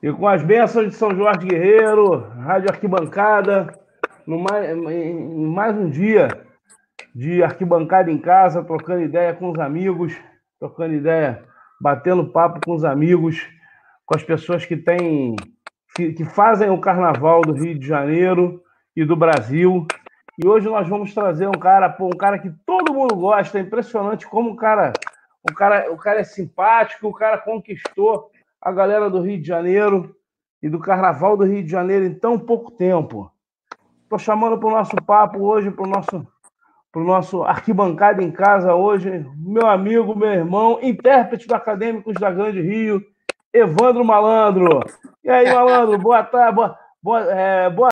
E com as bênçãos de São Jorge Guerreiro, Rádio Arquibancada, mais, em mais um dia de arquibancada em casa, trocando ideia com os amigos, trocando ideia, batendo papo com os amigos, com as pessoas que têm, que, que fazem o carnaval do Rio de Janeiro e do Brasil. E hoje nós vamos trazer um cara, pô, um cara que todo mundo gosta, é impressionante como o cara, o cara, o cara é simpático, o cara conquistou a galera do Rio de Janeiro e do Carnaval do Rio de Janeiro em tão pouco tempo. Estou chamando para o nosso papo hoje, para o nosso, pro nosso arquibancada em casa hoje, meu amigo, meu irmão, intérprete do Acadêmicos da Grande Rio, Evandro Malandro. E aí, Malandro, boa tarde, boa, boa, é, boa...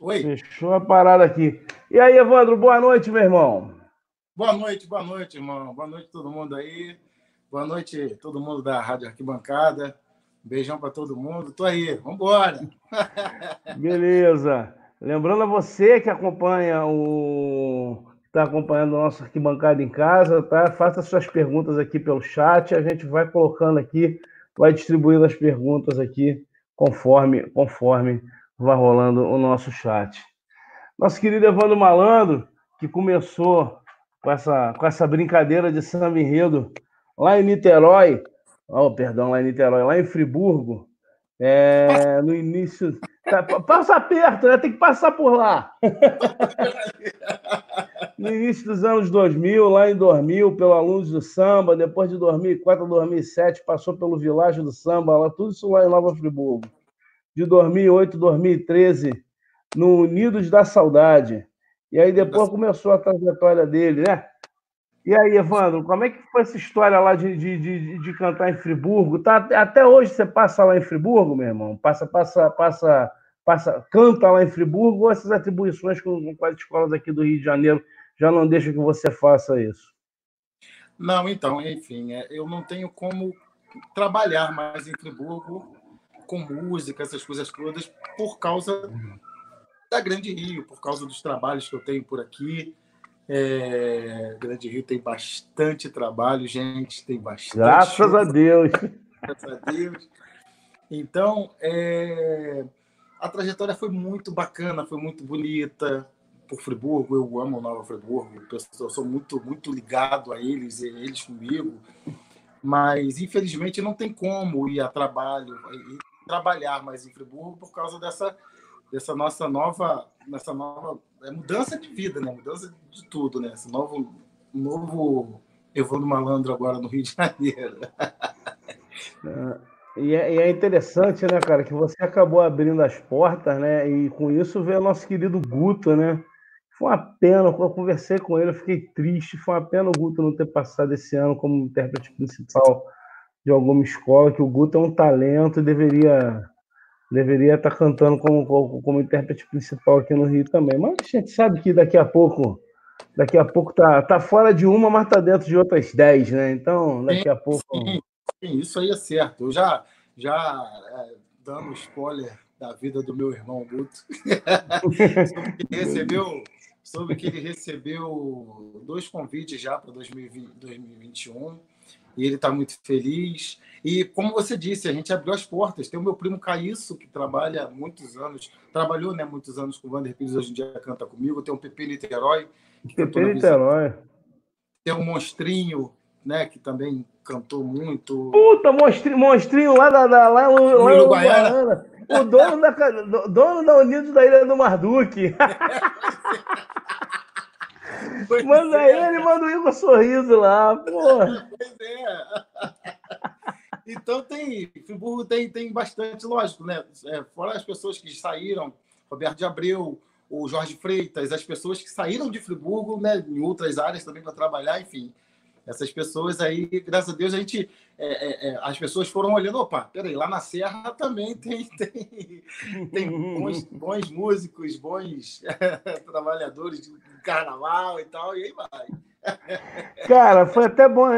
Oi. Fechou a parada aqui. E aí, Evandro, boa noite, meu irmão. Boa noite, boa noite, irmão. Boa noite todo mundo aí. Boa noite todo mundo da Rádio Arquibancada. Beijão para todo mundo. Tô aí, vamos embora. Beleza. Lembrando a você que acompanha o está acompanhando o nosso arquibancada em casa, tá? Faça suas perguntas aqui pelo chat, a gente vai colocando aqui, vai distribuindo as perguntas aqui conforme conforme vai rolando o nosso chat. Nosso querido Evandro Malandro, que começou com essa, com essa brincadeira de samba enredo lá em Niterói, oh, perdão, lá em Niterói, lá em Friburgo, é, no início. Tá, passa perto, né? Tem que passar por lá. no início dos anos 2000, lá em 2000, pelo Alunos do Samba, depois de 2004 a 2007, passou pelo Világio do Samba, lá, tudo isso lá em Nova Friburgo. De 2008 a 2013, no Unidos da Saudade. E aí depois começou a trajetória dele, né? E aí, Evandro, como é que foi essa história lá de, de, de, de, cantar em Friburgo? Tá, até hoje você passa lá em Friburgo, meu irmão? Passa, passa, passa, passa, canta lá em Friburgo ou essas atribuições com, com as escolas aqui do Rio de Janeiro já não deixam que você faça isso? Não, então, enfim, é, eu não tenho como trabalhar mais em Friburgo com música, essas coisas todas, por causa da Grande Rio, por causa dos trabalhos que eu tenho por aqui. É, Grande Rio tem bastante trabalho, gente, tem bastante. Graças a Deus. Graças a Deus. Então, é, a trajetória foi muito bacana, foi muito bonita por Friburgo. Eu amo Nova Friburgo, eu sou muito, muito ligado a eles, eles comigo. Mas, infelizmente, não tem como ir a trabalho, ir trabalhar mais em Friburgo por causa dessa dessa nossa nova, nessa nova é, mudança de vida, né? Mudança de tudo, né? Esse novo, novo Evandro Malandro agora no Rio de Janeiro. É, e é, e é, interessante, né, cara, que você acabou abrindo as portas, né? E com isso veio o nosso querido Guto, né? Foi uma pena, eu conversei com ele, eu fiquei triste. Foi uma pena o Guto não ter passado esse ano como intérprete principal de alguma escola, que o Guto é um talento e deveria deveria estar cantando como, como, como, intérprete principal aqui no Rio também. Mas a gente sabe que daqui a pouco, daqui a pouco tá, tá fora de uma, mas tá dentro de outras dez, né? Então, daqui a pouco. Sim, sim, isso aí é certo. Eu já, já é, dando spoiler da vida do meu irmão Guto, soube que ele recebeu, soube que ele recebeu dois convites já para 2021 e ele está muito feliz. E como você disse, a gente abriu as portas. Tem o meu primo Caísso, que trabalha muitos anos, trabalhou né, muitos anos com o Vander Pires, hoje em dia canta comigo. Tem o Pepe Niterói. Pepe Niterói. Tem o Monstrinho, né, que também cantou muito. Puta, monstrinho, monstrinho lá, da, da, lá, lá no Uruguaiana. O dono da, dono da Unidos da Ilha do Marduque. manda é. ele, manda o Igor Sorriso lá, porra. Pois é. Então tem, Friburgo tem, tem bastante, lógico, né? É, fora as pessoas que saíram, Roberto de Abreu, o Jorge Freitas, as pessoas que saíram de Friburgo, né, em outras áreas também para trabalhar, enfim. Essas pessoas aí, graças a Deus, a gente, é, é, é, as pessoas foram olhando, opa, peraí, lá na Serra também tem, tem, tem bons, bons músicos, bons trabalhadores de carnaval e tal, e aí vai. Cara, foi até bom,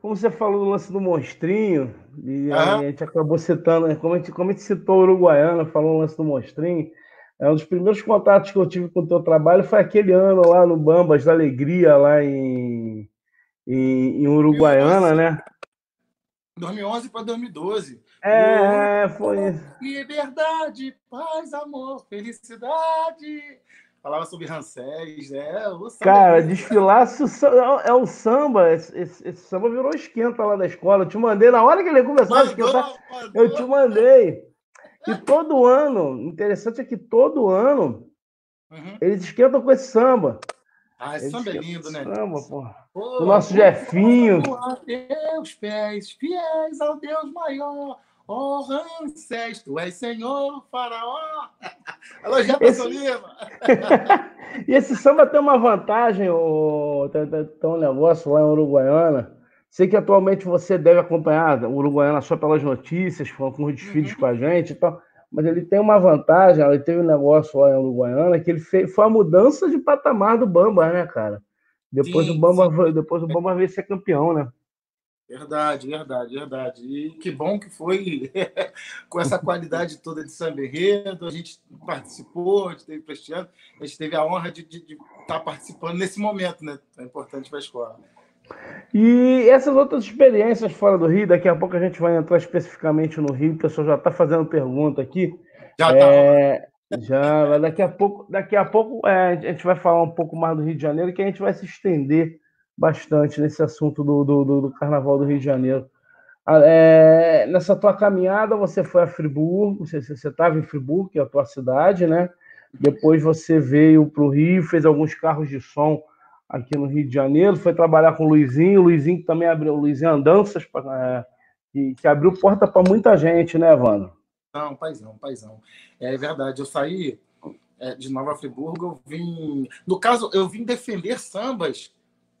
como você falou do lance do monstrinho, e a gente acabou citando, né? como a gente, como a gente citou o Uruguaiana, falou o lance do monstrinho. É um dos primeiros contatos que eu tive com o teu trabalho foi aquele ano lá no Bambas da Alegria, lá em, em, em Uruguaiana, né? 2011 para 2012. É, foi. Liberdade, paz, amor, felicidade. Falava sobre Ramsés, né? Cara, é desfilar é o samba. Esse, esse, esse, samba virou esquenta lá da escola. Eu te mandei, na hora que ele começou a esquentar, mandou. eu te mandei. E todo ano, interessante é que todo ano uhum. eles esquentam com esse samba. Ah, esse samba é lindo, né? Samba, porra. o nosso Jefinho. A teus pés, fiéis ao Deus maior. Ó oh, Ramsés, tu és Senhor, faraó. Alô, Jefferson esse... Lima. e esse samba tem uma vantagem, oh, tem, tem, um negócio lá em Uruguaiana. Sei que atualmente você deve acompanhar o Uruguaiana só pelas notícias, com os desfiles uhum. com a gente e tal mas ele tem uma vantagem, ele teve um negócio lá em Uruguaiana que ele fez, foi a mudança de patamar do Bamba, né, cara? Depois sim, o Bamba, sim. depois o Bamba veio ser campeão, né? Verdade, verdade, verdade. E que bom que foi com essa qualidade toda de samba enredo. A gente participou, a gente teve prestigiando, a gente teve a honra de, estar participando nesse momento, né? É importante para a escola. E essas outras experiências fora do Rio, daqui a pouco a gente vai entrar especificamente no Rio, o pessoal já está fazendo pergunta aqui. Já está. É, já, daqui a pouco, daqui a pouco é, a gente vai falar um pouco mais do Rio de Janeiro, que a gente vai se estender bastante nesse assunto do, do, do Carnaval do Rio de Janeiro. Ah, é, nessa tua caminhada, você foi a Friburgo, você estava em Friburgo, que é a tua cidade, né? Depois você veio para o Rio, fez alguns carros de som aqui no Rio de Janeiro, foi trabalhar com o Luizinho, o Luizinho que também abriu, o Luizinho Andanças, é, que, que, abriu porta para muita gente, né, Evandro? Não, paizão, paizão. É verdade, eu saí é, de Nova Friburgo, eu vim. No caso, eu vim defender sambas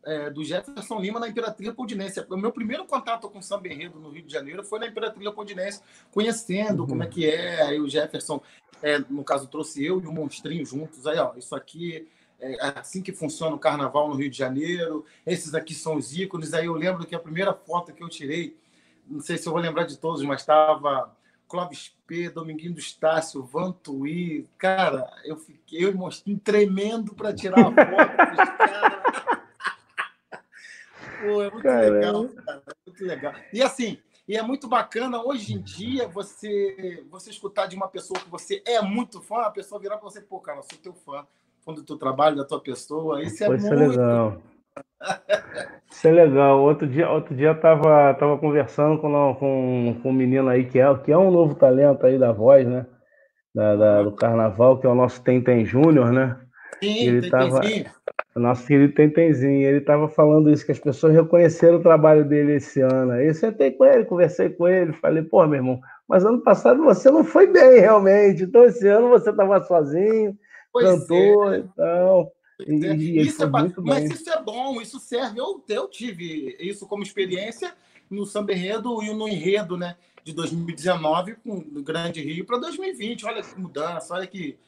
é, do Jefferson Lima na Imperatriz Leopoldinense. O meu primeiro contato com samba enredo no Rio de Janeiro foi na Imperatriz Leopoldinense, conhecendo uhum. como é que é. Aí o Jefferson, é, no caso, trouxe eu e o Monstrinho juntos. Aí, ó, isso aqui é assim que funciona o carnaval no Rio de Janeiro. Esses aqui são os ícones. Aí eu lembro que a primeira foto que eu tirei, não sei se eu vou lembrar de todos, mas estava Clóvis P, Dominguinho do Estácio, Vantuí. Cara, eu fiquei eu mostrei tremendo para tirar a foto Pô, é muito Caramba. legal, cara. É muito legal. E assim, e é muito bacana hoje em dia você você escutar de uma pessoa que você é muito fã, a pessoa virar para você, pô, cara, eu sou teu fã do teu trabalho, da tua pessoa. Isso é muito é legal. Isso é legal. Outro dia, outro dia eu tava, tava conversando com, com, com um menino aí que é, que é um novo talento aí da voz, né? Da, da do carnaval, que é o nosso Tentem Júnior, né? Sim, ele tava, nosso querido Tentenzinho, ele estava falando isso, que as pessoas reconheceram o trabalho dele esse ano. Aí eu sentei com ele, conversei com ele, falei, pô, meu irmão, mas ano passado você não foi bem realmente, então esse ano você estava sozinho, Pois cantor é. e tal. E, é. e isso é, mas isso é bom, isso serve. Eu, eu tive isso como experiência no Samba Enredo e no Enredo, né? De 2019 com o Grande Rio para 2020. Olha que mudança, olha que.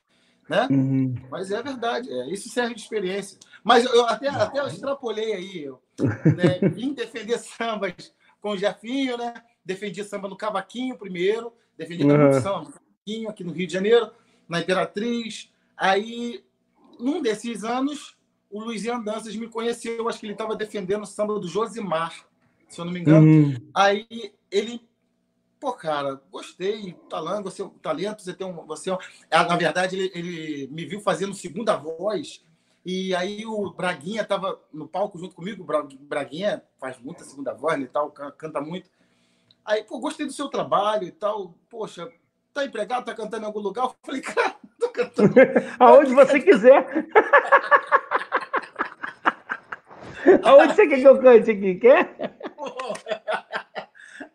Né? Uhum. Mas é verdade, é, isso serve de experiência. Mas eu até, até eu extrapolei aí. Eu, né, vim defender sambas com o Jefinho, né? Defendi samba no Cavaquinho primeiro, defendi uhum. samba no Cavaquinho aqui no Rio de Janeiro, na Imperatriz, Aí, num desses anos, o Luizinho Andanças me conheceu, acho que ele estava defendendo o samba do Josimar, se eu não me engano. Uhum. Aí ele, pô, cara, gostei, talento, você, talento, você tem um. Você, é ah, na verdade, ele, ele me viu fazendo segunda voz. E aí o Braguinha estava no palco junto comigo, o Braguinha faz muita segunda voz né, e tal, canta muito. Aí, pô, gostei do seu trabalho e tal. Poxa, tá empregado, tá cantando em algum lugar? Eu falei, cara, tô cantando. Aonde você quiser. Aonde você quer que eu cante aqui? Quer?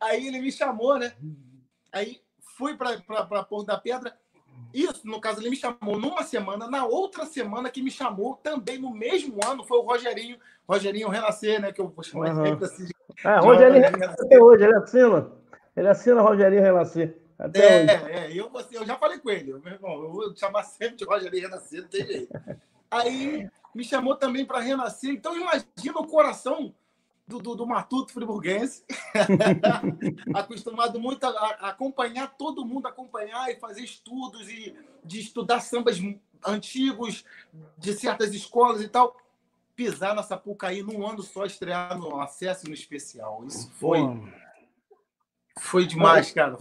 Aí ele me chamou, né? Aí fui para Porto da Pedra. Isso, no caso, ele me chamou numa semana. Na outra semana que me chamou, também no mesmo ano, foi o Rogerinho. Rogerinho Renascer, né? Que eu vou chamar uhum. sempre assim. Ah, Rogerinho Renascer hoje, ele assina. Ele assina Rogerinho Renascer. Até é, é eu, eu já falei com ele, meu irmão, eu vou chamar sempre de Rogério Renascer, não tem jeito. Aí me chamou também para renascer, então imagina o coração do, do, do Matuto Friburguense, acostumado muito a, a, acompanhar todo mundo, acompanhar e fazer estudos e de estudar sambas antigos de certas escolas e tal, pisar na Sapucaí num ano só, estrear no acesso no especial. Isso foi. Foi demais, cara.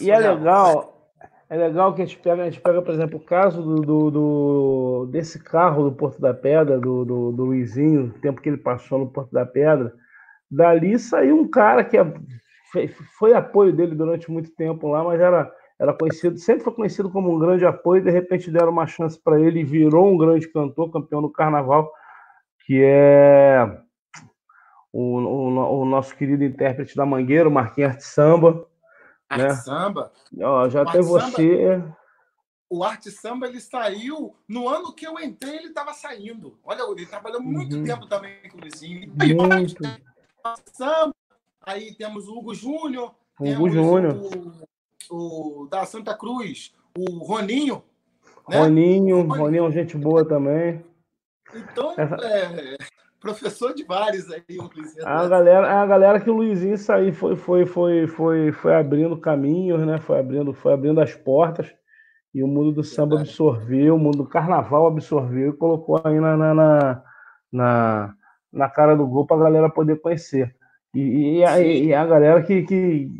E é legal, é legal que a gente pega, a gente pega, por exemplo, o caso do, do, do desse carro do Porto da Pedra, do, do, do Luizinho, o tempo que ele passou no Porto da Pedra. Dali saiu um cara que é, foi, foi apoio dele durante muito tempo lá, mas era, era conhecido, sempre foi conhecido como um grande apoio, de repente deram uma chance para ele e virou um grande cantor, campeão do carnaval, que é o, o, o nosso querido intérprete da Mangueira, o Marquinhos Arte Samba. Arte né? Samba? Ó, já tem você. o Arte Samba ele saiu no ano que eu entrei, ele estava saindo. Olha, ele trabalhou muito uhum. tempo também com o Luizinho. Muito. Samba. Aí temos o Hugo Júnior. Hugo Júnior. O, o, da Santa Cruz, o Roninho. Né? Roninho, Roninho é gente boa também. Então, Essa... é, professor de vários aí, o Luizinho. A galera, a galera que o Luizinho saiu foi, foi, foi, foi, foi abrindo caminhos, né? Foi abrindo, foi abrindo as portas. E o mundo do samba absorveu, o mundo do carnaval absorveu e colocou aí na, na, na, na cara do gol para a galera poder conhecer. E, e, a, e, a, galera que, que.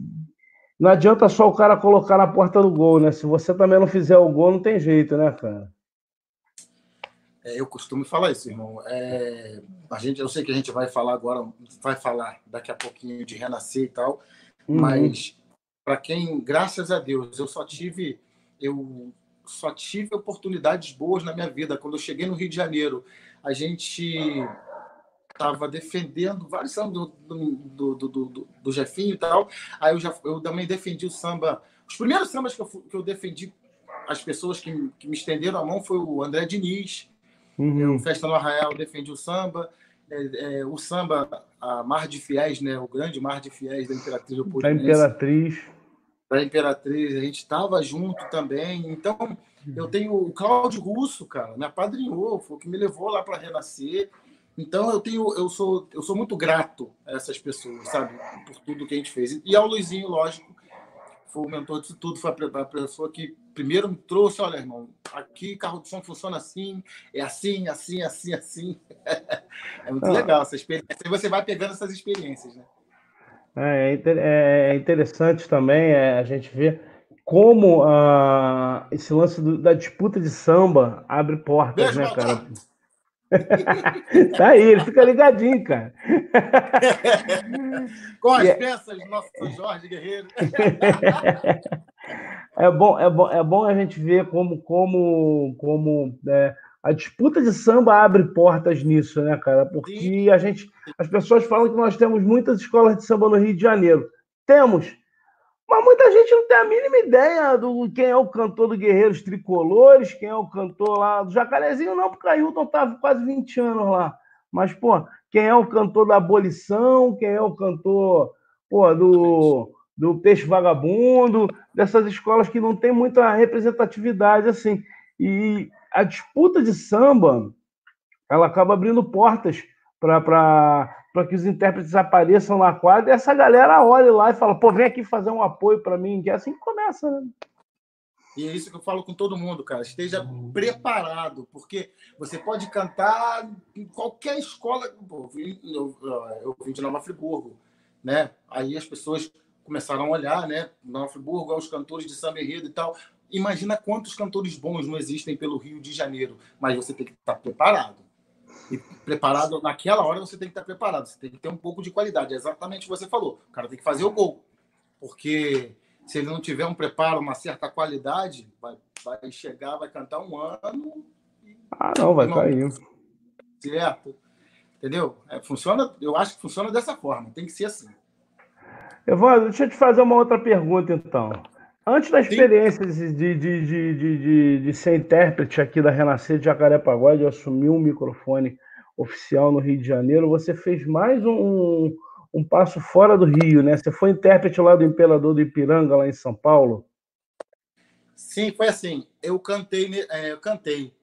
Não adianta só o cara colocar na porta do gol, né? Se você também não fizer o gol, não tem jeito, né, cara? É, eu costumo falar isso, irmão. É, a gente, eu sei que a gente vai falar agora, vai falar daqui a pouquinho de renascer e tal, uhum. mas para quem, graças a Deus, eu só tive, eu só tive oportunidades boas na minha vida. Quando eu cheguei no Rio de Janeiro, a gente estava defendendo vários sambas do, do, do, do, do Jefinho e tal. Aí eu, já, eu também defendi o samba. Os primeiros sambas que eu, que eu defendi, as pessoas que, que me estenderam a mão foi o André Diniz, Uhum. O Festa no Arraial defende o samba. É, é, o samba, a Mar de Fiéis, né? o grande Mar de Fiéis da Imperatriz Da Imperatriz. Da Imperatriz, a gente estava junto também. Então, eu tenho o Cláudio Russo, cara, me apadrinhou, foi o que me levou lá para renascer. Então, eu tenho, eu sou, eu sou muito grato a essas pessoas, sabe, por tudo que a gente fez. E ao Luizinho, lógico, foi o mentor disso tudo, foi a pessoa que primeiro me trouxe, olha, irmão, aqui carro de som funciona assim, é assim, assim, assim, assim. é muito ah. legal essa experiência. E você vai pegando essas experiências, né? É, é, é interessante também é, a gente ver como uh, esse lance do, da disputa de samba abre portas, Beijo, né, cara? tá aí, ele fica ligadinho, cara. Com as peças do nosso Jorge Guerreiro. é bom, é bom, é bom a gente ver como, como, como é, a disputa de samba abre portas nisso, né, cara? Porque a gente, as pessoas falam que nós temos muitas escolas de samba no Rio de Janeiro. Temos, mas muita gente não tem a mínima ideia do quem é o cantor do Guerreiros Tricolores, quem é o cantor lá do Jacarezinho, não, porque o Ailton estava quase 20 anos lá. Mas, pô, quem é o cantor da abolição, quem é o cantor pô, do do peixe vagabundo, dessas escolas que não tem muita representatividade assim. E a disputa de samba, ela acaba abrindo portas para que os intérpretes apareçam na quadra e essa galera olha lá e fala, pô, vem aqui fazer um apoio para mim, que é assim que começa, né? E é isso que eu falo com todo mundo, cara. Esteja preparado, porque você pode cantar em qualquer escola. Pô, eu, eu vim de Nova Friburgo, né? Aí as pessoas começaram a olhar, né? Nova Friburgo, os cantores de samba enredo e tal. Imagina quantos cantores bons não existem pelo Rio de Janeiro, mas você tem que estar preparado. E preparado, naquela hora você tem que estar preparado, você tem que ter um pouco de qualidade. É exatamente o que você falou. O cara tem que fazer o gol. Porque se ele não tiver um preparo, uma certa qualidade, vai, vai chegar, vai cantar um ano. Ah, não, vai cair. Certo. Entendeu? É, funciona, eu acho que funciona dessa forma, tem que ser assim. Evandro, deixa eu te fazer uma outra pergunta, então. Antes da experiência de, de, de, de, de, ser intérprete aqui da Renascer de Jacarepaguá, de assumir um microfone oficial no Rio de Janeiro, você fez mais um, um passo fora do Rio, né? Você foi intérprete lá do Imperador do Ipiranga, lá em São Paulo? Sim, foi assim. Eu cantei, é, eu cantei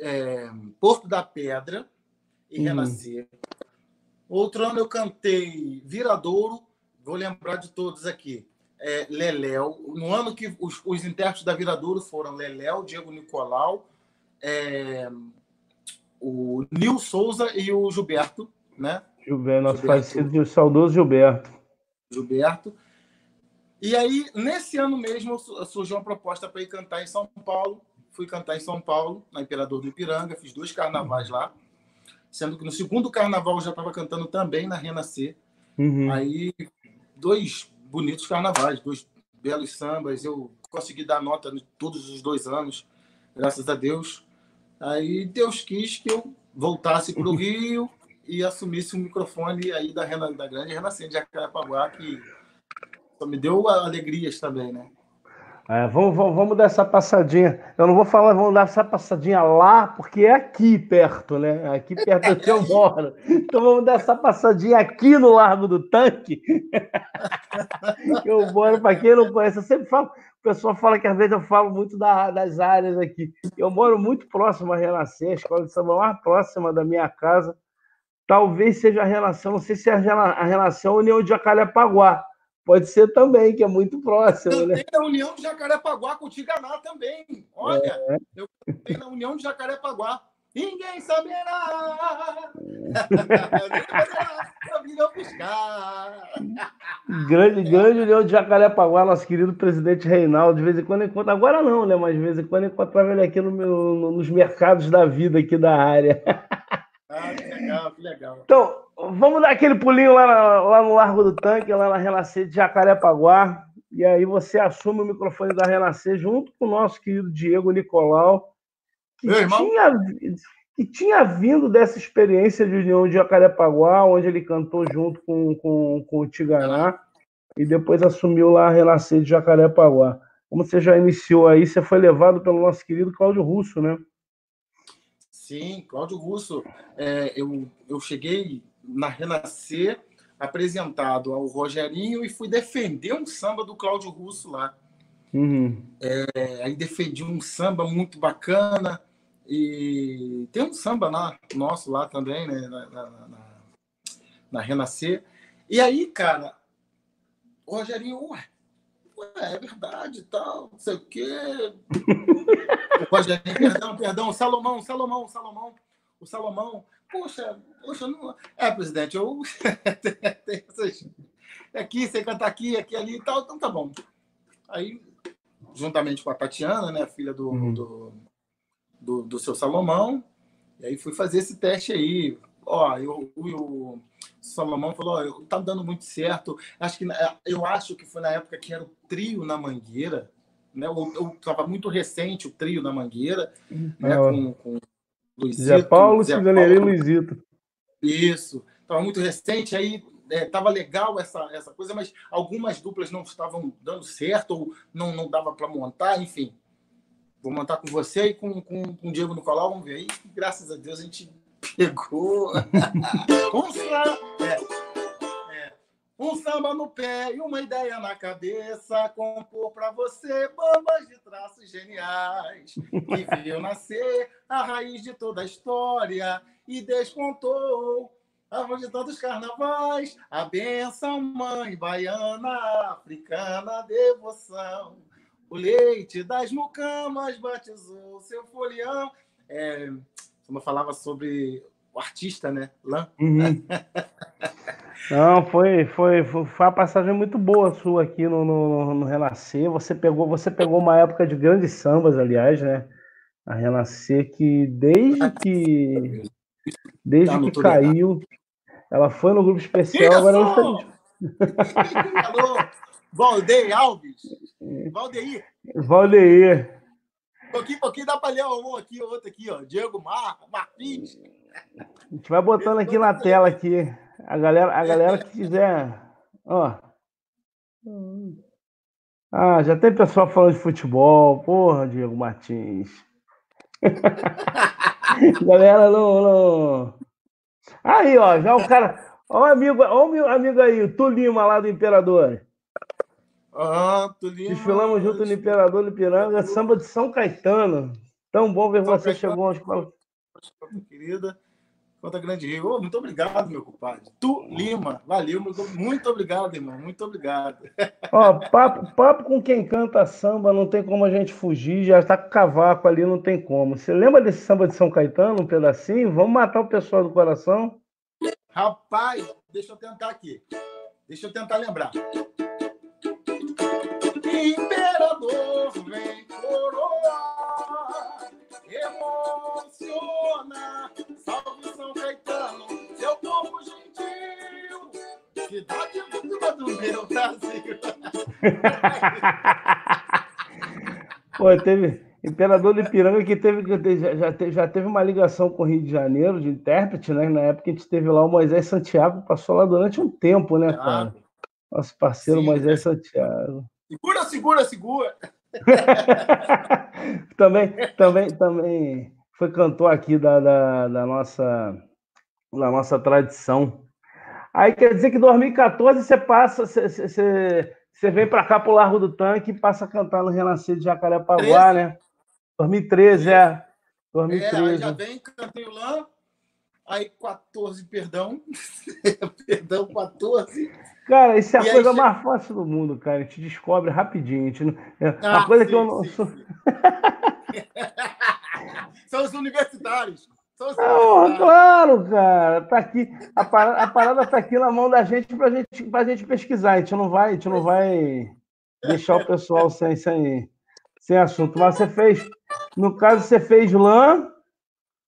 é, Porto da Pedra e hum. Renascer. Outro ano eu cantei Viradouro vou lembrar de todos aqui. É, Leléu, no ano que os, os intérpretes da Viradouro foram Leléu, Diego Nicolau, é, o Nil Souza e o Gilberto, né? Gilberto, nosso Gilberto, falecido saudoso Gilberto. Gilberto. E aí, nesse ano mesmo, surgiu uma proposta para ir cantar em São Paulo. Fui cantar em São Paulo, na Imperador do Ipiranga, fiz dois carnavais lá. Sendo que no segundo carnaval eu já estava cantando também na Renascer. Uhum. Aí, dois bonitos carnavais, dois belos sambas. Eu consegui dar nota todos os dois anos, graças a Deus. Aí Deus quis que eu voltasse para o Rio e assumisse o microfone aí da, Rena, da grande Renascença de Acarapaguá, que só me deu alegrias também, né? É, vamos, vamos, vamos, dar essa passadinha. Eu não vou falar, vamos dar essa passadinha lá, porque é aqui perto, né? Aqui perto que eu moro. Então vamos dar essa passadinha aqui no Largo do Tanque. eu moro, para quem não conhece, eu sempre falo, o pessoal fala que às vezes eu falo muito da, das áreas aqui. Eu moro muito próximo a Renascer, a escola de samba mais próxima da minha casa. Talvez seja a relação, não sei se é a relação União de Jacarepaguá Pode ser também, que é muito próximo. Eu né? tenho a União de Jacarepaguá com o Tiganá também. Olha, é. eu tenho a União de Jacarepaguá. Ninguém saberá. grande, grande União de Jacarepaguá, nosso querido presidente Reinaldo. De vez em quando encontra, agora não, né? Mas de vez em quando encontrava ele aqui no meu, nos mercados da vida aqui da área. Ah, que legal, que legal. Então, vamos dar aquele pulinho lá, lá no Largo do Tanque, lá na Renascer de Jacarepaguá. E aí você assume o microfone da Renascer junto com o nosso querido Diego Nicolau, que, tinha, que tinha vindo dessa experiência de União de Jacarepaguá, onde ele cantou junto com, com, com o Tiganá, e depois assumiu lá a Renascer de Jacarepaguá. Como você já iniciou aí, você foi levado pelo nosso querido Cláudio Russo, né? Sim, Cláudio Russo. É, eu, eu cheguei na Renascer apresentado ao Rogerinho e fui defender um samba do Cláudio Russo lá. Uhum. É, aí defendi um samba muito bacana e tem um samba lá, nosso lá também, né, na, na, na, na Renascer. E aí, cara, o Rogerinho, ué, ué é verdade tal, não sei o quê. perdão, perdão, Salomão, Salomão, Salomão, o Salomão, Poxa, poxa, não. É, presidente, eu essas. Aqui, você cantar aqui, aqui, ali e tal, então tá bom. Aí, juntamente com a Tatiana, né, filha do, uhum. do, do, do, seu Salomão, e aí fui fazer esse teste aí. Ó, eu, o Salomão falou, ó, tá dando muito certo. Acho que eu acho que foi na época que era o trio na Mangueira, né? Eu, eu tava muito recente o trio na Mangueira, né? Com, com Luizito, Zé Paulo, Cidaneira e Luizito. Isso. Estava muito recente, aí estava é, legal essa, essa coisa, mas algumas duplas não estavam dando certo ou não, não dava para montar, enfim. Vou montar com você e com, com, com o Diego Nicolau, vamos ver aí. Graças a Deus a gente pegou. Vamos lá. É. Um samba no pé e uma ideia na cabeça, compor para você bombas de traços geniais. Que viu nascer a raiz de toda a história e descontou a voz de tantos carnavais, a benção mãe baiana, africana, devoção. O leite das mucamas batizou seu folião. É, como falava sobre o artista, né? Lã. Uhum. Não, foi, foi, foi, uma passagem muito boa sua aqui no, no, no, Renascer. Você pegou, você pegou uma época de grandes sambas, aliás, né? A Renascer que desde que desde tá que caiu, ela foi no grupo especial, Isso! agora ela Alô, Valdeir Alves. Valdeir. Valdeir. Pouquinho, pouquinho dá para ler um aqui, outro aqui, ó. Diego Mar, Martins. A gente vai botando aqui na tela aqui. A galera, a galera que quiser. Ó. Ah, já tem pessoal falando de futebol. Porra, Diego Martins. galera, não, não. Aí, ó, já o cara. Ó, o amigo, ó, o meu amigo aí, o Tulima lá do Imperador. Ah, Tulima. Desfilamos junto no Imperador do Ipiranga, samba de São Caetano. Tão bom ver São você Caetano. chegou aos querida. Conta Grande Rio. Oh, muito obrigado, meu compadre. Tu Lima, valeu, muito obrigado, irmão, muito obrigado. Ó, papo, papo com quem canta samba, não tem como a gente fugir, já tá com cavaco ali, não tem como. Você lembra desse samba de São Caetano, um pedacinho? Vamos matar o pessoal do coração? Rapaz, deixa eu tentar aqui. Deixa eu tentar lembrar. Imperador vem coroar, emociona, salve São Caetano, seu povo gentil, cidade viva do meu Brasil. Pô, teve. Imperador do Ipiranga que teve, já, teve, já teve uma ligação com o Rio de Janeiro de intérprete, né? Na época a gente teve lá o Moisés Santiago, passou lá durante um tempo, né, cara? Nosso parceiro Sim, Moisés né? Santiago. Segura, segura, segura! também, também, também foi cantor aqui da, da, da, nossa, da nossa tradição. Aí quer dizer que em 2014 você passa, você, você, você vem para cá pro Largo do Tanque e passa a cantar no Renascer de Jacarepaguá, né? 2013, é. 2013. É, aí já vem, cantei lá, aí 14, perdão. perdão, 14. Cara, isso é a e coisa mais fácil do mundo, cara. A gente descobre rapidinho. A gente não... É ah, a coisa sim, que eu não. Sim, sim. São os universitários. São os universitários. claro, cara. Tá aqui. A parada, a parada tá aqui na mão da gente pra gente, pra gente pesquisar. A gente não vai, a gente não vai deixar o pessoal sem, sem, sem assunto. Mas você fez. No caso, você fez lã.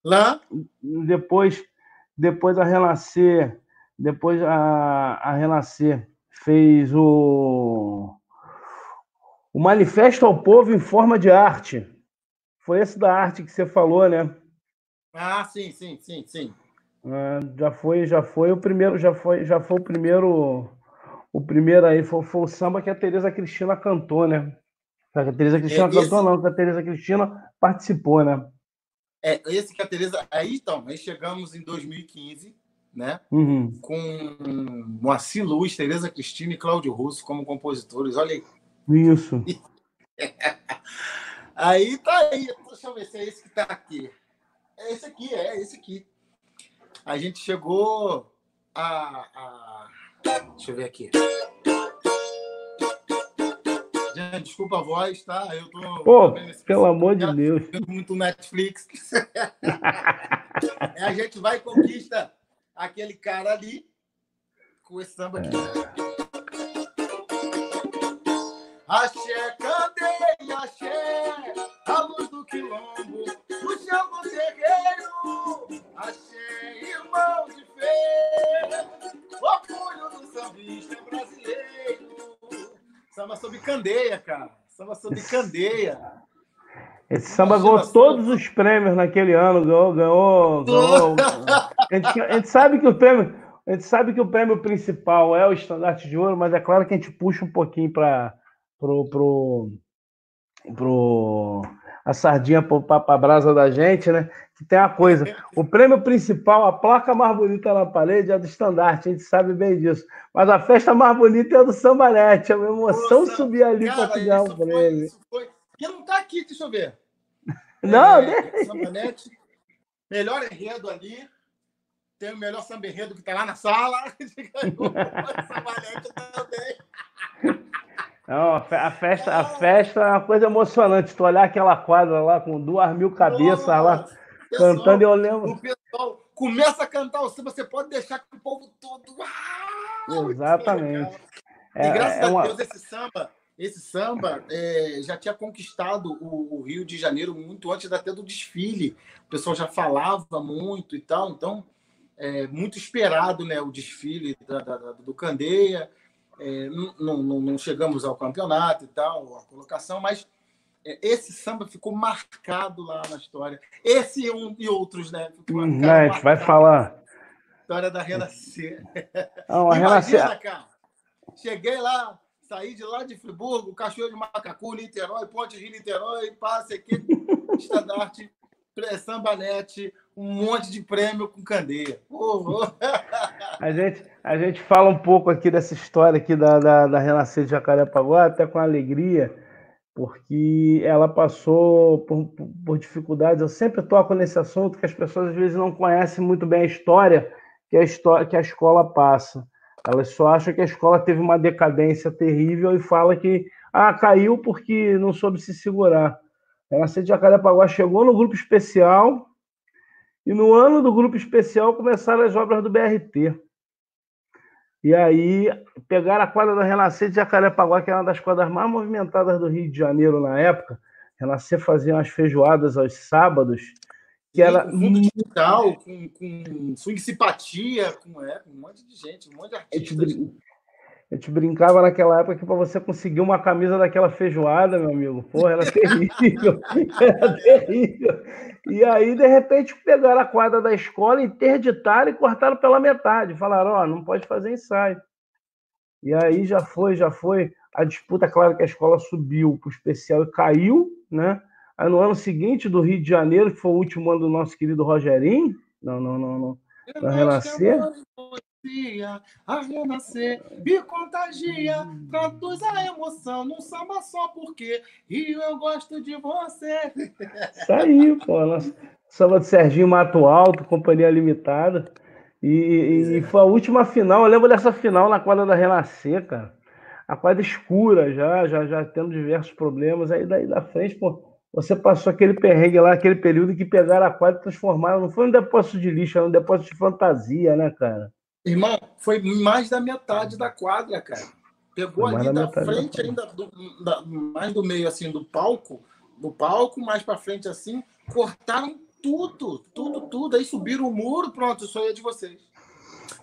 Lã. Depois, depois a Renascer depois a, a Renascer fez o, o Manifesto ao Povo em Forma de Arte. Foi esse da arte que você falou, né? Ah, sim, sim, sim, sim. Ah, já foi, já foi o primeiro, já foi, já foi o primeiro, o primeiro aí foi, foi o samba que a Tereza Cristina cantou, né? A Tereza Cristina é, cantou, não, que a Tereza Cristina participou, né? É, esse que a Tereza. Aí então, aí chegamos em 2015 né? Uhum. Com Moacir Luz, Tereza Cristina e Cláudio Russo como compositores. Olha aí. Isso. aí tá aí. Deixa eu ver se é esse que tá aqui. É esse aqui, é esse aqui. A gente chegou a. a... Deixa eu ver aqui. Gente, desculpa a voz, tá? Eu tô. Pô, pelo amor de Deus. Muito Netflix. é, a gente vai e conquista aquele cara ali com esse samba aqui. Axé, candeia, axé, a luz do quilombo, o chão do terreiro, axé, irmão de feira, orgulho do sambista brasileiro. Samba sobre candeia, cara. Samba sobre candeia. Esse samba ganhou todos os prêmios naquele ano, ganhou, ganhou, ganhou. A gente, a gente, sabe que o prêmio, a gente sabe que o prêmio principal é o estandarte de ouro, mas é claro que a gente puxa um pouquinho para pro, pro, pro a sardinha para a brasa da gente, né? Tem uma coisa, o prêmio principal, a placa mais bonita na parede é do estandarte, a gente sabe bem disso. Mas a festa mais bonita é do sambarete, é uma emoção Nossa, subir ali para ganhar o prêmio. Foi, foi e não está aqui, deixa eu ver. Não, é, Sambanete, melhor enredo ali. Tem o melhor samba enredo que está lá na sala. Também. Não, a festa, a festa é uma coisa emocionante. Tu olhar aquela quadra lá com duas mil cabeças Nossa, lá pessoal, cantando, eu lembro. O pessoal começa a cantar o samba, você pode deixar que o povo todo. Ah, Exatamente. É, e graças é a Deus, esse samba esse samba é, já tinha conquistado o, o, Rio de Janeiro muito antes até do desfile. O pessoal já falava muito e tal, então é muito esperado né, o desfile da, da, do Candeia. É, não, não, não, chegamos ao campeonato e tal, a colocação, mas esse samba ficou marcado lá na história. Esse e, um, e outros, né? Ficou hum, marcado, a gente vai falar. História da Renascer. Não, a Renascer... Cheguei lá, saí de lá de Friburgo, Cachoeiro de Macacu, Niterói, Ponte Rio Niterói, passe aqui, estandarte, sambanete, um monte de prêmio com candeia. a, gente, a gente fala um pouco aqui dessa história aqui da, da, da Renascer de Jacarepaguá, até com alegria, porque ela passou por, por dificuldades. Eu sempre toco nesse assunto que as pessoas às vezes não conhecem muito bem a história que a, história, que a escola passa. Elas só acham que a escola teve uma decadência terrível e fala que ah, caiu porque não soube se segurar. A Nascente de Jacarepaguá chegou no grupo especial e no ano do grupo especial começaram as obras do BRT. E aí pegaram a quadra da Renascer de Jacarepaguá, que era uma das quadras mais movimentadas do Rio de Janeiro na época. Renascer fazia as feijoadas aos sábados que era com fundo com, com swing simpatia, com, é, com um monte de gente, um monte de artistas. A gente brincava naquela época que para você conseguir uma camisa daquela feijoada, meu amigo, porra, era terrível. era terrível. E aí, de repente, pegaram a quadra da escola, interditaram e cortaram pela metade. Falaram: Ó, oh, não pode fazer ensaio. E aí já foi, já foi. A disputa, claro que a escola subiu para o especial e caiu, né? Aí no ano seguinte, do Rio de Janeiro, que foi o último ano do nosso querido Rogerinho, não, não, não, não, não renascer a renascer me contagia, traduz a emoção num samba só porque Rio eu gosto de você. Isso aí, pô. Nossa, samba de Serginho Mato Alto, Companhia Limitada. E, e, foi a última final. Eu lembro dessa final na quadra da Renascer, cara. A quadra escura já, já, já tendo diversos problemas. Aí daí da frente, pô, você passou aquele perrengue lá, aquele período que pegaram a quadra e transformaram. Não foi um depósito de lixo, era um depósito de fantasia, né, cara? Irmão, foi mais da metade da quadra, cara. Pegou ali da frente, da ainda do, da, mais do meio assim do palco, do palco, mais para frente assim, cortaram tudo, tudo, tudo. Aí subiram o muro, pronto, isso aí é de vocês.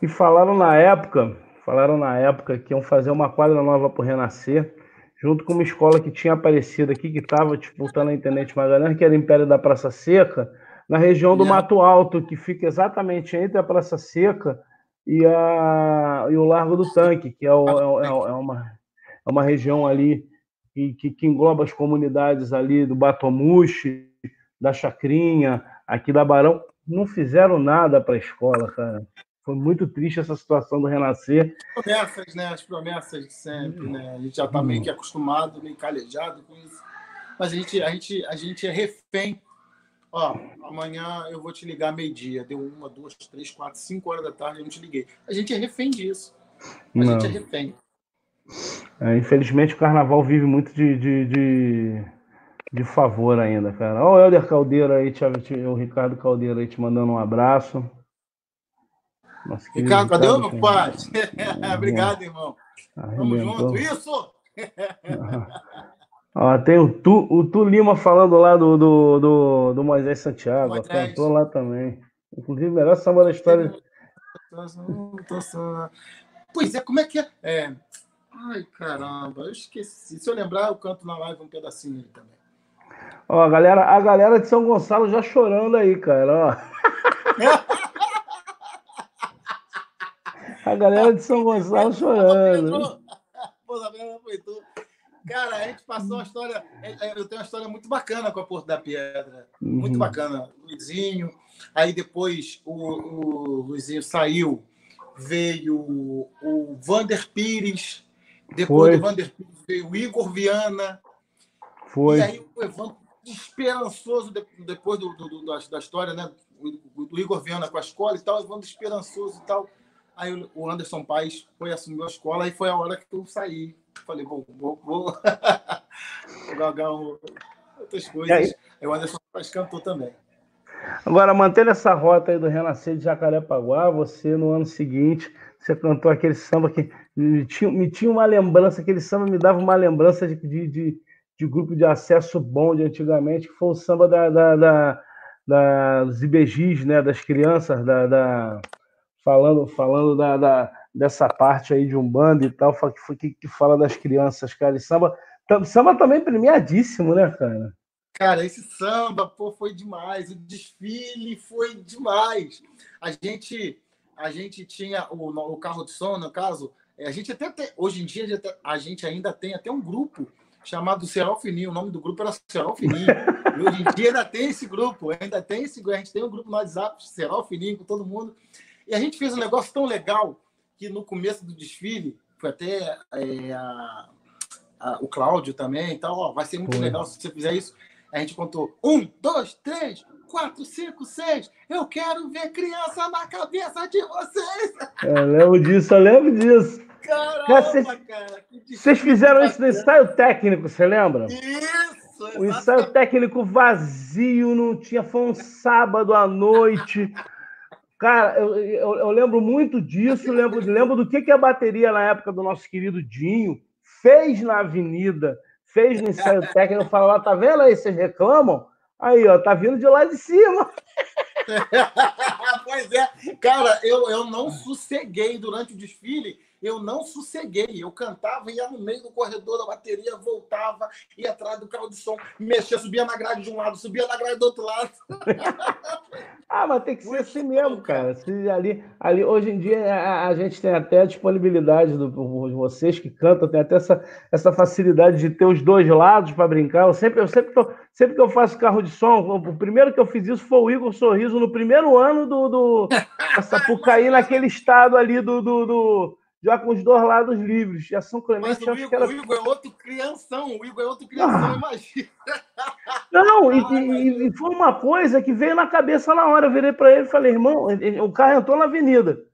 E falaram na época, falaram na época que iam fazer uma quadra nova para Renascer, junto com uma escola que tinha aparecido aqui, que estava disputando a internet Magalhães, que era Império da Praça Seca, na região do Mato Alto, que fica exatamente entre a Praça Seca e, a, e o Largo do Tanque, que é, o, é, é, é uma, é uma região ali que, que, que, engloba as comunidades ali do Batomuxe, da Chacrinha, aqui da Barão. Não fizeram nada para a escola, cara. Foi muito triste essa situação do Renascer. Promessas, né? As promessas de sempre, né? A gente já está meio que acostumado, meio calejado com isso. Mas a gente, a gente, a gente é refém Ó, amanhã eu vou te ligar meio-dia. Deu uma, duas, três, quatro, cinco horas da tarde, eu não te liguei. A gente é refém disso. A não. gente é refém. É, infelizmente o carnaval vive muito de, de, de, de favor ainda, cara. Olha o Helder Caldeira aí, te, o Ricardo Caldeira aí te mandando um abraço. Nossa, Ricardo, cadê o meu pai? Obrigado, irmão. Arrebentou. Tamo junto. Isso! Ó, tem o tu, o tu Lima falando lá do, do, do, do Moisés Santiago, Moisés. cantou lá também. Inclusive, melhor samba da história. Pois é, como é que é? é? Ai, caramba, eu esqueci. Se eu lembrar, eu canto na live um pedacinho aí também. Ó, a galera, a galera de São Gonçalo já chorando aí, cara, ó. a galera de São Gonçalo chorando. Pô, foi tu. Cara, a gente passou uma história. É, é, eu tenho uma história muito bacana com a Porto da Pedra. Muito uhum. bacana. Luizinho. Aí depois o, o Luizinho saiu. Veio o Vander Pires. Depois Foi. do Vander Pires veio o Igor Viana. Foi. E aí o Evandro esperançoso depois do, do, do, da história, né? Do Igor Viana com a escola e tal, Evandro esperançoso e tal. Aí o Anderson Paes foi assumir a escola e foi a hora que eu saí Falei, vou, vou, vou, galgar outras coisas. Aí o Anderson faz cantor também. Agora, mantendo essa rota aí do Renascer de Jacarepaguá, você no ano seguinte, você cantou aquele samba que me tinha, me tinha uma lembrança, aquele samba me dava uma lembrança de, de, de, de grupo de acesso bom de antigamente, que foi o samba da, da, da, da dos IBGs, né, das crianças, da, da falando, falando da, da dessa parte aí de Umbanda e tal, que, que fala das crianças, cara. E samba, samba também premiadíssimo, né, cara? Cara, esse samba, pô, foi demais. O desfile foi demais. A gente, a gente tinha o, o carro de som, no caso, a gente até hoje em dia a gente ainda tem até um grupo chamado Serol Fininho. O nome do grupo era Serol Fininho. e hoje em dia ainda tem esse grupo, ainda tem esse, a gente tem um grupo no WhatsApp, Serol Fininho, com todo mundo. E a gente fez um negócio tão legal que no começo do desfile, foi até é, a, a, o Cláudio também e tal, ó, vai ser muito foi. legal se você fizer isso. A gente contou um, dois, três, quatro, cinco, seis. Eu quero ver criança na cabeça de vocês. É, eu lembro disso, eu lembro disso. Caramba, vocês, cara. Vocês fizeram isso no ensaio técnico, você lembra? Isso! O ensaio técnico vazio, não tinha. Foi um sábado à noite. Cara, eu, eu, eu, lembro muito disso, lembro, lembro do que, que a bateria na época do nosso querido Dinho fez na avenida, fez no ensaio técnico, eu falo lá, tá vendo aí, vocês reclamam? Aí, ó, tá vindo de lá de cima. pois é, cara, eu, eu não sosseguei durante o desfile eu não sosseguei. Eu cantava, ia no meio do corredor da bateria, voltava, ia atrás do carro de som, mexia, subia na grade de um lado, subia na grade do outro lado. ah, mas tem que ser assim mesmo, cara. Se ali, ali, hoje em dia a, a gente tem até a disponibilidade do, de vocês que cantam, tem até essa, essa facilidade de ter os dois lados para brincar. Eu sempre, eu sempre, tô, sempre que eu faço carro de som, o primeiro que eu fiz isso foi o Igor Sorriso no primeiro ano do, do Sapucaí, naquele estado ali do, do, do já com os dois lados livres. E a São Clemente Mas o Igor, era... o Igor é outro crianção, o Igor é outro crianção, ah. imagina. Não, e, e, e, foi uma coisa que veio na cabeça na hora. Eu virei para ele e falei, irmão, o carro entrou na avenida.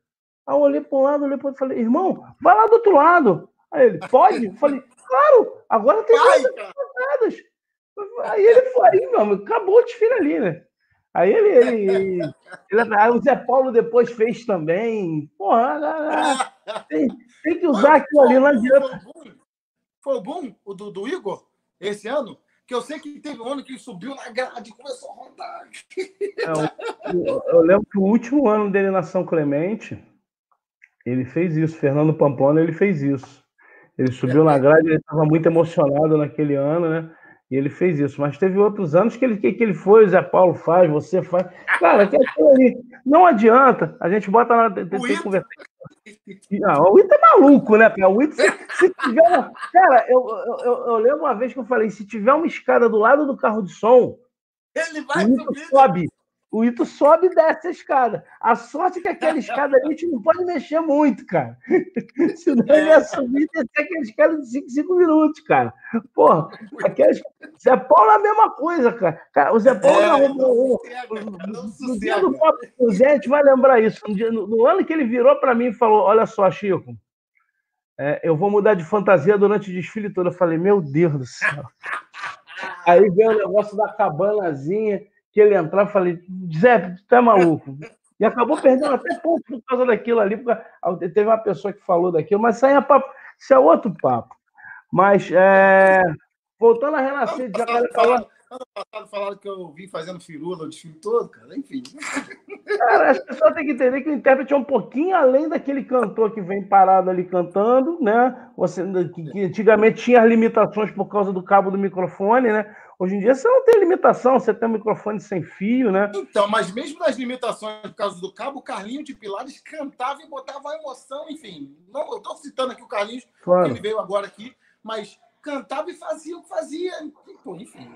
Aí eu olhei para um lado, olhei para outro e falei, irmão, vai lá do outro lado. Aí ele, pode? Eu falei, claro, agora tem mais Aí ele foi, aí, meu, acabou o desfile ali, né? Aí ele, ele, ele, aí o Zé Paulo depois fez também. Porra, tem, tem que usar aquilo ali, não adianta. Foi o boom, o do, do Igor, esse ano? Que eu sei que teve um ano que ele subiu na grade e começou a rodar. É, eu, eu, lembro que o último ano dele na São Clemente, ele fez isso. Fernando Pamplona, ele fez isso. Ele subiu na grade, ele estava muito emocionado naquele ano, né? E ele fez isso. Mas teve outros anos que ele, que, que ele foi, o Zé Paulo faz, você faz. Cara, que ali. Não adianta. A gente bota na. Tem, tem que conversar. Não, o Ita é maluco, né, cara? O Ita, se, se tiver. Cara, eu, eu, eu, lembro uma vez que eu falei: se tiver uma escada do lado do carro de som, ele vai Ita sobe. O Ito sobe e desce a escada. A sorte é que aquela escada ali a gente não pode mexer muito, cara. Senão ele ia subir e descer aquela escada de 5, 5 minutos, cara. Porra, aquelas... Zé Paulo é a mesma coisa, cara. o Zé Paulo é, não, no, no, dia do papo o Zé, a gente vai lembrar isso. No, dia, no, no ano que ele virou para mim e falou: Olha só, Chico, é, eu vou mudar de fantasia durante o desfile todo. Eu falei: Meu Deus do céu. Aí veio o negócio da cabanazinha que ele entrar, falei, Zé, tu é maluco. E acabou perdendo até ponto por causa daquilo ali, porque teve uma pessoa que falou daquilo, mas isso aí é, papo, isso é outro papo. Mas, é, voltando a renascer de Jacarepaguá... Ano passado falaram que eu vim fazendo firula o desfile todo, cara, enfim. Cara, as pessoas têm que entender que o intérprete é um pouquinho além daquele cantor que vem parado ali cantando, né? Você, que antigamente tinha as limitações por causa do cabo do microfone, né? Hoje em dia você não tem limitação, você tem um microfone sem fio, né? Então, mas mesmo nas limitações por causa do cabo, o Carlinho de Pilares cantava e botava emoção, enfim. Não, eu estou citando aqui o Carlinhos, claro. ele veio agora aqui, mas cantava e fazia o que fazia. enfim.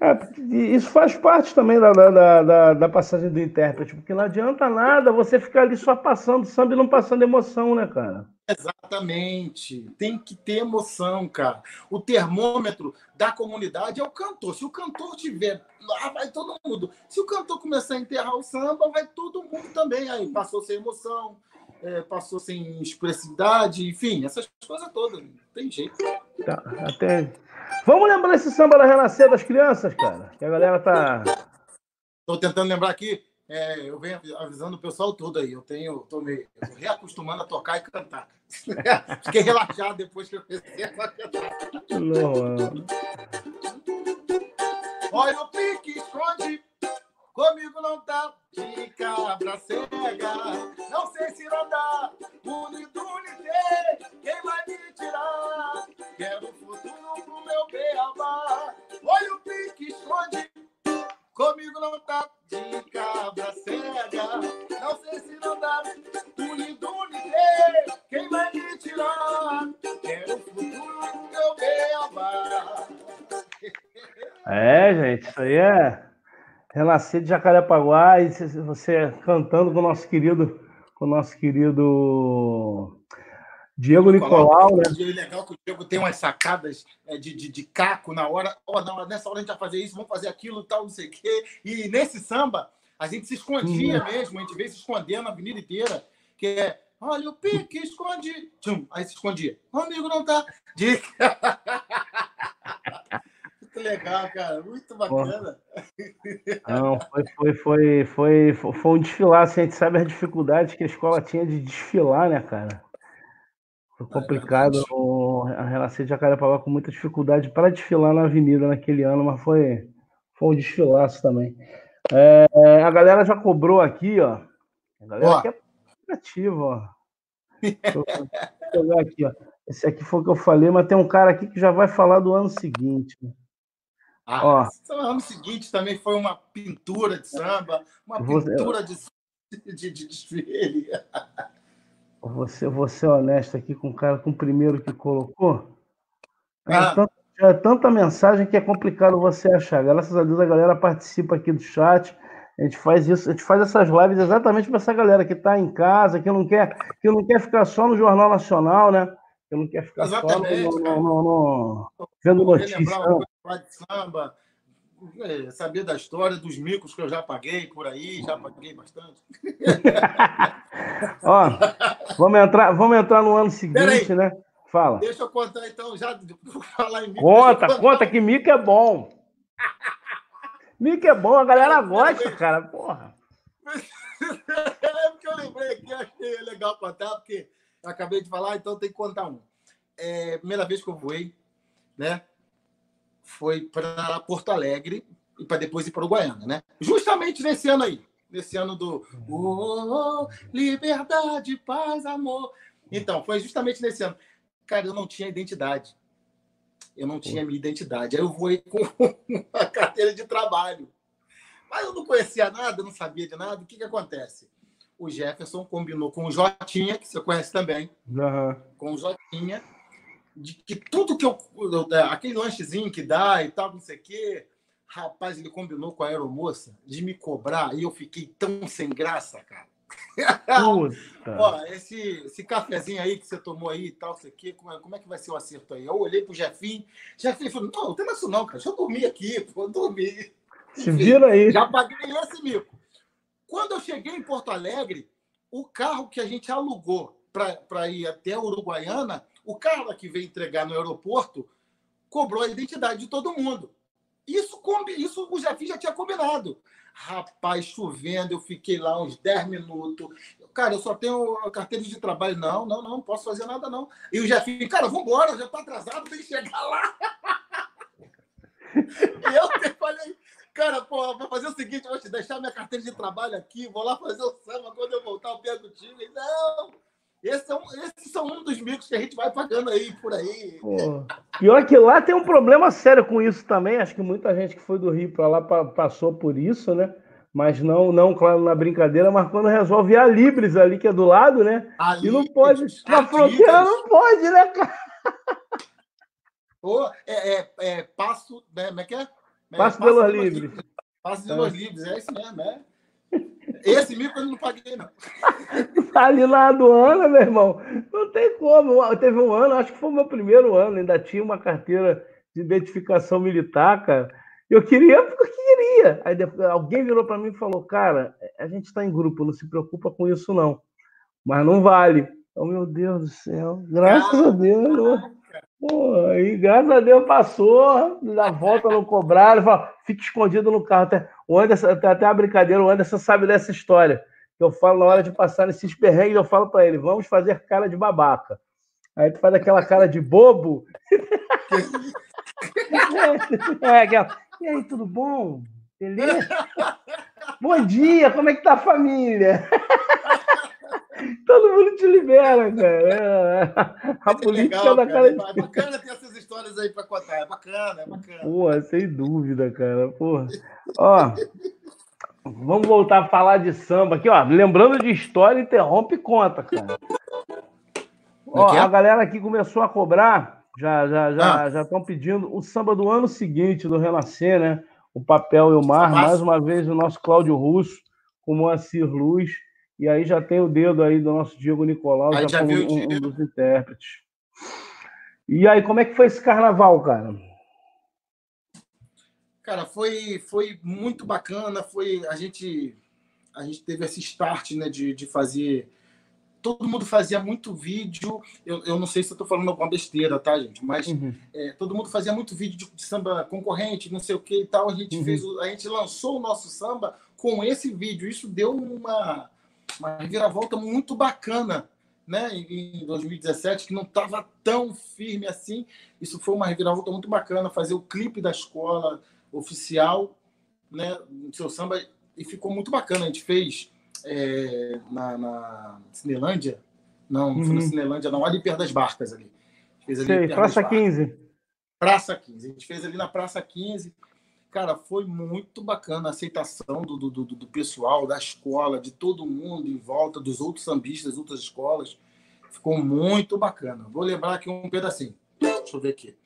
É, isso faz parte também da, da, da, da, passagem do intérprete, porque não adianta nada você ficar ali só passando samba e não passando emoção, né, cara? Exatamente. Tem que ter emoção, cara. O termômetro da comunidade é o cantor. Se o cantor tiver, lá vai todo mundo. Se o cantor começar a enterrar o samba, vai todo mundo também. Aí passou sem emoção, é, passou sem expressividade, enfim, essas coisas todas. Não tem jeito. Tá, até. Vamos lembrar esse samba da Renascer das crianças, cara. Que a galera tá. Estou tentando lembrar aqui. É, eu venho avisando o pessoal todo aí. Eu tenho, tô me reacostumando a tocar e cantar. Fiquei relaxado depois que eu comecei a cantar. Olha o pique, esconde. Comigo não tá de cabra cega. Não sei se não dá. Unido. Quem vai me tirar? Quero futuro pro meu Renascer de Jacarepaguá e você cantando com o nosso querido, com o nosso querido Diego Nicolau, né? É legal que o Diego tem umas sacadas é, de, de, de caco na hora. Oh, não, nessa hora a gente vai fazer isso, vamos fazer aquilo, tal, não sei o quê. E nesse samba, a gente se escondia hum. mesmo, a gente veio se escondendo na avenida inteira, que é Olha o pique, esconde. Tchum, aí se escondia. O amigo não tá. De... Muito legal, cara. Muito bacana. Não, foi, foi, foi, foi, foi um desfilar. Assim, a gente sabe as dificuldades que a escola tinha de desfilar, né, cara? Foi complicado. A relação de Jacarepaguá com muita dificuldade para desfilar na avenida naquele ano, mas foi, foi um desfilaço também. É, a galera já cobrou aqui, ó. A galera ó. aqui é ativa, ó. Aqui, ó. Esse aqui foi o que eu falei, mas tem um cara aqui que já vai falar do ano seguinte. Ah, ó, o ano seguinte também foi uma pintura de samba, uma pintura de, de, de desfile. Você, vou ser honesto aqui com o cara, com o primeiro que colocou. Ah. É, tanta, é tanta mensagem que é complicado você achar. Graças a Deus a galera participa aqui do chat. A gente faz isso, a gente faz essas lives exatamente para essa galera que está em casa, que não quer, que não quer ficar só no Jornal Nacional, né? Que não quer ficar exatamente, só no, no, no, no vendo notícias. de samba, é, saber da história dos micos que eu já paguei por aí, já paguei bastante. Ó, vamos entrar, vamos entrar no ano seguinte, né? Fala. Deixa eu contar então, já falar em mico. Conta, conta que mico é bom. Mico é bom, a galera gosta, cara, porra. É porque eu lembrei aqui, achei legal contar, porque acabei de falar, então tem que contar um. É, primeira vez que eu voei, né? Foi para Porto Alegre e para depois ir para Uruguaiana, né? Justamente nesse ano aí, nesse ano do oh, liberdade, paz, amor. Então, foi justamente nesse ano. Cara, eu não tinha identidade eu não tinha minha identidade. Aí eu voei com a carteira de trabalho. Mas eu não conhecia nada, não sabia de nada. O que, que acontece? O Jefferson combinou com o Jotinha, que você conhece também, uhum. com o Jotinha, de que tudo que eu. É, aquele lanchezinho que dá e tal, não sei o quê. Rapaz, ele combinou com a aeromoça de me cobrar e eu fiquei tão sem graça, cara. Ó, esse, esse cafezinho aí que você tomou aí e tal, isso aqui, como é, como é que vai ser o acerto aí? Eu olhei pro Jefinho, Jefinho falou: não, não tem isso não, cara, deixa eu dormir aqui, pô, eu dormi. Se vira aí. Já paguei esse mico. Quando eu cheguei em Porto Alegre, o carro que a gente alugou para ir até a Uruguaiana, o cara que veio entregar no aeroporto cobrou a identidade de todo mundo. Isso, isso o Jefinho já tinha combinado. Rapaz, chovendo, eu fiquei lá uns 10 minutos. Cara, eu só tenho carteira de trabalho. Não, não, não, não posso fazer nada, não. E o Jefinho, cara, vambora, já tá atrasado, tem que chegar lá. e eu falei, cara, pô, vou fazer o seguinte, vou te deixar minha carteira de trabalho aqui, vou lá fazer o samba, quando eu voltar eu pego o time. Não! Esse é um, esses são um dos micos que a gente vai pagando aí por aí. Pô. Pior que lá tem um problema sério com isso também. Acho que muita gente que foi do Rio para lá passou por isso, né? Mas não, não, claro, na brincadeira, mas quando resolve a Libres ali, que é do lado, né? A e não pode. Na fronteira não pode, né, cara? Pô, é, é, é passo, né? Como é que é? é passo, passo pelos Livres. Passo pelos é. Livres, é isso mesmo, é. Esse mico eu não paguei, não. Ali na aduana, meu irmão, não tem como. Teve um ano, acho que foi o meu primeiro ano, ainda tinha uma carteira de identificação militar, cara. Eu queria porque queria. Aí depois, alguém virou para mim e falou: Cara, a gente está em grupo, não se preocupa com isso, não. Mas não vale. Oh, meu Deus do céu. Graças ah, a Deus. Não. Pô, aí, graças a Deus, passou, dá volta no cobrado, fala, fica escondido no carro. Até, o Anderson, até, até uma brincadeira, o Anderson sabe dessa história. Que eu falo na hora de passar nesses perrengues, eu falo para ele, vamos fazer cara de babaca. Aí tu faz aquela cara de bobo. é, é, aquela, e aí, tudo bom? Beleza? bom dia, como é que tá a família? Todo mundo te libera, cara. É, a política legal, da cara. cara. É bacana ter essas histórias aí para contar. É bacana, é bacana. Porra, sem dúvida, cara. Porra. Ó, vamos voltar a falar de samba aqui, ó. Lembrando de história, interrompe e conta, cara. Ó, é? a galera aqui começou a cobrar, já já já ah. já estão pedindo o samba do ano seguinte do Renascer, né? O papel e o mar, mais uma vez o nosso Cláudio Russo, com o Moacir Luz. E aí já tem o dedo aí do nosso Diego Nicolau, já, já como um, um, dos intérpretes. E aí, como é que foi esse carnaval, cara? Cara, foi, foi muito bacana. Foi a gente a gente teve esse start, né, de, de fazer. Todo mundo fazia muito vídeo. Eu, eu não sei se eu estou falando alguma besteira, tá, gente? Mas uhum. é, todo mundo fazia muito vídeo de, de, samba concorrente, não sei o que e tal. A gente uhum. fez, a gente lançou o nosso samba com esse vídeo. Isso deu uma uma reviravolta muito bacana né, em 2017, que não estava tão firme assim. Isso foi uma reviravolta muito bacana, fazer o clipe da escola oficial, né, seu samba, e ficou muito bacana. A gente fez é, na, na Cinelândia, Não, não uhum. fui no uhum. Cinelândia, não. Ali perto das barcas ali. Fez ali Sei, Praça 15. Praça 15. A gente fez ali na Praça 15. Cara, foi muito bacana a aceitação do, do, do, do pessoal, da escola, de todo mundo em volta, dos outros sambistas, das outras escolas. Ficou muito bacana. Vou lembrar aqui um pedacinho. Deixa eu ver aqui.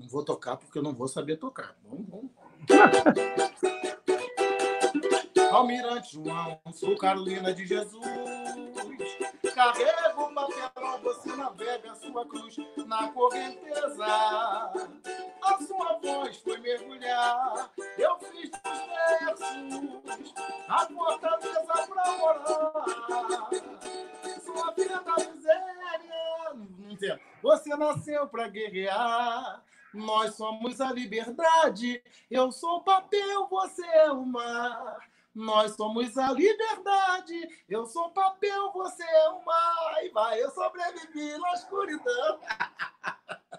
Não vou tocar porque eu não vou saber tocar. Vamos, vamos. Almirante João, sou Carolina de Jesus. Carrego o papelão, você navega a sua cruz na correnteza. A sua voz foi mergulhar, eu fiz os versos, a fortaleza pra morar. Sua vida da miséria, você nasceu pra guerrear. Nós somos a liberdade, eu sou o papel, você é o mar. Nós somos a liberdade. Eu sou o papel, você é o mar. E vai, eu sobrevivi na escuridão.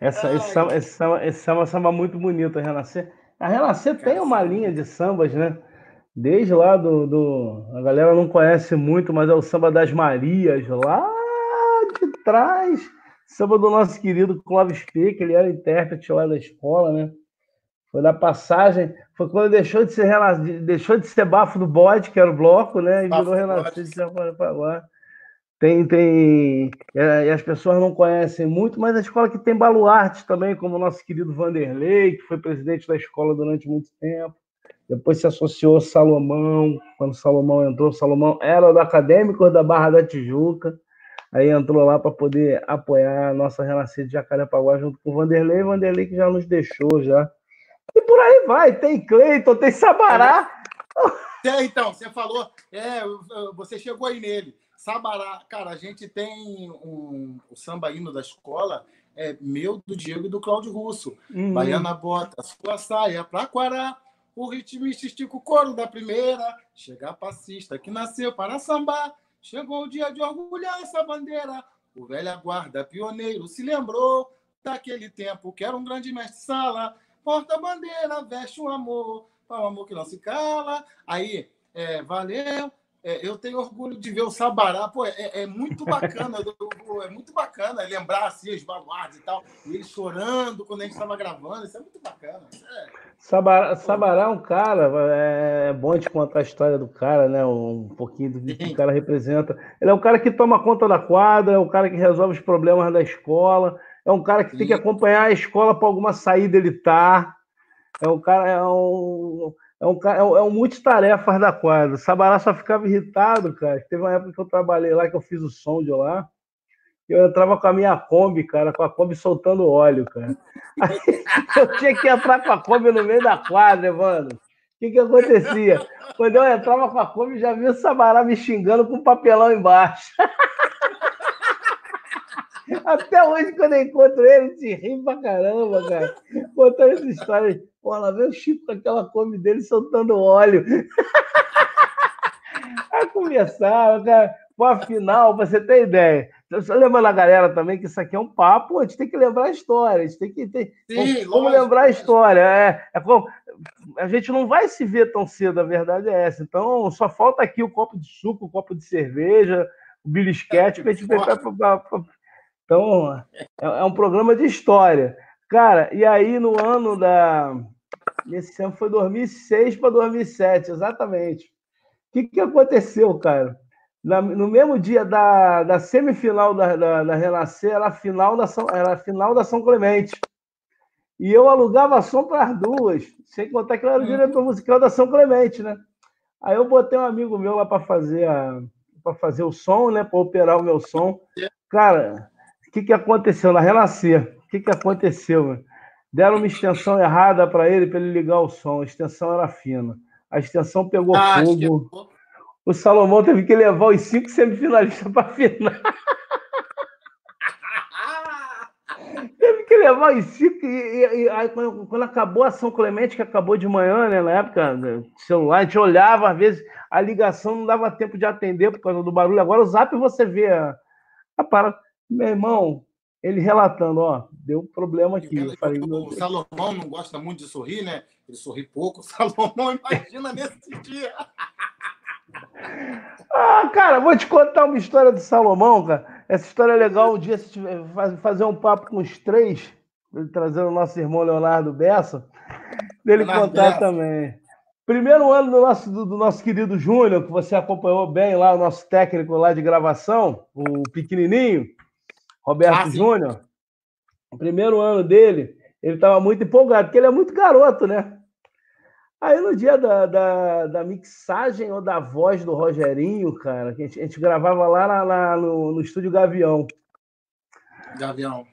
Essa, esse, samba, esse, samba, esse samba, samba muito bonito, a Renascer. A Renascer tem uma linha de sambas, né? Desde lá do, do. A galera não conhece muito, mas é o samba das Marias, lá de trás. Samba do nosso querido Clóvis P, que ele era intérprete lá da escola, né? Foi na passagem, foi quando deixou de ser deixou de ser bafo do bode, que era o bloco, né? E virou renascer de agora. Tem, tem. É, e as pessoas não conhecem muito, mas a escola que tem baluarte também, como o nosso querido Vanderlei, que foi presidente da escola durante muito tempo. Depois se associou Salomão, quando Salomão entrou, Salomão era do acadêmico da Barra da Tijuca. Aí entrou lá para poder apoiar a nossa Renascer de Jacarepaguá junto com o Vanderlei, Vanderlei que já nos deixou já e por aí vai. Tem Cleiton, tem Sabará. É, então, você falou, é, você chegou aí nele. Sabará, cara, a gente tem um, o samba hino da escola, é meu, do Diego e do Cláudio Russo. Uhum. Baiana bota sua saia pra Quará, o ritmista estica o coro da primeira, chegar passista que nasceu para sambar, chegou o dia de orgulhar essa bandeira, o velho guarda pioneiro se lembrou daquele tempo que era um grande mestre-sala, porta-bandeira, veste o amor, para o amor que não se cala. Aí, é, valeu. É, eu tenho orgulho de ver o Sabará, pô, é, é muito bacana, é muito bacana lembrar assim, os baluartes e tal, e ele chorando quando a gente estava gravando, isso é muito bacana. É... Sabará, Sabará é um cara, é, é bom te contar a história do cara, né? Um pouquinho do que o cara representa. Ele é um cara que toma conta da quadra, é um cara que resolve os problemas da escola, é um cara que Sim. tem que acompanhar a escola para alguma saída ele tá. É um cara, é um, é um, é um, é um multitarefas da quadra. Sabará só ficava irritado, cara. Teve uma época que eu trabalhei lá, que eu fiz o som de lá. Eu entrava com a minha Kombi, cara, com a Kombi soltando óleo, cara. Aí, eu tinha que entrar com a Kombi no meio da quadra, mano. O que, que acontecia? Quando eu entrava com a Kombi, já vi o Sabará me xingando com papelão embaixo. Até hoje, quando eu encontro ele, se ri pra caramba, cara. Contando essa história. Pô, lá vem o Chico com aquela come dele soltando óleo. Aí começaram, cara. Pô, afinal, pra você ter ideia. Só lembrando a galera também que isso aqui é um papo, a gente tem que lembrar a história, a gente tem que ter. Sim, como, lembrar a história? É, é como, a gente não vai se ver tão cedo, a verdade é essa. Então, só falta aqui o copo de suco, o copo de cerveja, o belisquete, para a gente então, é, é, um programa de história. Cara, e aí no ano da. Nesse ano foi 2006 para 2007, exatamente. O que, que aconteceu, cara? Na, no mesmo dia da, da semifinal da, da, da Renascer, era a, final da São, era a final da São Clemente. E eu alugava som para as duas, sem contar que eu era o diretor musical da São Clemente, né? Aí eu botei um amigo meu lá para fazer a para fazer o som, né, para operar o meu som. Cara, que, que aconteceu na Renascer? O que, que aconteceu? Deram uma extensão errada para ele, para ele ligar o som. A extensão era fina. A extensão pegou ah, fogo. O Salomão teve que levar os cinco semifinalistas para a final. teve que levar os cinco. E, e, e aí, quando, quando, acabou a São Clemente, que acabou de manhã, né, na época, né, celular, a gente olhava, às vezes a ligação não dava tempo de atender por causa do barulho. Agora o zap você vê a, a parada. Meu irmão, ele relatando, ó, deu problema aqui. Eu falei, o Salomão não gosta muito de sorrir, né? Ele sorri pouco. Salomão, imagina nesse dia. Ah, cara, vou te contar uma história do Salomão, cara. Essa história é legal. Um dia, se tiver, fazer um papo com os três, trazendo o nosso irmão Leonardo Bessa, dele Leonardo contar Bessa. também. Primeiro ano do nosso, do, do nosso querido Júnior, que você acompanhou bem lá, o nosso técnico lá de gravação, o pequenininho, Roberto ah, Júnior. Primeiro ano dele, ele estava muito empolgado, porque ele é muito garoto, né? Aí no dia da, da, da, mixagem ou da voz do Rogerinho, cara, que a gente, a gente gravava lá, lá, lá no, no, estúdio Gavião. Gavião.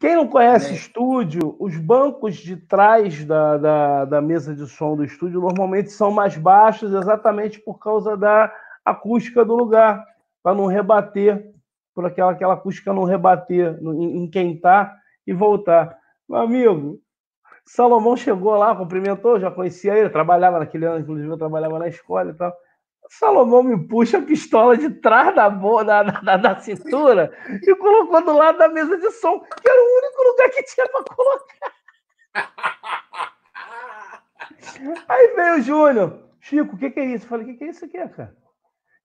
Quem não conhece é. estúdio, os bancos de trás da, da, da, mesa de som do estúdio normalmente são mais baixos, exatamente por causa da acústica do lugar, para não rebater, por aquela, aquela acústica não rebater em, em quem está e voltar. Meu amigo, Salomão chegou lá, cumprimentou, já conhecia ele, trabalhava naquele ano, inclusive eu trabalhava na escola e tal. Salomão me puxa a pistola de trás da, da, da, da, cintura e colocou do lado da mesa de som, que era o único lugar que tinha para colocar. Aí veio o Júnior. Chico, o que, que, é isso? Eu falei, o que, que, é isso aqui, cara?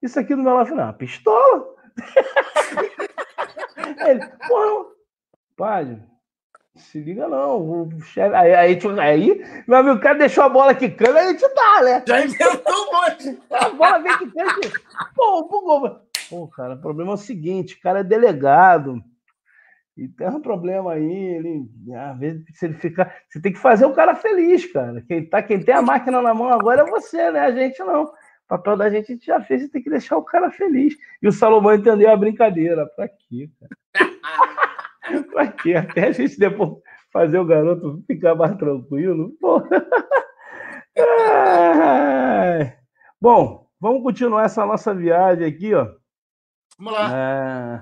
Isso aqui do meu lado, não, pistola. Ele, pô, padre, se liga não, o chefe. Aí, aí, aí, meu amigo, o cara deixou a bola quicando, aí te dá, né? Já inventou um monte. A bola vem quicando. Pô, pô, pô, cara, o problema é o seguinte: o cara é delegado. E tem um problema aí, ele, às vezes, se ele ficar. Você tem que fazer o cara feliz, cara. Quem, tá, quem tem a máquina na mão agora é você, né? A gente não. O papel da gente a gente já fez, você tem que deixar o cara feliz. E o Salomão entendeu a brincadeira. Pra quê, cara? Pra quê? Até a gente depois fazer o garoto ficar mais tranquilo. Bom, vamos continuar essa nossa viagem aqui, ó. Vamos lá. É,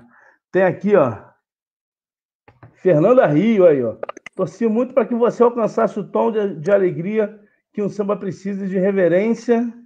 tem aqui, ó. Fernanda Rio aí, ó. Torci muito para que você alcançasse o tom de, de alegria que um samba precisa de reverência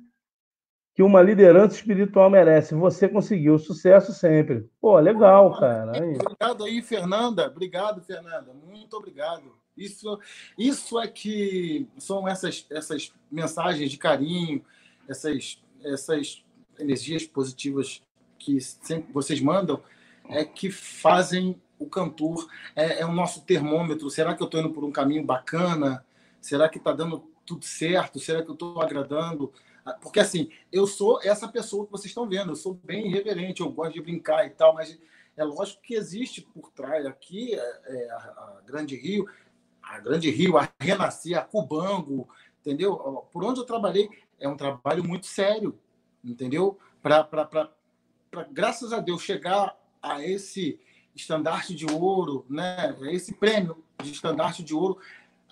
que uma liderança espiritual merece. Você conseguiu sucesso sempre. Pô, legal, cara. Aí. Obrigado aí, Fernanda. Obrigado, Fernanda. Muito obrigado. Isso, isso é que são essas, essas mensagens de carinho, essas, essas energias positivas que sempre vocês mandam, é que fazem o cantor. É, é o nosso termômetro. Será que eu estou indo por um caminho bacana? Será que está dando tudo certo? Será que eu estou agradando? Porque assim, eu sou essa pessoa que vocês estão vendo, eu sou bem irreverente, eu gosto de brincar e tal, mas é lógico que existe por trás aqui é, é a, a, Grande Rio, a Grande Rio, a Renascer, a Cubango, entendeu? Por onde eu trabalhei, é um trabalho muito sério, entendeu? Para, graças a Deus, chegar a esse estandarte de ouro, né? esse prêmio de estandarte de ouro,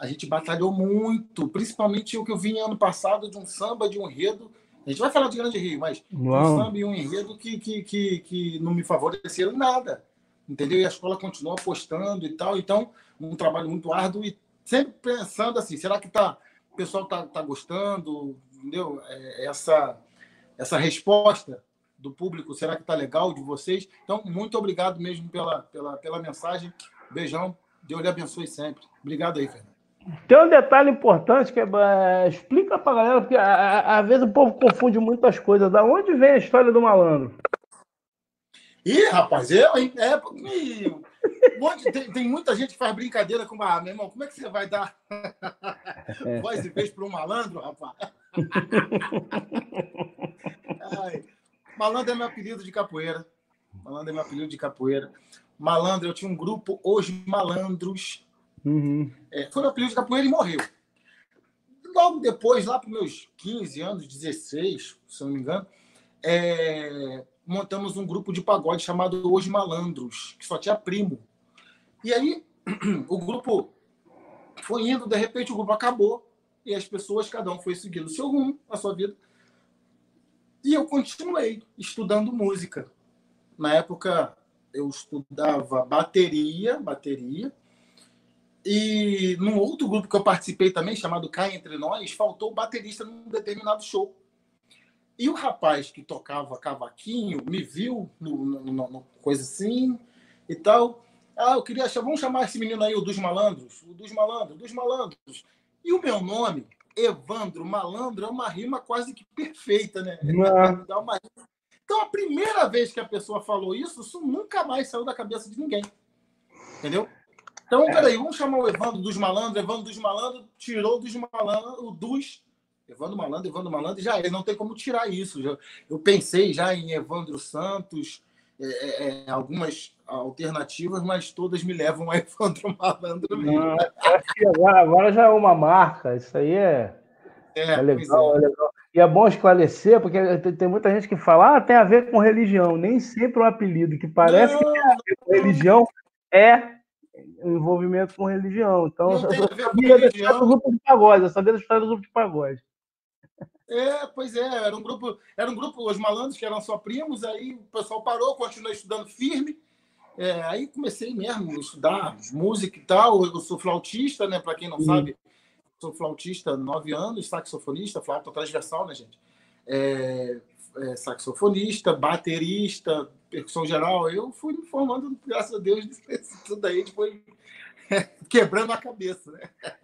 a gente batalhou muito, principalmente o que eu vi ano passado de um samba, de um enredo. A gente vai falar de Grande Rio, mas Uau. um samba e um enredo que, que, que, que não me favoreceram nada. Entendeu? E a escola continua apostando e tal. Então, um trabalho muito árduo e sempre pensando assim: será que tá, o pessoal está tá gostando? Entendeu? É, essa, essa resposta do público, será que tá legal de vocês? Então, muito obrigado mesmo pela, pela, pela mensagem. Beijão. Deus lhe abençoe sempre. Obrigado aí, Fernando. Tem um detalhe importante que é, é explica pra galera, porque às vezes o povo confunde muitas coisas. Da onde vem a história do malandro? Ih, rapaz, eu, hein? É, tem, tem, muita gente que faz brincadeira com ah, meu irmão, como é que você vai dar voz e vez para um malandro, rapaz? Ai, malandro é meu apelido de capoeira. Malandro é meu apelido de capoeira. Malandro, eu tinha um grupo, hoje malandros, Uhum. É, foi no apelido de capoeira e morreu. Logo depois, lá para meus 15 anos, 16, se não me engano, é, montamos um grupo de pagode chamado Hoje Malandros, que só tinha primo. E aí o grupo foi indo, de repente o grupo acabou e as pessoas, cada um foi seguindo o seu rumo, a sua vida. E eu continuei estudando música. Na época eu estudava bateria, bateria, e num outro grupo que eu participei também, chamado Cá Entre Nós, faltou o baterista num determinado show. E o rapaz que tocava cavaquinho me viu no, no, no, no coisa assim e tal. Ah, eu queria achar, vamos chamar esse menino aí, o dos malandros, o dos malandros, dos malandros. E o meu nome, Evandro Malandro é uma rima quase que perfeita, né? Não. Uma... Então, a primeira vez que a pessoa falou isso, isso nunca mais saiu da cabeça de ninguém. Entendeu? Então, é. peraí, vamos chamar o Evandro dos Malandros. Evandro dos Malandros tirou dos Malandros, o dos. Evandro Malandro, Evandro Malandro, já ele não tem como tirar isso. Eu pensei já em Evandro Santos, é, é, é, algumas alternativas, mas todas me levam a Evandro Malandro mesmo. que agora, agora, já é uma marca, isso aí é, é, é legal, é. legal. E é bom esclarecer, porque tem, muita gente que fala, ah, tem a ver com religião. Nem sempre um apelido que parece não, que tem a ver com religião é envolvimento com religião. Então, não eu, eu sabia da história do grupo de pagode, eu sabia da história do grupo de pagode. É, pois é, era um grupo, era um grupo, os malandros que eram só primos, aí o pessoal parou, continuou estudando firme. É, aí comecei mesmo a estudar música e tal. Eu sou flautista, né? Para quem não sabe, sou flautista há nove anos, saxofonista, flauta transversal, né, gente? É, é, saxofonista, baterista, percussão geral. Eu fui me formando, graças a Deus, tudo aí depois quebrando a cabeça, né?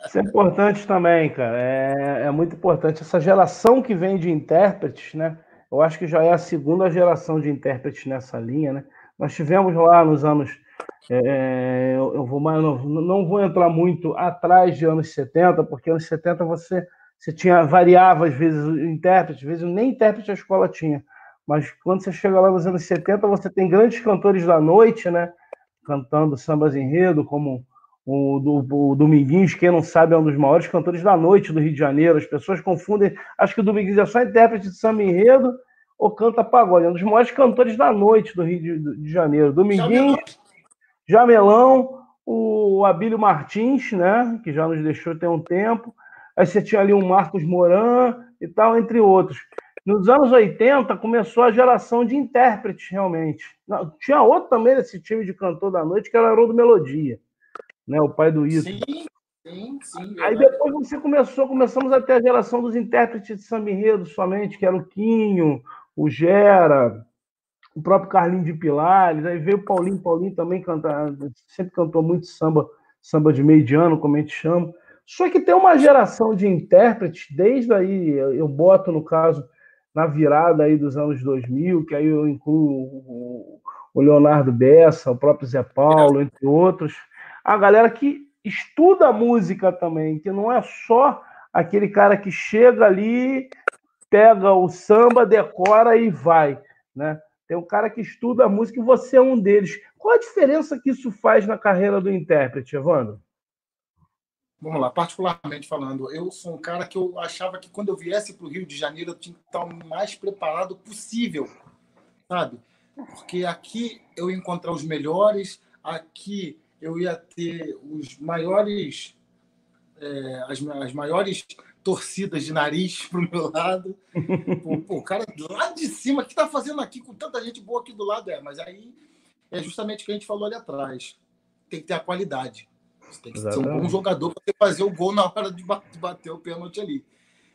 Isso é importante também, cara. É, é muito importante. Essa geração que vem de intérpretes, né? Eu acho que já é a segunda geração de intérpretes nessa linha, né? Nós tivemos lá nos anos. É, eu, eu, vou mais, não, não vou entrar muito atrás de anos 70, porque anos 70 você, você tinha variava às vezes o intérprete, às vezes nem intérprete a escola tinha. Mas quando você chega lá nos anos 70, você tem grandes cantores da noite, né? Cantando sambas enredo, como o, do, o Dominguinhos, quem não sabe, é um dos maiores cantores da noite do Rio de Janeiro. As pessoas confundem, acho que o Dominguinhos é só intérprete de samba enredo ou canta pagode. É um dos maiores cantores da noite do Rio de, de Janeiro. Dominguinhos, Jamelão, o Abílio Martins, né, que já nos deixou tem um tempo. Aí você tinha ali um Marcos Moran e tal, entre outros. Nos anos 80 começou a geração de intérpretes, realmente. Não, tinha outro também nesse time de cantor da noite, que era Haroldo Melodia né? O pai do Ito. Sim, sim, sim. Aí depois você começou, começamos a ter a geração dos intérpretes de samba enredo somente, que era o Quinho, o Gera, o próprio Carlinho de Pilares, aí veio o Paulinho, Paulinho também canta, sempre cantou muito samba, samba de meio de ano, como a gente chama. Só que tem uma geração de intérpretes, desde aí, eu boto no caso, na virada aí dos anos 2000, que aí eu incluo o Leonardo Bessa, o próprio Zé Paulo, entre outros, a galera que estuda música também, que não é só aquele cara que chega ali, pega o samba, decora e vai, né? Tem um cara que estuda a música e você é um deles. Qual a diferença que isso faz na carreira do intérprete, Evandro? Vamos lá, particularmente falando, eu sou um cara que eu achava que quando eu viesse para o Rio de Janeiro eu tinha que estar o mais preparado possível, sabe? Porque aqui eu ia encontrar os melhores, aqui eu ia ter os maiores, é, as, as maiores torcidas de nariz para o meu lado. o cara lá de cima, que está fazendo aqui com tanta gente boa aqui do lado? É, mas aí é justamente o que a gente falou ali atrás. Tem que ter a qualidade. Você tem que Exatamente. ser um bom jogador para fazer o gol na hora de bater o pênalti ali.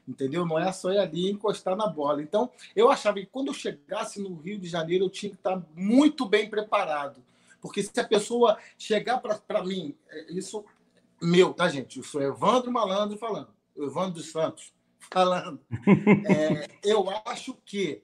Entendeu? Não é só ir ali e encostar na bola. Então, eu achava que quando eu chegasse no Rio de Janeiro, eu tinha que estar muito bem preparado porque se a pessoa chegar para mim, é, isso meu, tá, gente? Eu sou Evandro Malandro falando, Evandro dos Santos falando. É, eu acho que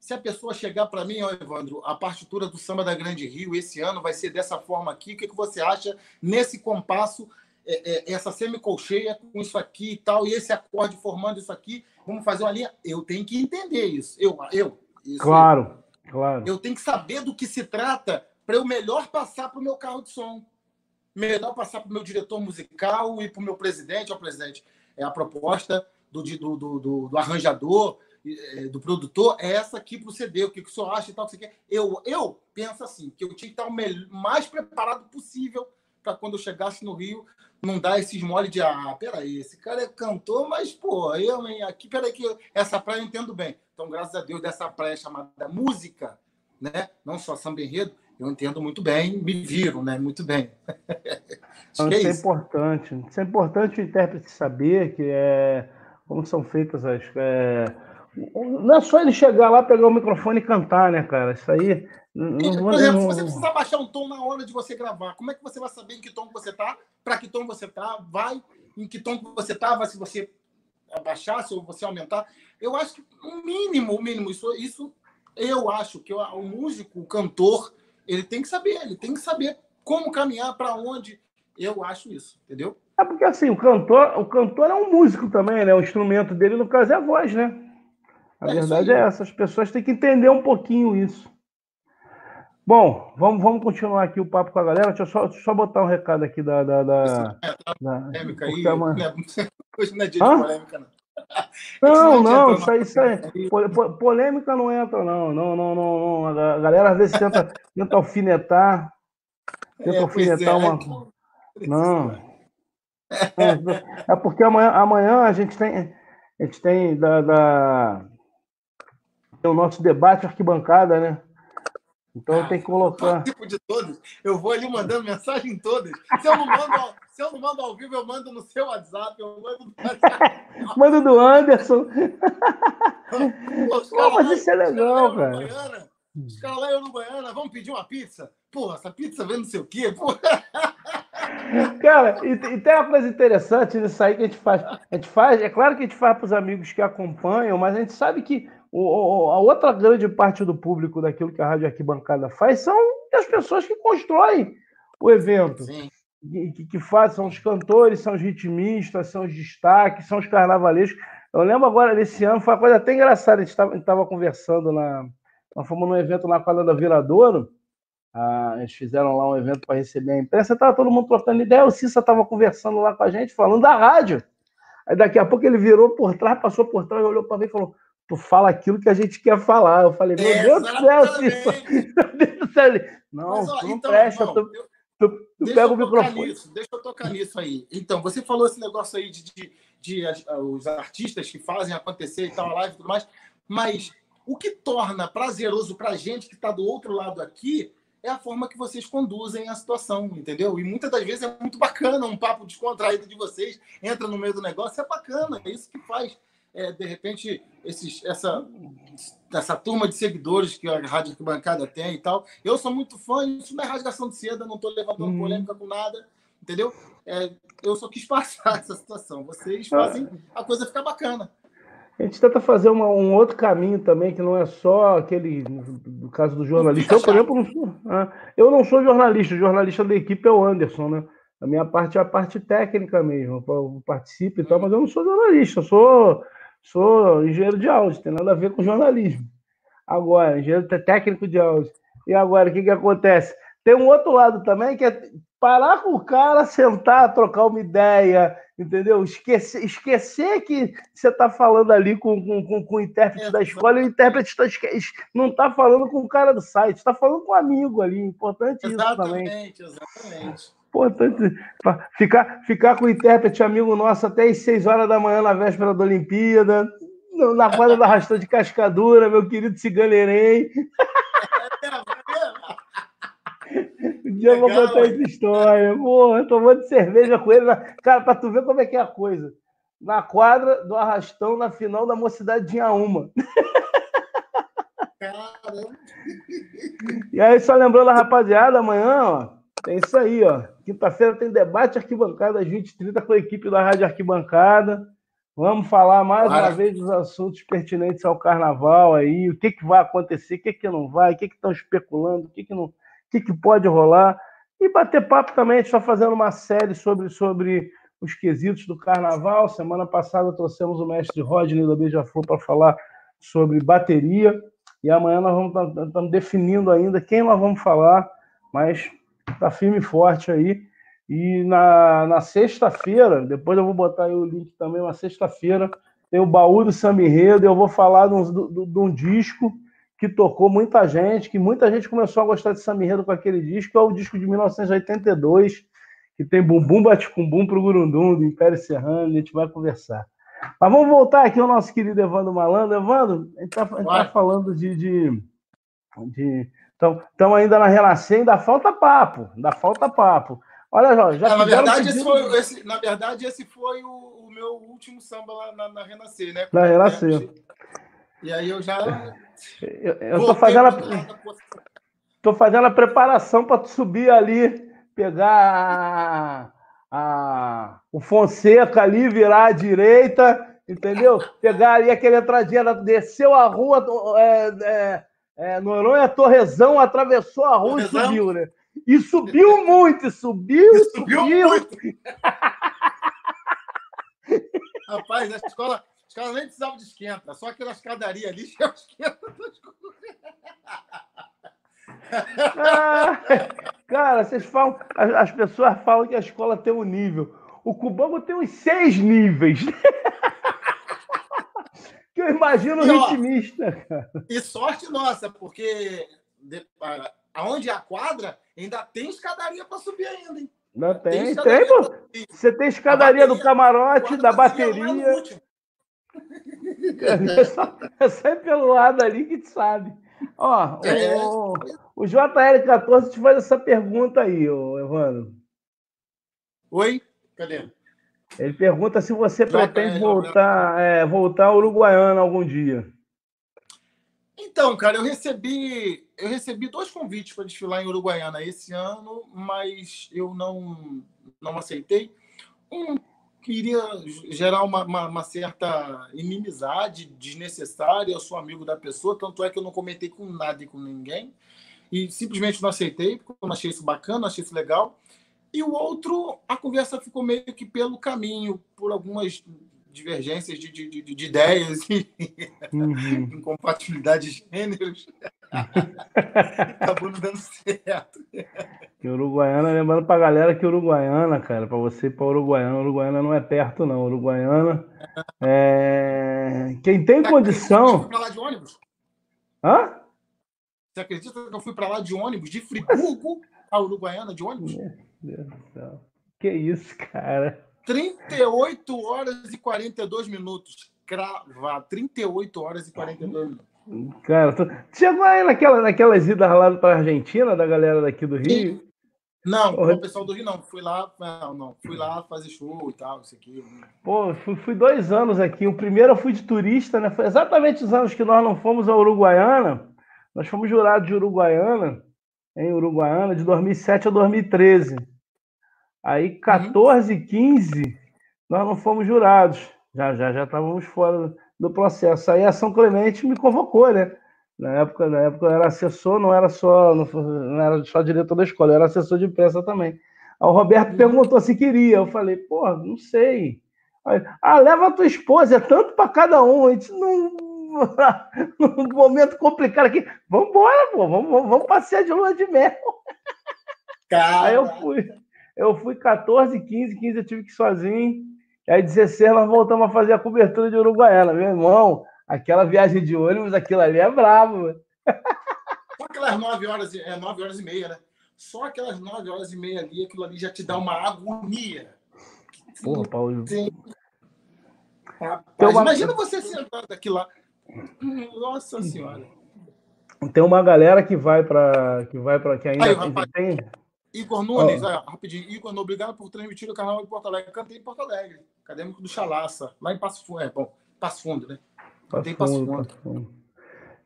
se a pessoa chegar para mim, ó, Evandro, a partitura do Samba da Grande Rio esse ano vai ser dessa forma aqui, o que, que você acha nesse compasso, é, é, essa semicolcheia com isso aqui e tal, e esse acorde formando isso aqui, vamos fazer uma linha? Eu tenho que entender isso. Eu, eu. Isso, claro, eu, claro. Eu tenho que saber do que se trata para eu melhor passar para o meu carro de som, melhor passar para o meu diretor musical e para o meu presidente. Ó, presidente, é a proposta do, do, do, do arranjador, é, do produtor, é essa aqui para o CD. O que, que o senhor acha e tal? Que você Eu, eu penso assim, que eu tinha que estar o mais preparado possível para quando eu chegasse no Rio não dar esses mole de ah, peraí, esse cara é cantor, mas pô, eu hein, aqui, peraí, que essa praia eu entendo bem. Então, graças a Deus, dessa praia chamada música, né? Não só samba enredo, eu entendo muito bem, me viro, né? Muito bem. Então, isso é, é importante. Isso é importante o intérprete saber que é como são feitas as. É... Não é só ele chegar lá, pegar o microfone e cantar, né, cara? Isso aí. Por exemplo, se você precisa baixar um tom na hora de você gravar, como é que você vai saber em que tom você tá? Para que tom você tá? Vai em que tom você tá? Vai se você abaixasse ou você aumentar. Eu acho que o mínimo, o mínimo, isso, isso eu acho que o músico, o cantor, ele tem que saber, ele tem que saber como caminhar, para onde. Eu acho isso, entendeu? É porque assim, o cantor, o cantor é um músico também, né? O instrumento dele, no caso, é a voz, né? A é verdade é essa, as pessoas têm que entender um pouquinho isso. Bom, vamos, vamos continuar aqui o papo com a galera. Deixa eu só, deixa eu só botar um recado aqui da. da, da, é, tá da polêmica aí. Hoje não é dia de polêmica, não. Não, não, isso aí, isso aí. Polêmica não entra, não. Não, não, não, não. A galera às vezes tenta, tenta alfinetar. Tenta é, alfinetar é. uma. Não. É, é porque amanhã, amanhã a gente tem. A gente tem da, da, tem o nosso debate arquibancada, né? Então ah, tem que colocar. Eu de todos. Eu vou ali mandando mensagem em todas. Se eu não mando, se eu não mando ao vivo, eu mando no seu WhatsApp, eu mando do Mando do Anderson. Pô, mas isso é legal, cara. os caras lá em Uruguaiana, vamos pedir uma pizza? Pô, essa pizza vem não sei o quê. Pô. Cara, e, e, tem uma coisa interessante nisso aí que a gente faz. A gente faz, é claro que a gente faz para os amigos que acompanham, mas a gente sabe que o, a outra grande parte do público daquilo que a Rádio Arquibancada faz são as pessoas que constroem o evento. Que, que fazem, são os cantores, são os ritmistas, são os destaques, são os carnavalescos. Eu lembro agora, desse ano, foi uma coisa até engraçada. A gente estava conversando na. Nós fomos num evento na quadra da Viradouro. Ah, eles fizeram lá um evento para receber a imprensa, estava todo mundo trocando ideia. O Cissa estava conversando lá com a gente, falando da rádio. Aí daqui a pouco ele virou por trás, passou por trás, olhou para mim e falou: tu fala aquilo que a gente quer falar. Eu falei, meu é, Deus do céu, Cícero. Não, Mas, ó, tu não então, presta, irmão, tu, tu, tu pega o microfone. Nisso, deixa eu tocar nisso aí. Então, você falou esse negócio aí de, de, de, os artistas que fazem acontecer e tal, a live e tudo mais, mas o que torna prazeroso para a gente que está do outro lado aqui é a forma que vocês conduzem a situação, entendeu? E muitas das vezes é muito bacana um papo descontraído de vocês, entra no meio do negócio, é bacana, é isso que faz é, de repente, esses, essa, essa turma de seguidores que a Rádio Bancada tem e tal. Eu sou muito fã, isso não é rasgação de seda, não estou levantando uhum. polêmica com nada, entendeu? É, eu só quis passar essa situação. Vocês ah. fazem a coisa ficar bacana. A gente tenta fazer uma, um outro caminho também, que não é só aquele, no caso do jornalista. Eu, por exemplo, não sou, ah, eu não sou jornalista, o jornalista da equipe é o Anderson, né? A minha parte é a parte técnica mesmo, eu participo e tal, mas eu não sou jornalista, eu sou Sou engenheiro de áudio, tem nada a ver com jornalismo. Agora, engenheiro técnico de áudio. E agora, o que, que acontece? Tem um outro lado também, que é parar com o cara, sentar, trocar uma ideia, entendeu? Esquecer, esquecer que você está falando ali com, com, com, o intérprete é, da escola e o intérprete tá, não está falando com o cara do site, está falando com um amigo ali. Importante exatamente, isso também. Exatamente, exatamente. Importante ficar, ficar com o intérprete amigo nosso até às 6 horas da manhã na véspera da Olimpíada, na quadra da Rastão de Cascadura, meu querido Ciganerém. Um dia eu vou contar essa história. Porra, tomando cerveja com ele. Cara, pra tu ver como é que é a coisa. Na quadra do Arrastão, na final da Mocidade tinha uma. Caramba. E aí, só lembrando a rapaziada, amanhã, ó, é isso aí, ó. Quinta-feira tem debate arquibancada às 20h30 com a equipe da Rádio Arquibancada. Vamos falar mais uma vez dos assuntos pertinentes ao carnaval aí, o que, que vai acontecer, o que, que não vai, o que estão especulando, o que, que, não, o que, que pode rolar. E bater papo também, a gente está fazendo uma série sobre, sobre os quesitos do carnaval. Semana passada trouxemos o mestre Rodney da Beija-Flor para falar sobre bateria. E amanhã nós vamos estamos definindo ainda quem nós vamos falar, mas tá firme e forte aí. E na, na sexta-feira, depois eu vou botar aí o link também, na sexta-feira, tem o baú do Samba Enredo, eu vou falar de um, de um, disco que tocou muita gente, que muita gente começou a gostar de Samba Enredo com aquele disco, é o disco de 1982, que tem Bumbum Bate com Bum pro Gurundum, do Império Serrano, a gente vai conversar. Mas vamos voltar aqui ao nosso querido Evandro Malandro. Evandro, a gente está tá falando de, de, de Estamos ainda na relação, ainda falta papo, ainda falta papo. Olha, só, já é, na, verdade, esse foi, esse, na verdade, esse foi o, o meu último samba lá na, na Renascer, né? Na Renascer. E aí eu já. Eu estou fazendo, a, tô fazendo a preparação para subir ali, pegar a, a, o Fonseca ali, virar à direita entendeu? Pegar ali aquela entradinha, desceu a rua, é, é, é, Noronha Torrezão, atravessou a rua Torrezão. e subiu, né? E subiu muito, e subiu, e subiu. subiu. Muito. Rapaz, a escola, a escola nem precisava de esquenta, só aquela escadaria ali já é esquenta. Ah, cara, vocês falam, as, as, pessoas falam que a escola tem um nível. O Cubango tem uns seis níveis. que eu imagino e, ritmista. Cara. E sorte nossa, porque de, aonde é a quadra ainda tem escadaria para subir ainda, hein? Não tem, tem, tem pô. Você tem escadaria bateria, do camarote, da bateria. É só, é só pelo lado ali que te sabe. Ó, é. o, o JL14 te faz essa pergunta aí, ô, Evandro. Oi? Cadê? Ele pergunta se você pretende voltar, é, voltar ao Uruguaiana algum dia. Então, cara, eu recebi eu recebi dois convites para desfilar em Uruguaiana esse ano, mas eu não não aceitei. Um queria gerar uma, uma, uma, certa inimizade desnecessária. Eu sou amigo da pessoa, tanto é que eu não comentei com nada e com ninguém. E simplesmente não aceitei, porque eu não achei isso bacana, não achei isso legal. E o outro, a conversa ficou meio que pelo caminho, por algumas divergências de, de, de, de ideias e uhum. incompatibilidade de gêneros. Acabou não dando certo. Que Uruguaiana, lembrando pra galera que Uruguaiana, cara, pra você ir pra Uruguaiana, Uruguaiana não é perto, não. Uruguaiana é. Quem tem condição. Você pra lá de ônibus? Hã? Você acredita que eu fui pra lá de ônibus, de Friburgo a Uruguaiana de ônibus? Meu Deus do céu. Que isso, cara? 38 horas e 42 minutos. Cravado. 38 horas e 42 minutos. Cara, tu... chegou aí naquela, naquelas idas lá para Argentina, da galera daqui do Rio? Sim. Não, o pessoal do Rio não. Fui lá, não, não. Fui lá fazer show e tal, isso aqui. Pô, fui, fui, dois anos aqui. O primeiro eu fui de turista, né? Foi exatamente os anos que nós não fomos a Uruguaiana. Nós fomos jurados de Uruguaiana, em Uruguaiana, de 2007 a 2013. Aí, 14 e 15, nós não fomos jurados. Já, já, já estávamos fora do processo. Aí a São Clemente me convocou, né? Na época, na época eu era assessor, não era só, não, era só diretor da escola, eu era assessor de imprensa também. Aí o Roberto perguntou se queria. Eu falei, pô, não sei. Aí, ah, leva a tua esposa, é tanto para cada um. A gente não. Num momento complicado aqui. Vamos embora, pô, vamos, vamos passear de lua de mel. Cara. Aí eu fui. Eu fui 14, 15, 15 eu tive que ir sozinho. E aí 16 nós voltamos a fazer a cobertura de Uruguaiana. Meu irmão, aquela viagem de ônibus, aquilo ali é bravo. Só aquelas 9 horas, é, 9 horas e meia, né? Só aquelas 9 horas e meia ali, aquilo ali já te dá uma agonia. Porra, Paulo. Sim. Rapaz, uma... Imagina você sentado aqui lá. Nossa Senhora. Tem uma galera que vai para que vai para que ainda Aí, rapaz, tem Igor Nunes, oh. é, rapidinho. Igor, obrigado por transmitir o carnaval de Porto Alegre. Cantei em Porto Alegre, acadêmico do Chalaça, lá em Passo Fundo. É, bom, Passo Fundo, né? Cantei em Passo Fundo. Passo Fundo.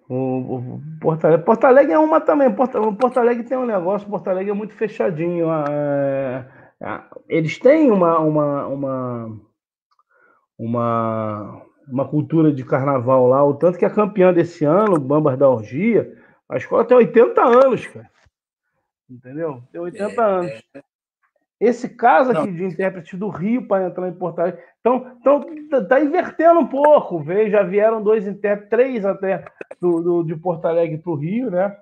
O, o, Porto, Alegre. Porto Alegre é uma também. Porto, Porto Alegre tem um negócio, Porto Alegre é muito fechadinho. É, é, eles têm uma, uma, uma, uma, uma cultura de carnaval lá, o tanto que a campeã desse ano, Bambas da Orgia, a escola tem 80 anos, cara entendeu? Tem 80 é, anos. É. Esse caso aqui Não. de intérprete do Rio para entrar em Porto Alegre, então, então tá invertendo um pouco. Veio, já vieram dois intérpretes, três até do, do de Porto Alegre para o Rio, né?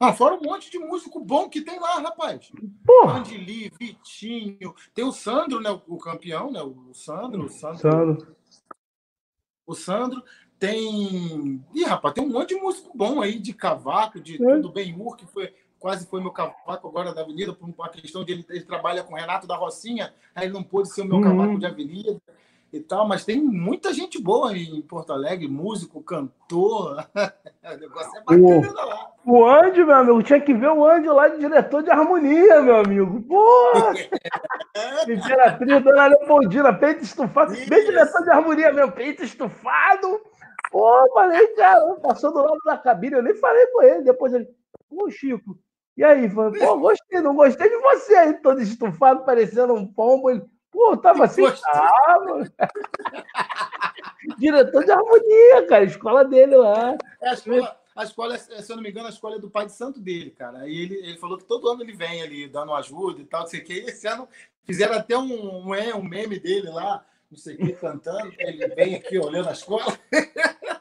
Ah, fora um monte de músico bom que tem lá, rapaz. Porra. Lee, Vitinho, tem o Sandro, né? O campeão, né? O Sandro, o Sandro. Sandro. O Sandro tem. Ih, rapaz, tem um monte de músico bom aí, de cavaco, de é. tudo bem, Mur, que foi quase foi meu cavaco agora da Avenida, por uma questão de ele, ele trabalha com Renato da Rocinha, aí ele não pôde ser o meu uhum. cavaco de Avenida e tal, mas tem muita gente boa em Porto Alegre, músico, cantor. o negócio é bacana o, lá. O Andy, meu amigo, tinha que ver o Andy lá de diretor de harmonia, meu amigo. Porra! Imperatriz, Dona Leopoldina, peito estufado. Isso. Bem diretor de harmonia meu peito estufado. Pô, falei, cara, passou do lado da cabine, eu nem falei com ele. Depois ele, pô, Chico, e aí, falei, pô, gostei, não gostei de você aí, todo estufado, parecendo um pombo. Ele, Pô, tava assim. Tava. Diretor de harmonia, cara, escola dele lá. É, a escola, a escola, se eu não me engano, a escola é do pai de santo dele, cara. Aí ele, ele falou que todo ano ele vem ali dando ajuda e tal, não sei o que. E esse ano fizeram até um, um, um meme dele lá, não sei o que, cantando. Ele vem aqui olhando a escola.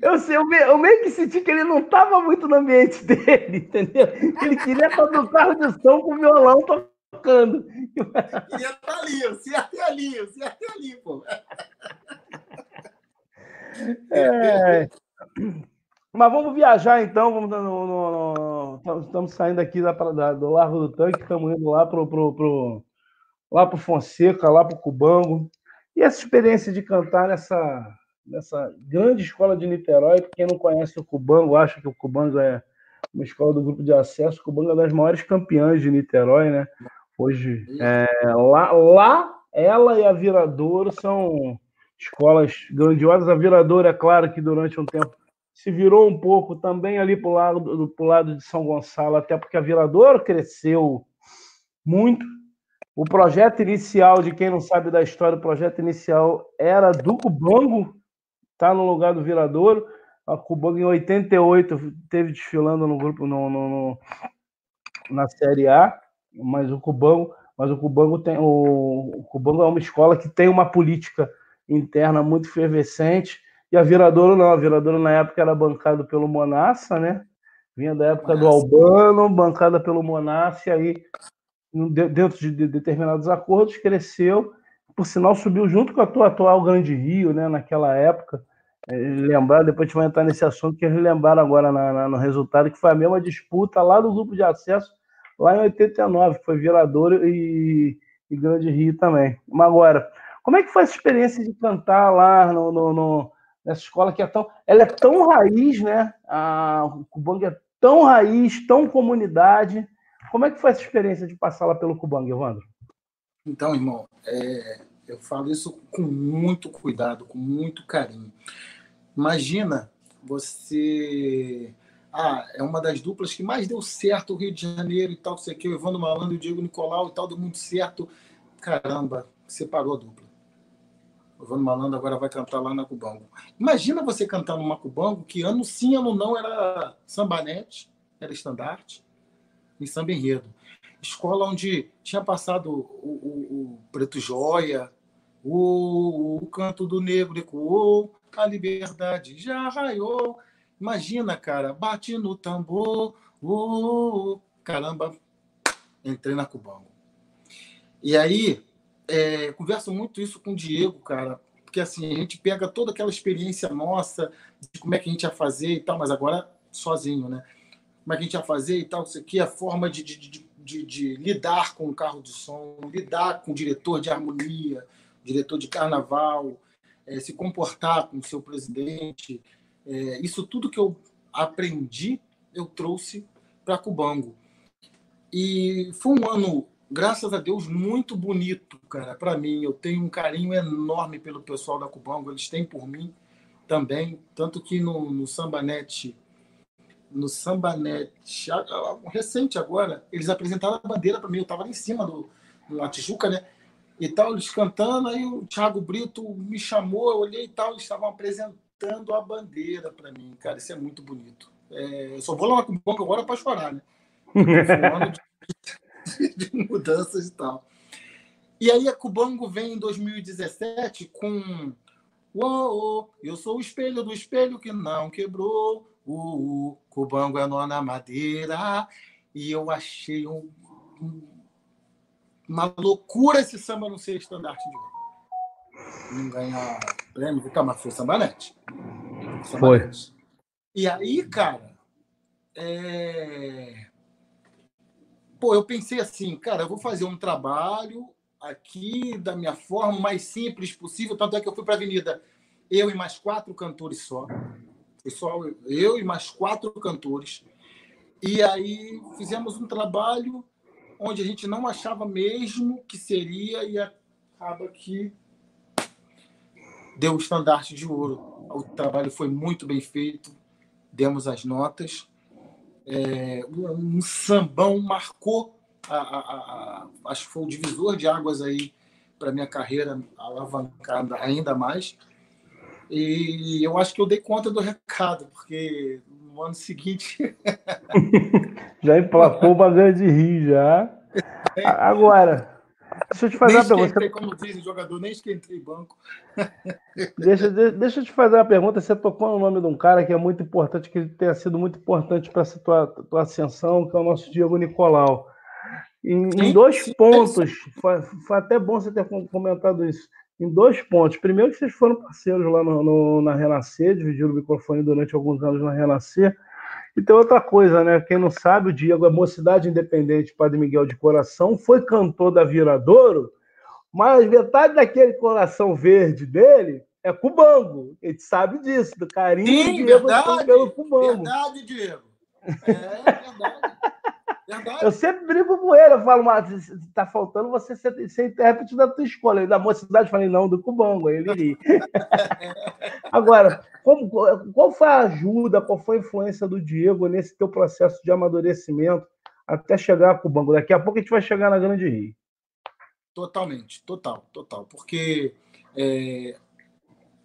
Eu sei, eu meio, eu meio que senti que ele não estava muito no ambiente dele, entendeu? Ele queria estar no carro de som com o violão tocando. Queria estar ali, o certo é ali, o certo é ali, pô. É... Mas vamos viajar então, vamos no, no, no, estamos saindo aqui da, da, do Largo do Tanque, estamos indo lá pro, pro, pro lá pro Fonseca, lá pro Cubango. E essa experiência de cantar nessa nessa grande escola de Niterói. Quem não conhece o Cubango, acha que o Cubango é uma escola do grupo de acesso. O Cubango é das maiores campeãs de Niterói, né? Hoje, é, lá, lá, ela e a Viradouro são escolas grandiosas. A Viradouro, é claro que durante um tempo se virou um pouco também ali para o lado, pro lado de São Gonçalo, até porque a Viradouro cresceu muito. O projeto inicial, de quem não sabe da história, o projeto inicial era do Cubango, está no lugar do Viradouro. A Cubango em 88 teve desfilando no grupo no, no, no, na Série A, mas o Cubango, mas o Cubango tem o, o Cubango é uma escola que tem uma política interna muito efervescente e a Viradouro não, a Viradouro na época era bancado pelo Monassa, né? Vinha da época do Albano, bancada pelo Monassa, e aí dentro de determinados acordos cresceu, por sinal subiu junto com a tua atual Grande Rio, né, naquela época lembrar, depois a gente vai entrar nesse assunto, que eles lembraram agora na, na, no resultado, que foi a mesma disputa lá do grupo de acesso, lá em 89, que foi Viradouro e, e Grande Rio também. Mas agora, como é que foi essa experiência de cantar lá no, no, no nessa escola que é tão. Ela é tão raiz, né? A, o Cubang é tão raiz, tão comunidade. Como é que foi essa experiência de passar lá pelo Cubang, Evandro? Então, irmão, é, eu falo isso com muito cuidado, com muito carinho. Imagina você. Ah, é uma das duplas que mais deu certo o Rio de Janeiro e tal, sei que o Evandro Malandro e o Diego Nicolau e tal, deu muito certo. Caramba, separou a dupla. O Evandro Malandro agora vai cantar lá na Cubango. Imagina você cantar numa Cubango que ano sim, ano não era sambanete, era estandarte, em samba enredo. Escola onde tinha passado o, o, o Preto Joia, o, o canto do negro ecoou, a liberdade já raiou. Imagina, cara, bate no tambor, oh, caramba, entrei na Cubango. E aí, é, converso muito isso com o Diego, cara, porque assim, a gente pega toda aquela experiência nossa de como é que a gente ia fazer e tal, mas agora sozinho, né? Como é que a gente ia fazer e tal, isso aqui, a forma de, de, de, de, de lidar com o carro de som, lidar com o diretor de harmonia, diretor de carnaval, é, se comportar com o seu presidente. É, isso tudo que eu aprendi, eu trouxe para Cubango. E foi um ano, graças a Deus, muito bonito, cara, para mim. Eu tenho um carinho enorme pelo pessoal da Cubango, eles têm por mim também. Tanto que no, no Sambanet, no Sambanet, recente agora, eles apresentaram a bandeira para mim. Eu estava lá em cima do, na Tijuca, né? e tal, eles cantando, aí o Thiago Brito me chamou, eu olhei e tal, eles estavam apresentando a bandeira para mim. Cara, isso é muito bonito. É, eu só vou lá com o agora para chorar, né? de, de, mudanças e tal. E aí a Cubango vem em 2017 com Uou, eu sou o espelho do espelho que não quebrou. O Cubango é nó na madeira. E eu achei um, um uma loucura esse samba não ser estandarte de ouro. Não ganhar prêmio, tá, mas foi sambanete. Foi. E aí, cara, é... pô, eu pensei assim, cara, eu vou fazer um trabalho aqui da minha forma mais simples possível. Tanto é que eu fui para a Avenida, eu e mais quatro cantores só. Só eu e mais quatro cantores. E aí fizemos um trabalho onde a gente não achava mesmo que seria e acaba que deu o estandarte de ouro. O trabalho foi muito bem feito, demos as notas. É, um sambão marcou, a, a, a, acho que foi o divisor de águas aí para minha carreira alavancada ainda mais. E eu acho que eu dei conta do recado, porque no ano seguinte. já emplacou uma grande rir, já. Agora, deixa eu te fazer nem uma pergunta. Como diz o jogador, nem esquentei banco. deixa, deixa eu te fazer uma pergunta. Você tocou no nome de um cara que é muito importante, que tenha sido muito importante para essa tua, tua ascensão, que é o nosso Diego Nicolau. Em, em dois pontos, foi, foi, até bom você ter comentado isso. Em dois pontos. Primeiro, que vocês foram parceiros lá no, no, na Renascer, dividiram o microfone durante alguns anos na Renascer. E tem outra coisa, né? Quem não sabe, o Diego é mocidade independente, Padre Miguel de coração, foi cantor da Viradouro, mas metade daquele coração verde dele é cubango. A gente sabe disso, do carinho Sim, do Diego verdade, pelo cubango. Verdade, Diego. É verdade. Eu sempre brigo com ele, eu falo, mas tá faltando você ser, ser intérprete da tua escola. da mocidade, falei, não, do Cubango, ele ri. Agora, como, qual foi a ajuda, qual foi a influência do Diego nesse teu processo de amadurecimento até chegar a Cubango? Daqui a pouco a gente vai chegar na Grande Rio. Totalmente, total, total. Porque é,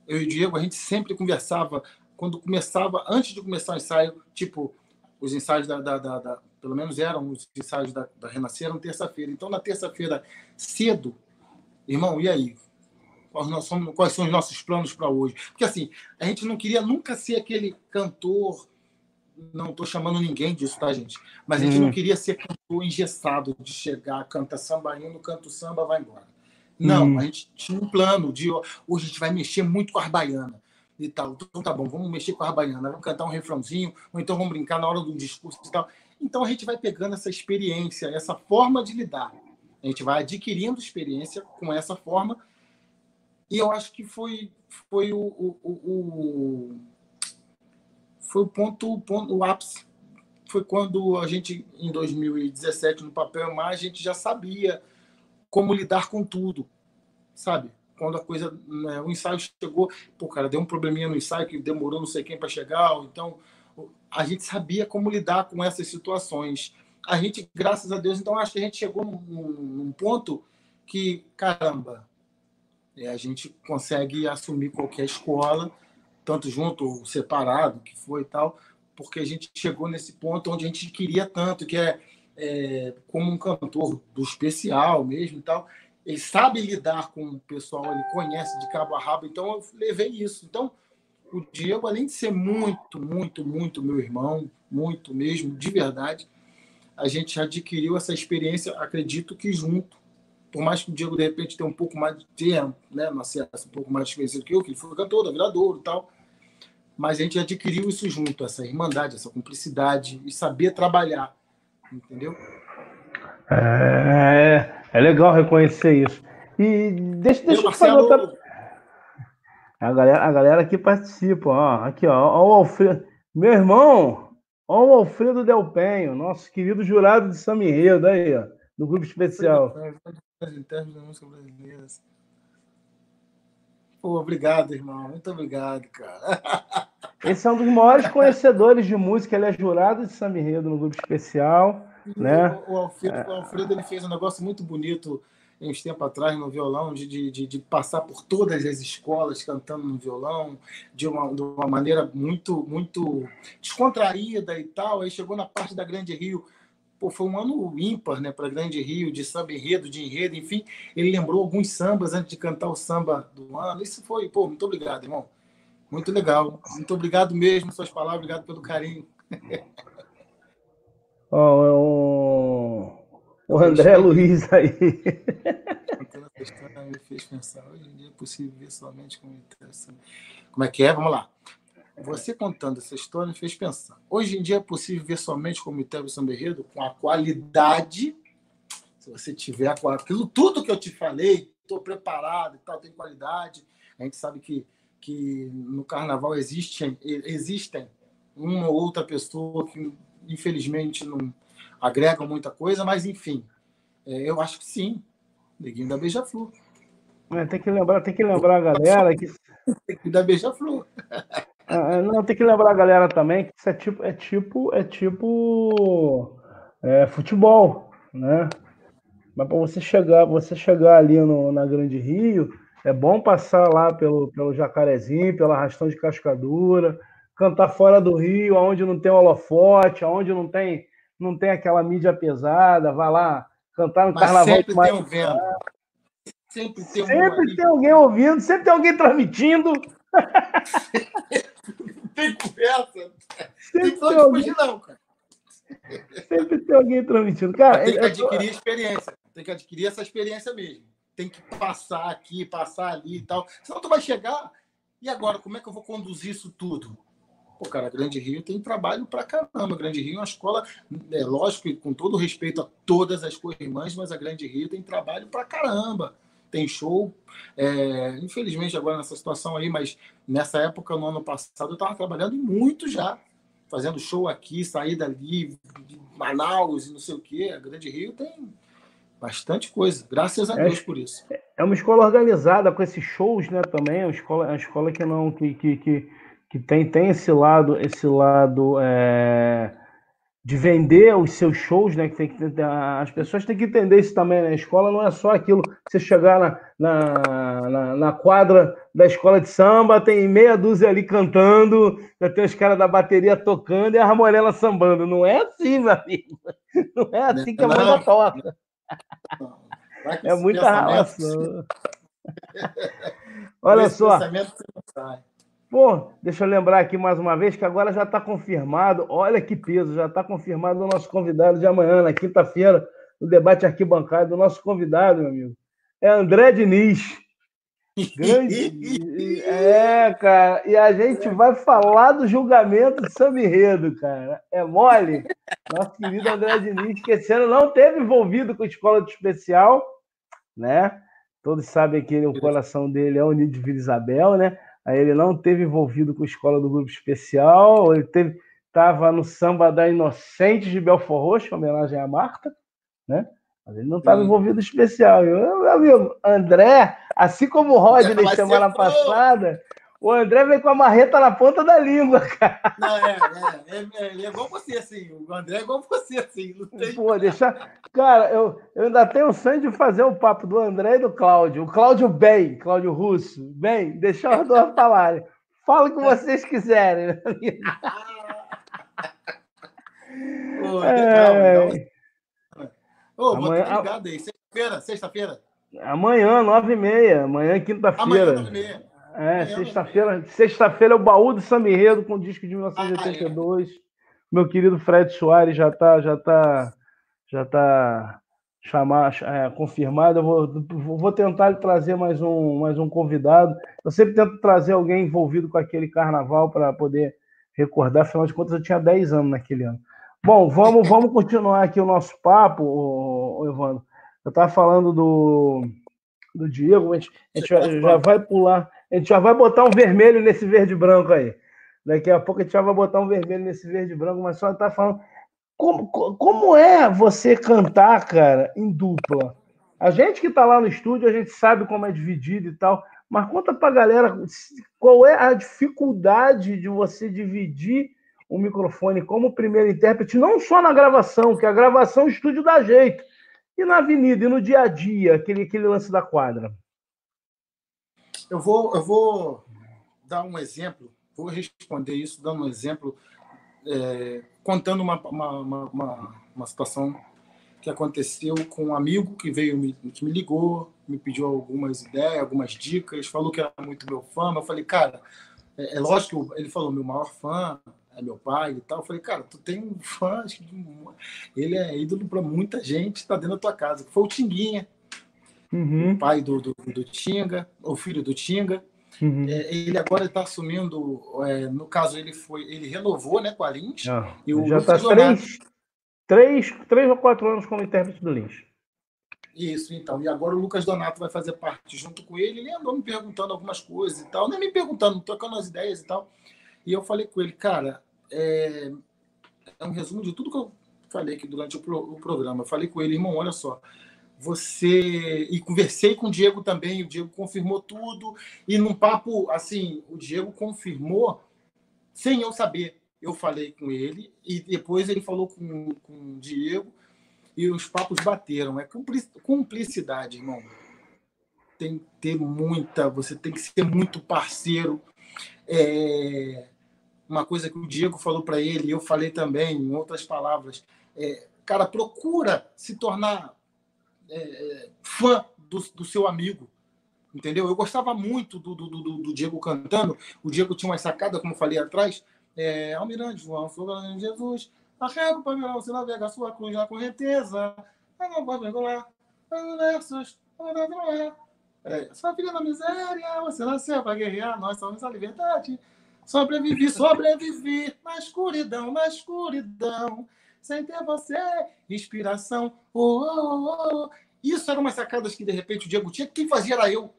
eu e o Diego, a gente sempre conversava, quando começava, antes de começar o ensaio, tipo, os ensaios da, da, da, da pelo menos eram os ensaios da, da Renascer, eram terça-feira. Então, na terça-feira, cedo, irmão, e aí? Quais, somos, quais são os nossos planos para hoje? Porque, assim, a gente não queria nunca ser aquele cantor. Não estou chamando ninguém disso, tá, gente? Mas a gente hum. não queria ser cantor engessado de chegar, canta samba indo, canta o samba, vai embora. Não, hum. a gente tinha um plano de hoje a gente vai mexer muito com as baianas e tal. Então tá bom, vamos mexer com as baianas, vamos cantar um refrãozinho, ou então vamos brincar na hora do discurso e tal. Então a gente vai pegando essa experiência, essa forma de lidar. A gente vai adquirindo experiência com essa forma. E eu acho que foi, foi o, o, o, foi o ponto, o ponto, o ápice. Foi quando a gente, em 2017, no Papel Mais, a gente já sabia como lidar com tudo, sabe? Quando a coisa, né, o ensaio chegou, pô, cara, deu um probleminha no ensaio que demorou não sei quem para chegar, ou então a gente sabia como lidar com essas situações. A gente, graças a Deus, então acho que a gente chegou num, num ponto que, caramba, é, a gente consegue assumir qualquer escola, tanto junto ou separado, que foi e tal, porque a gente chegou nesse ponto onde a gente queria tanto, que é, é como um cantor do especial mesmo e tal, ele sabe lidar com o pessoal, ele conhece de cabo a rabo, então eu levei isso. Então, o Diego, além de ser muito, muito, muito meu irmão, muito mesmo, de verdade, a gente adquiriu essa experiência, acredito que junto. Por mais que o Diego, de repente, tenha um pouco mais de tempo, né, no acesso, um pouco mais de experiência que eu, que ele foi cantor, da Viradouro e tal, mas a gente adquiriu isso junto, essa irmandade, essa cumplicidade e saber trabalhar, entendeu? É, é legal reconhecer isso. E deixa, deixa eu, eu Marcelo, fazer outra... A galera, a galera aqui participa, ó. Aqui, ó. ó o Alfredo. Meu irmão, ó o Alfredo Del Penho, nosso querido jurado de Samba Enredo, aí, ó, do grupo especial. Pô, obrigado, irmão. Muito obrigado, cara. Esse é um dos maiores conhecedores de música. Ele é jurado de Samba Enredo no grupo especial. Né? O, o, Alfredo, o Alfredo ele fez um negócio muito bonito uns tempos atrás no violão, de, de, de, passar por todas as escolas cantando no violão, de uma, de uma maneira muito, muito descontraída e tal. Aí chegou na parte da Grande Rio. Pô, foi um ano ímpar né, para Grande Rio, de samba enredo, de enredo, enfim. Ele lembrou alguns sambas antes de cantar o samba do ano. Isso foi, pô, muito obrigado, irmão. Muito legal. Muito obrigado mesmo, suas palavras, obrigado pelo carinho. Oh, o André Luiz aí. Aquela questão me fez pensar. Hoje em dia é possível ver somente como Como é que é? Vamos lá. Você contando essa história me fez pensar. Hoje em dia é possível ver somente como Itébio São Berredo com a qualidade. Se você tiver aquilo tudo que eu te falei, estou preparado e tal, tem qualidade. A gente sabe que, que no carnaval existem, existem uma ou outra pessoa que, infelizmente, não agregam muita coisa, mas enfim, é, eu acho que sim. Neguinho da Beija-Flor. É, tem que lembrar, tem que lembrar a galera que. Neguinho da Beija-Flor. Ah, ah, não, tem que lembrar a galera também que isso é tipo, é tipo, é tipo é, futebol, né? Mas para você chegar, você chegar ali no, na Grande Rio, é bom passar lá pelo, pelo Jacarezinho, pela Arrastão de Cascadura, cantar fora do Rio, onde não tem holofote, onde não tem, não tem aquela mídia pesada, vai lá cantar no Mas carnaval. Sempre tem vento. Sempre tem, sempre tem alguém ouvindo, sempre tem alguém transmitindo. tem conversa. Sempre tem, tem alguém... não, cara. Sempre tem alguém transmitindo. Cara, tem que adquirir experiência. Tem que adquirir essa experiência mesmo. Tem que passar aqui, passar ali e tal. Senão tu vai chegar. E agora, como é que eu vou conduzir isso tudo? Pô, cara, Grande Rio tem trabalho pra caramba. Grande Rio é uma escola, é lógico, com todo respeito a todas as co-irmãs, mas a Grande Rio tem trabalho pra caramba. Tem show. É, infelizmente, agora nessa situação aí, mas nessa época, no ano passado, eu estava trabalhando muito já fazendo show aqui, sair dali, Manaus e não sei o quê. A Grande Rio tem bastante coisa. Graças a é, Deus por isso. É uma escola organizada com esses shows, né? Também é uma escola, é uma escola que não que, que, que, que tem, tem esse lado, esse lado é, de vender os seus shows, né? Que tem que as pessoas têm que entender isso também. Né? A escola não é só aquilo. Você chegar na, na, na, na quadra da escola de samba, tem meia dúzia ali cantando, já tem os caras da bateria tocando e a Ramorela sambando. Não é assim, meu amigo. Não é assim que a banda toca. É muita relação. Olha só. Pô, deixa eu lembrar aqui mais uma vez que agora já está confirmado. Olha que peso, já está confirmado o nosso convidado de amanhã, na quinta-feira, no debate arquibancado. O nosso convidado, meu amigo, é André Diniz. Grande. É, cara. E a gente vai falar do julgamento de São Enredo, cara. É mole? Nosso querido André Diniz, que esse ano não teve envolvido com a escola de especial, né? Todos sabem que ele, o coração dele é unido de Vila Isabel, né? Aí ele não teve envolvido com a escola do grupo especial, ele teve estava no samba da Inocentes de Belfor Roxo, em homenagem à Marta, né? Mas ele não estava envolvido especial. Eu, meu amigo, André, assim como o Rodney semana passada, o André veio com a marreta na ponta da língua, cara. Não, é, é, é, é igual você, assim. O André é igual você, assim. Não tem... Pô, deixar. Cara, eu, eu ainda tenho o sonho de fazer o papo do André e do Cláudio. O Cláudio bem, Cláudio Russo. Bem, deixar os dois falarem. Fala o que vocês quiserem, meu amigo. Pô, é... legal, Ô, Amanhã... ligado aí. Sexta-feira, sexta-feira. Amanhã, nove e meia. Amanhã, quinta-feira. Amanhã, nove e meia. É, sexta-feira. Sexta-feira é o baú do Samirredo com o disco de 1982. Ah, é. Meu querido Fred Soares já está já tá, já tá chamar, é, confirmado. Eu vou, vou tentar trazer mais um, mais um convidado. Eu sempre tento trazer alguém envolvido com aquele carnaval para poder recordar. Afinal de contas, eu tinha 10 anos naquele ano. Bom, vamos, vamos continuar aqui o nosso papo, Evandro. Eu estava falando do, do Diego, a gente, a gente já, já vai pular a gente já vai botar um vermelho nesse verde branco aí. Daqui a pouco a gente já vai botar um vermelho nesse verde branco, mas só tá falando. Como, como é você cantar, cara, em dupla? A gente que tá lá no estúdio, a gente sabe como é dividido e tal, mas conta pra galera qual é a dificuldade de você dividir o microfone como primeiro intérprete, não só na gravação, que a gravação o estúdio dá jeito, e na avenida, e no dia a dia, aquele, aquele lance da quadra. Eu vou, eu vou dar um exemplo, vou responder isso dando um exemplo, é, contando uma, uma, uma, uma, situação que aconteceu com um amigo que veio, me, que me ligou, me pediu algumas ideias, algumas dicas, falou que era muito meu fã, eu falei, cara, é, é lógico ele falou, meu maior fã é meu pai e tal. Eu falei, cara, tu tem um fã, ele é ídolo para muita gente, está dentro da tua casa. Foi o Tinguinha, uhum. o pai do, do, do, Tinga, o filho do Tinga. Uhum. É, ele agora está assumindo, é, no caso, ele foi, ele renovou né, com a Lins. Ah, e o já está três, três, três ou quatro anos como intérprete do Lins. Isso, então. E agora o Lucas Donato vai fazer parte junto com ele. Ele andou me perguntando algumas coisas e tal, nem me perguntando, trocando as ideias e tal. E eu falei com ele, cara, é, é um resumo de tudo que eu falei aqui durante o, pro, o programa. Eu falei com ele, irmão, olha só, você e conversei com o Diego também, o Diego confirmou tudo e num papo assim, o Diego confirmou sem eu saber. Eu falei com ele e depois ele falou com, com o Diego e os papos bateram. É cumplicidade, irmão. Tem que ter muita, você tem que ser muito parceiro. É, uma coisa que o Diego falou para ele, eu falei também, em outras palavras. É, cara, procura se tornar é, é fã do, do seu amigo entendeu? Eu gostava muito do, do, do, Diego cantando. O Diego tinha uma sacada, como eu falei atrás. É, Almirante João, Florando Jesus, arrego para meu você navega sua cruz na correnteza. Não pode mergulhar. Versos, é, sua filha na miséria, você nasceu para guerrear, nós somos a liberdade. Sobrevivi, sobrevivi na escuridão, na escuridão, sem ter você, inspiração. Oh, oh, oh. Isso eram umas sacadas que de repente o Diego tinha. Quem fazia era eu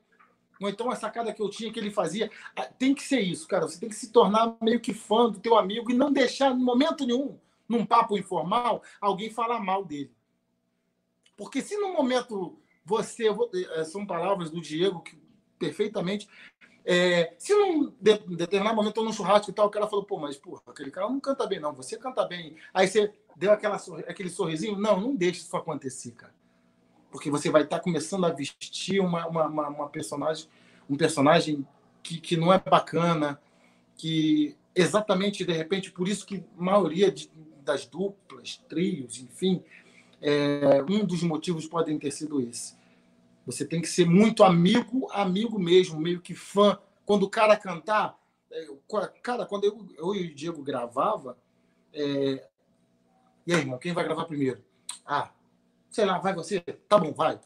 ou então a sacada que eu tinha que ele fazia. Ah, tem que ser isso, cara. Você tem que se tornar meio que fã do teu amigo e não deixar, em momento nenhum, num papo informal, alguém falar mal dele. Porque se no momento você. Eh, são palavras do Diego que perfeitamente. É, se num determinado momento eu num churrasco e tal, o cara falou, pô, mas porra, aquele cara não canta bem, não. Você canta bem. Aí você deu aquela, aquele sorrisinho. Não, não deixe isso acontecer, cara porque você vai estar começando a vestir uma, uma, uma, uma personagem, um personagem que, que não é bacana, que exatamente de repente por isso que a maioria de, das duplas, trios, enfim, é, um dos motivos podem ter sido esse. Você tem que ser muito amigo, amigo mesmo, meio que fã. Quando o cara cantar, é, cara, quando eu, eu e o Diego gravava, é... e aí, irmão, quem vai gravar primeiro? Ah, sei lá, vai você? Tá bom, vai.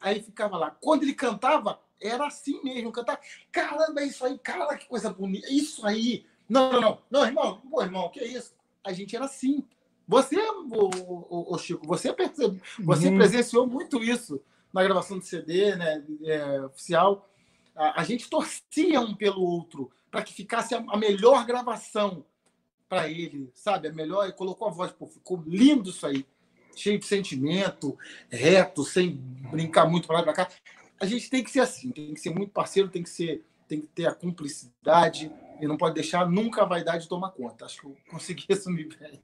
Aí ficava lá. Quando ele cantava, era assim mesmo, cantava. Caramba, é isso aí, cara, que coisa bonita. Isso aí. Não, não, não. Não, irmão, pô, irmão, que é isso? A gente era assim. Você, o, o, o Chico, você percebe, você uhum. presenciou muito isso na gravação do CD, né, é, oficial. A, a, gente torcia um pelo outro para que ficasse a, a melhor gravação para ele, sabe? A melhor, e colocou a voz, pô, ficou lindo isso aí cheio de sentimento, reto, sem brincar muito para lá e para cá. A gente tem que ser assim, tem que ser muito parceiro, tem que ser, tem que ter a cumplicidade e não pode deixar nunca a vaidade tomar conta. Acho que eu consegui assumir bem.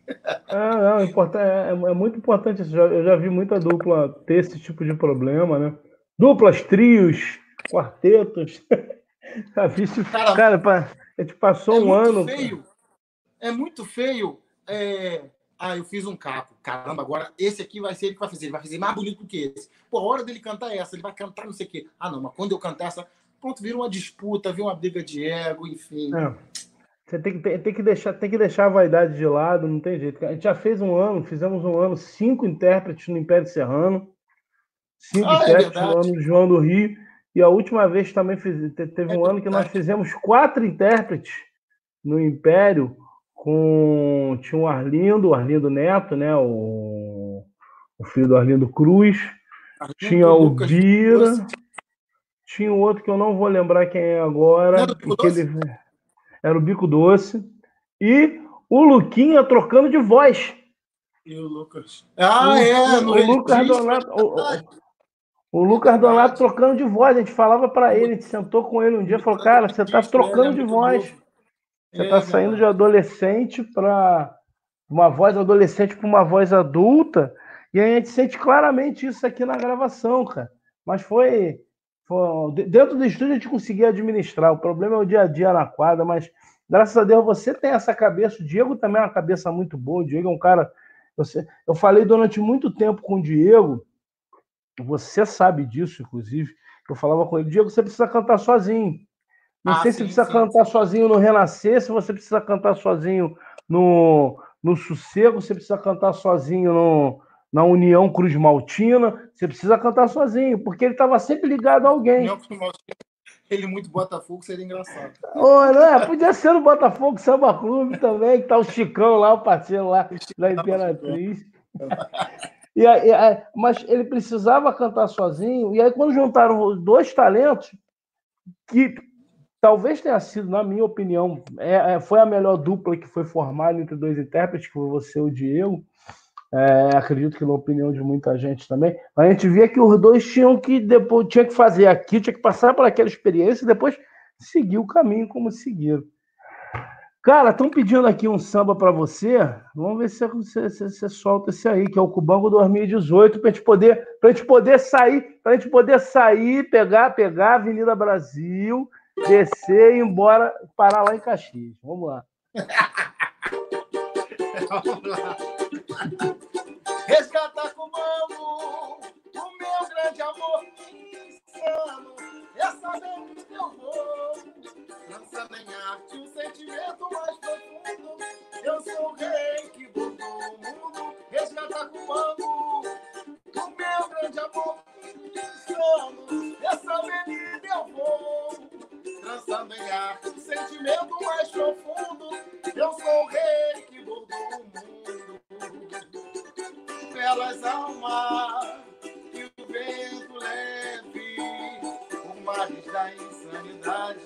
Ah, não, é, é, é, muito importante isso. Eu já vi muita dupla ter esse tipo de problema, né? Duplas, trios, quartetos. Já vi isso. Cara, cara, a gente passou é um ano. Feio, é muito feio é, ah, eu fiz um capo. Caramba, agora esse aqui vai ser ele que vai fazer. Ele vai fazer mais bonito do que esse. Pô, a hora dele cantar é essa, ele vai cantar não sei o quê. Ah, não, mas quando eu cantar essa. Pronto, vira uma disputa, vira uma briga de ego, enfim. É. Você tem que, tem, que deixar, tem que deixar a vaidade de lado, não tem jeito. A gente já fez um ano, fizemos um ano, cinco intérpretes no Império Serrano, cinco ah, é intérpretes é no ano João do Rio, e a última vez também fiz, teve um é ano que nós fizemos quatro intérpretes no Império, com tinha o Arlindo, o Arlindo Neto, né? O, o filho do Arlindo Cruz. Arlindo tinha o Lucas Bira. Tinha um outro que eu não vou lembrar quem é agora. Era, ele, era o Bico Doce. E o Luquinha trocando de voz. E o Lucas. Ah, o, é, o, o Lucas Donato. O, o, Lucas Donato trocando de voz. A gente falava para ele, a gente sentou com ele um dia e falou: Cara, você está trocando de voz. Você é, saindo de adolescente para uma voz adolescente para uma voz adulta, e a gente sente claramente isso aqui na gravação, cara. Mas foi, dentro do estúdio a gente conseguia administrar. O problema é o dia a dia na quadra, mas graças a Deus você tem essa cabeça. O Diego também é uma cabeça muito boa. O Diego é um cara. Você, eu falei durante muito tempo com o Diego, você sabe disso, inclusive. Eu falava com ele, Diego, você precisa cantar sozinho. Não ah, sei sim, se precisa sim, cantar sim. sozinho no Renascer, se você precisa cantar sozinho no, no Sossego, você precisa cantar sozinho no, na União Cruz Maltina, você precisa cantar sozinho, porque ele estava sempre ligado a alguém. Ele muito Botafogo seria engraçado. Oh, é? Podia ser no Botafogo Samba Clube também, que tá o Chicão lá, o parceiro lá da Imperatriz. E aí, mas ele precisava cantar sozinho, e aí quando juntaram dois talentos que talvez tenha sido, na minha opinião, é, é, foi a melhor dupla que foi formada entre dois intérpretes, que foi você e o Diego. É, acredito que na opinião de muita gente também. A gente via que os dois tinham que depois tinha que fazer aqui, tinha que passar por aquela experiência e depois seguir o caminho como seguiram. Cara, estão pedindo aqui um samba para você. Vamos ver se você, se, solta esse aí, que é o Cubango 2018, para a gente poder, pra gente poder sair, para a gente poder sair, pegar, pegar a Avenida Brasil, descer e ir embora, parar lá em Caxias. Vamos lá. Vamos lá. Resgatar Cubango, o meu grande amor insano, essa vez eu vou Lançando em arte um sentimento mais profundo. Eu sou o rei que botou o mundo. Resgatar com o o meu grande amor. Insano, essa avenida eu vou. Lançando em arte um sentimento mais profundo. Eu sou o rei que botou o mundo. Belas almas que o vento leve. O mar da insanidade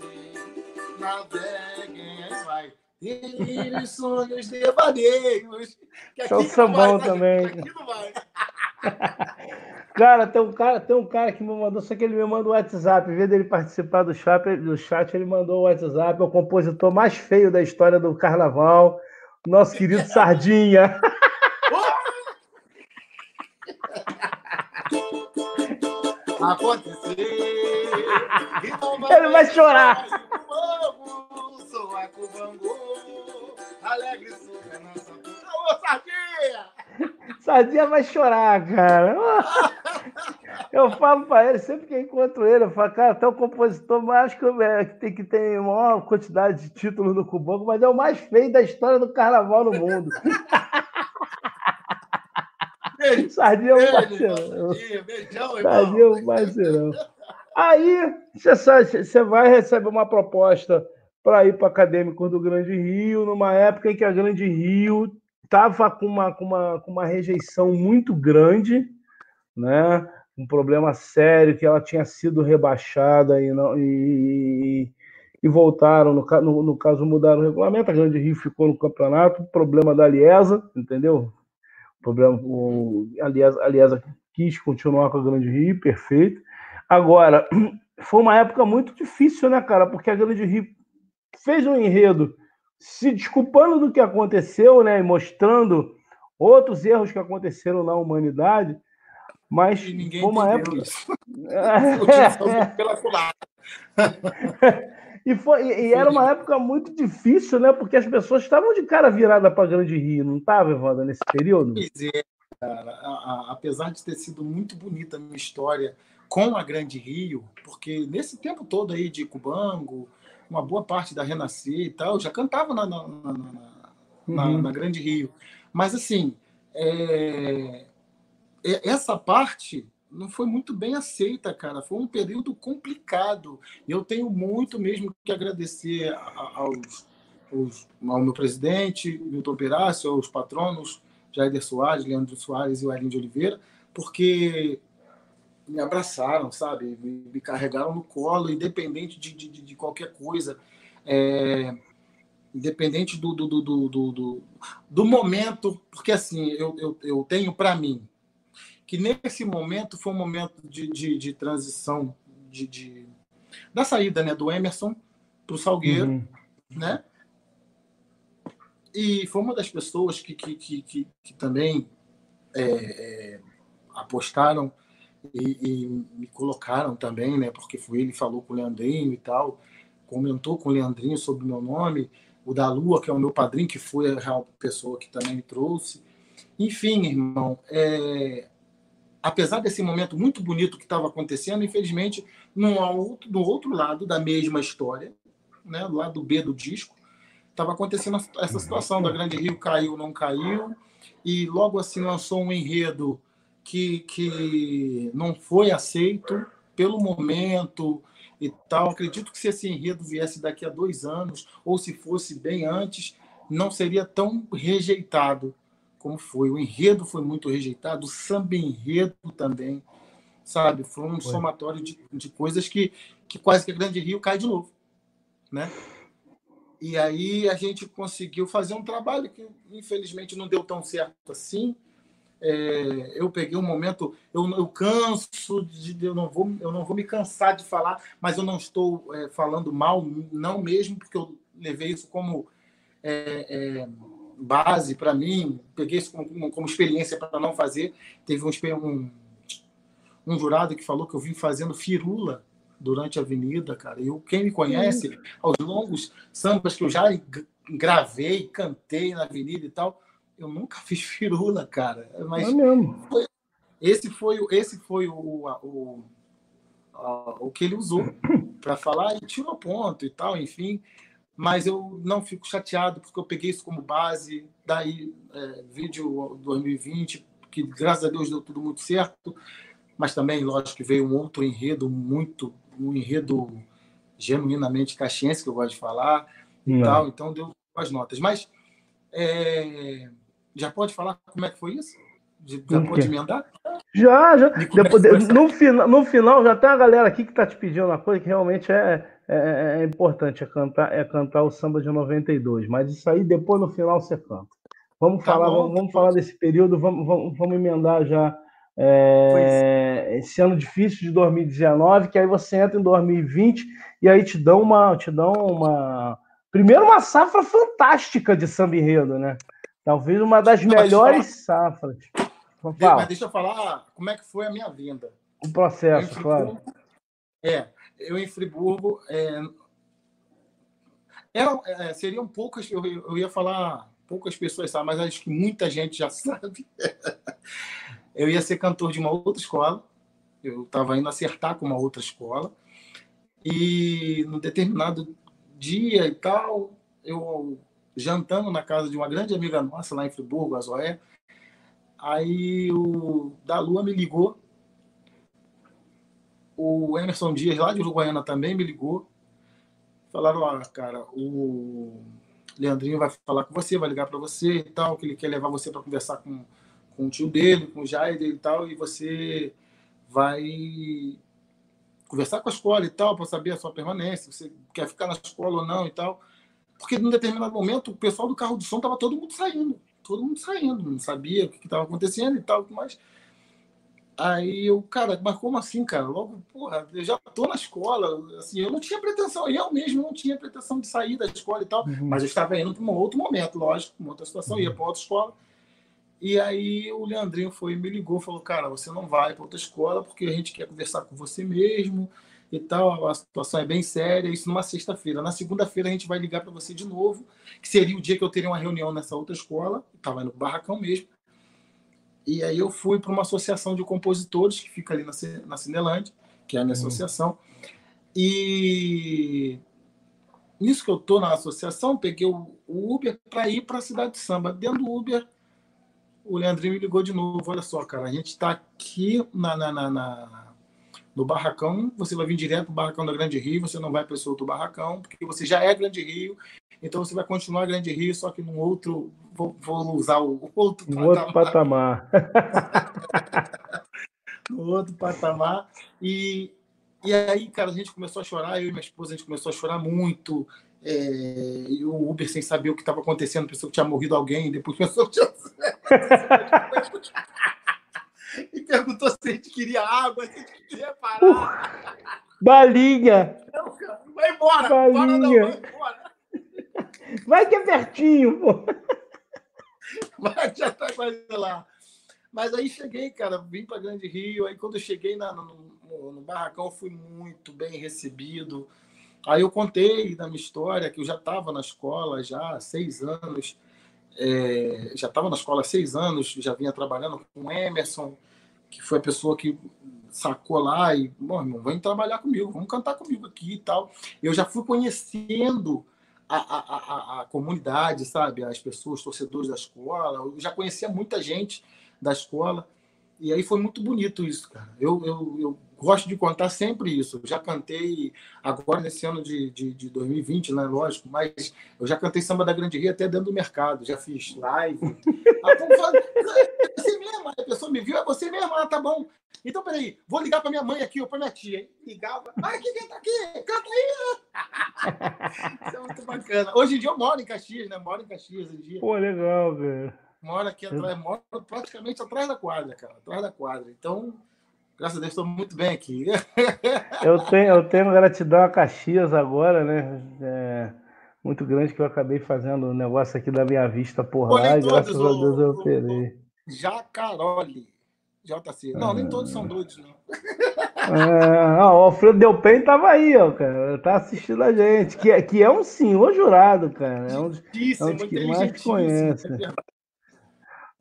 naveguem, aí vai. Delírios, sonhos, devaneios. Que o sambão também. Aqui não vai. Cara, tem um cara, tem um cara que me mandou, só que ele me mandou o WhatsApp. Em vez dele participar do chat, do chat, ele mandou o WhatsApp. É o compositor mais feio da história do carnaval, nosso querido Sardinha. Acontecer. Ele vai chorar. Sou a Cubangu, alegre sou a nossa Alô, Sardinha! Sardinha vai chorar, cara. Eu falo para ele, sempre que encontro ele, eu falo, cara, até o compositor mais que, é, que tem que ter maior quantidade de títulos no Cubango, mas é o mais feio da história do carnaval no mundo. Beijo, Sardinha é um parceirão. Beijão, irmão. Sardinha é um parceirão. Aí você vai receber uma proposta para ir para Acadêmico do Grande Rio, numa época em que a Grande Rio estava com uma, com, uma, com uma rejeição muito grande, né? um problema sério, que ela tinha sido rebaixada e, não, e, e voltaram, no, no, no, caso mudaram o regulamento, a Grande Rio ficou no campeonato, problema da Liesa, entendeu? Problema, o, a, Liesa, a Liesa quis continuar com a Grande Rio, perfeito, Agora, foi uma época muito difícil, né, cara? Porque a Grande Rio fez um enredo se desculpando do que aconteceu, né? E mostrando outros erros que aconteceram na humanidade. Mas foi uma época. e, foi, e era uma época muito difícil, né? Porque as pessoas estavam de cara virada para Grande Rio, não estava, Evandro, nesse período? Pois é, cara. Apesar de ter sido muito bonita a minha história com a Grande Rio, porque nesse tempo todo aí de Cubango, uma boa parte da Renascer e tal, já cantava na, na, na, na, uhum. na Grande Rio. Mas, assim, é... essa parte não foi muito bem aceita, cara. Foi um período complicado. Eu tenho muito mesmo que agradecer aos, aos, ao meu presidente, Milton Perácio, aos patronos, Jair Soares, Leandro Soares e o Arlindo de Oliveira, porque me abraçaram, sabe? Me, me carregaram no colo, independente de, de, de qualquer coisa. É, independente do, do, do, do, do, do, momento, porque assim, eu, eu, eu tenho para mim que nesse momento foi um momento de, de, de transição de, de, da saída né, do Emerson para o Salgueiro, uhum. né? E foi uma das pessoas que, que, que, que, que também é, é, apostaram e, e, me colocaram também, né? Porque foi ele falou com o Leandrinho e tal, comentou com o Leandrinho sobre o meu nome, o da Lua, que é o meu padrinho, que foi a real pessoa que também me trouxe. Enfim, irmão, é... apesar desse momento muito bonito que estava acontecendo, infelizmente, no outro, no outro lado da mesma história, né? do lado B do disco, estava acontecendo essa situação da Grande Rio caiu, não caiu, e logo assim lançou um enredo que, que não foi aceito pelo momento e tal. Acredito que se esse enredo viesse daqui a dois anos, ou se fosse bem antes, não seria tão rejeitado como foi. O enredo foi muito rejeitado, o samba enredo também, sabe? Foi um foi. somatório de, de coisas que, que quase que a Grande Rio cai de novo, né? E aí a gente conseguiu fazer um trabalho que infelizmente não deu tão certo assim, é, eu peguei um momento, eu, eu canso de, eu não vou, eu não vou me cansar de falar, mas eu não estou é, falando mal, não mesmo, porque eu levei isso como é, é, base para mim, peguei isso como, como experiência para não fazer. Teve um, um, um jurado que falou que eu vim fazendo firula durante a avenida, cara. Eu, quem me conhece, aos longos sambas que eu já gravei, cantei na avenida e tal, eu nunca fiz firula, cara. Mas é mesmo. Foi, esse foi, esse foi o, o, o, o que ele usou para falar e tirou ponto e tal, enfim. Mas eu não fico chateado porque eu peguei isso como base. Daí, é, vídeo 2020, que graças a Deus deu tudo muito certo. Mas também, lógico, que veio um outro enredo muito, um enredo genuinamente caxiense, que eu gosto de falar e não. tal. Então, deu as notas. Mas é, já pode falar como é que foi isso? Já pode emendar? Já, já. Depois, é no, final, no final, já tem uma galera aqui que está te pedindo uma coisa que realmente é, é, é, importante, é cantar, é cantar o samba de 92. Mas isso aí depois no final você canta. Vamos tá falar, bom, vamos, vamos falar desse período, vamos, vamos, vamos emendar já é, esse ano difícil de 2019, que aí você entra em 2020 e aí te dão uma, te dão uma, primeiro uma safra fantástica de samba enredo, né? Talvez uma das melhores safras. Mas deixa eu falar como é que foi a minha vinda. O processo, claro. É, eu em Friburgo. É, eram, é, seriam poucas, eu, eu ia falar poucas pessoas sabem, mas acho que muita gente já sabe. eu ia ser cantor de uma outra escola. Eu estava indo acertar com uma outra escola. E no determinado dia e tal, eu jantando na casa de uma grande amiga nossa lá em Friburgo, a Zoé. Aí o da Lua me ligou. O Emerson Dias, lá de Uruguaiana, também me ligou. Falaram: ó, cara, o Leandrinho vai falar com você, vai ligar para você e tal, que ele quer levar você para conversar com, com o tio dele, com o Jair e tal, e você vai conversar com a escola e tal, para saber a sua permanência, você quer ficar na escola ou não e tal. Porque num determinado momento o pessoal do carro de som estava todo mundo saindo, todo mundo saindo, não sabia o que estava acontecendo e tal, mas Aí eu, cara, mas como assim, cara? Logo, porra, eu já tô na escola, assim, eu não tinha pretensão, eu mesmo não tinha pretensão de sair da escola e tal, uhum. mas eu estava indo para um outro momento, lógico, uma outra situação, uhum. ia para outra escola. E aí o Leandrinho foi me ligou, falou, cara, você não vai para outra escola porque a gente quer conversar com você mesmo, e tal, a situação é bem séria, isso numa sexta-feira. Na segunda-feira a gente vai ligar para você de novo, que seria o dia que eu teria uma reunião nessa outra escola, estava no barracão mesmo. E aí eu fui para uma associação de compositores que fica ali na, na Cinelândia, que é a minha uhum. associação. E nisso que eu estou na associação, peguei o Uber para ir para a cidade de samba. Dentro do Uber, o Leandrinho me ligou de novo. Olha só, cara, a gente está aqui na, na, na, na no barracão, você vai vir direto para o barracão da Grande Rio, você não vai para esse outro barracão, porque você já é Grande Rio, então você vai continuar Grande Rio, só que num outro, vou, vou usar o outro no patamar. Outro patamar. no outro patamar. E, e aí, cara, a gente começou a chorar, eu e minha esposa, a gente começou a chorar muito. É, e o Uber sem saber o que estava acontecendo, pensou que tinha morrido alguém, depois pensou que tinha. E perguntou se a gente queria água, se a gente queria parar. Uh, balinha! Não, cara, vai embora! Balinha. Bora, não, vai embora! Vai que é pertinho, pô! Vai, já tá quase lá. Mas aí cheguei, cara, vim para Grande Rio. Aí quando eu cheguei na, no, no, no, barracão, fui muito bem recebido. Aí eu contei da minha história, que eu já estava na escola já há seis anos. É, já estava na escola há seis anos, já vinha trabalhando com Emerson, que foi a pessoa que sacou lá e, bom, irmão, vem trabalhar comigo, vamos cantar comigo aqui e tal. Eu já fui conhecendo a, a, a, a comunidade, sabe? As pessoas, torcedores da escola. Eu já conhecia muita gente da escola. E aí foi muito bonito isso, cara. Eu, eu, eu gosto de contar sempre isso. Eu já cantei, agora nesse ano de, de, de 2020, né? Lógico, mas eu já cantei samba da Grande Ria até dentro do mercado. Já fiz live. ah, é você mesmo, a pessoa me viu, é você mesmo, ah, tá bom. Então, peraí, vou ligar para minha mãe aqui, ou para minha tia. Ligava, ah, quem tá aqui? Canta aí! Isso é muito bacana. Hoje em dia eu moro em Caxias, né? Moro em Caxias hoje em dia. Pô, legal, velho. Moro aqui atrás, moro praticamente atrás da quadra, cara. Atrás da quadra. Então, graças a Deus, estou muito bem aqui. eu, tenho, eu tenho gratidão a Caxias agora, né? É, muito grande que eu acabei fazendo o um negócio aqui da minha vista por lá e graças a Deus eu operei. Jacaroli. JC. Não, nem todos são doidos, não. É, ó, o Alfredo Delpen tava aí, ó, cara. Tá assistindo a gente. Que, é, que é um senhor jurado, cara. É um, é um dos que mais conhece. É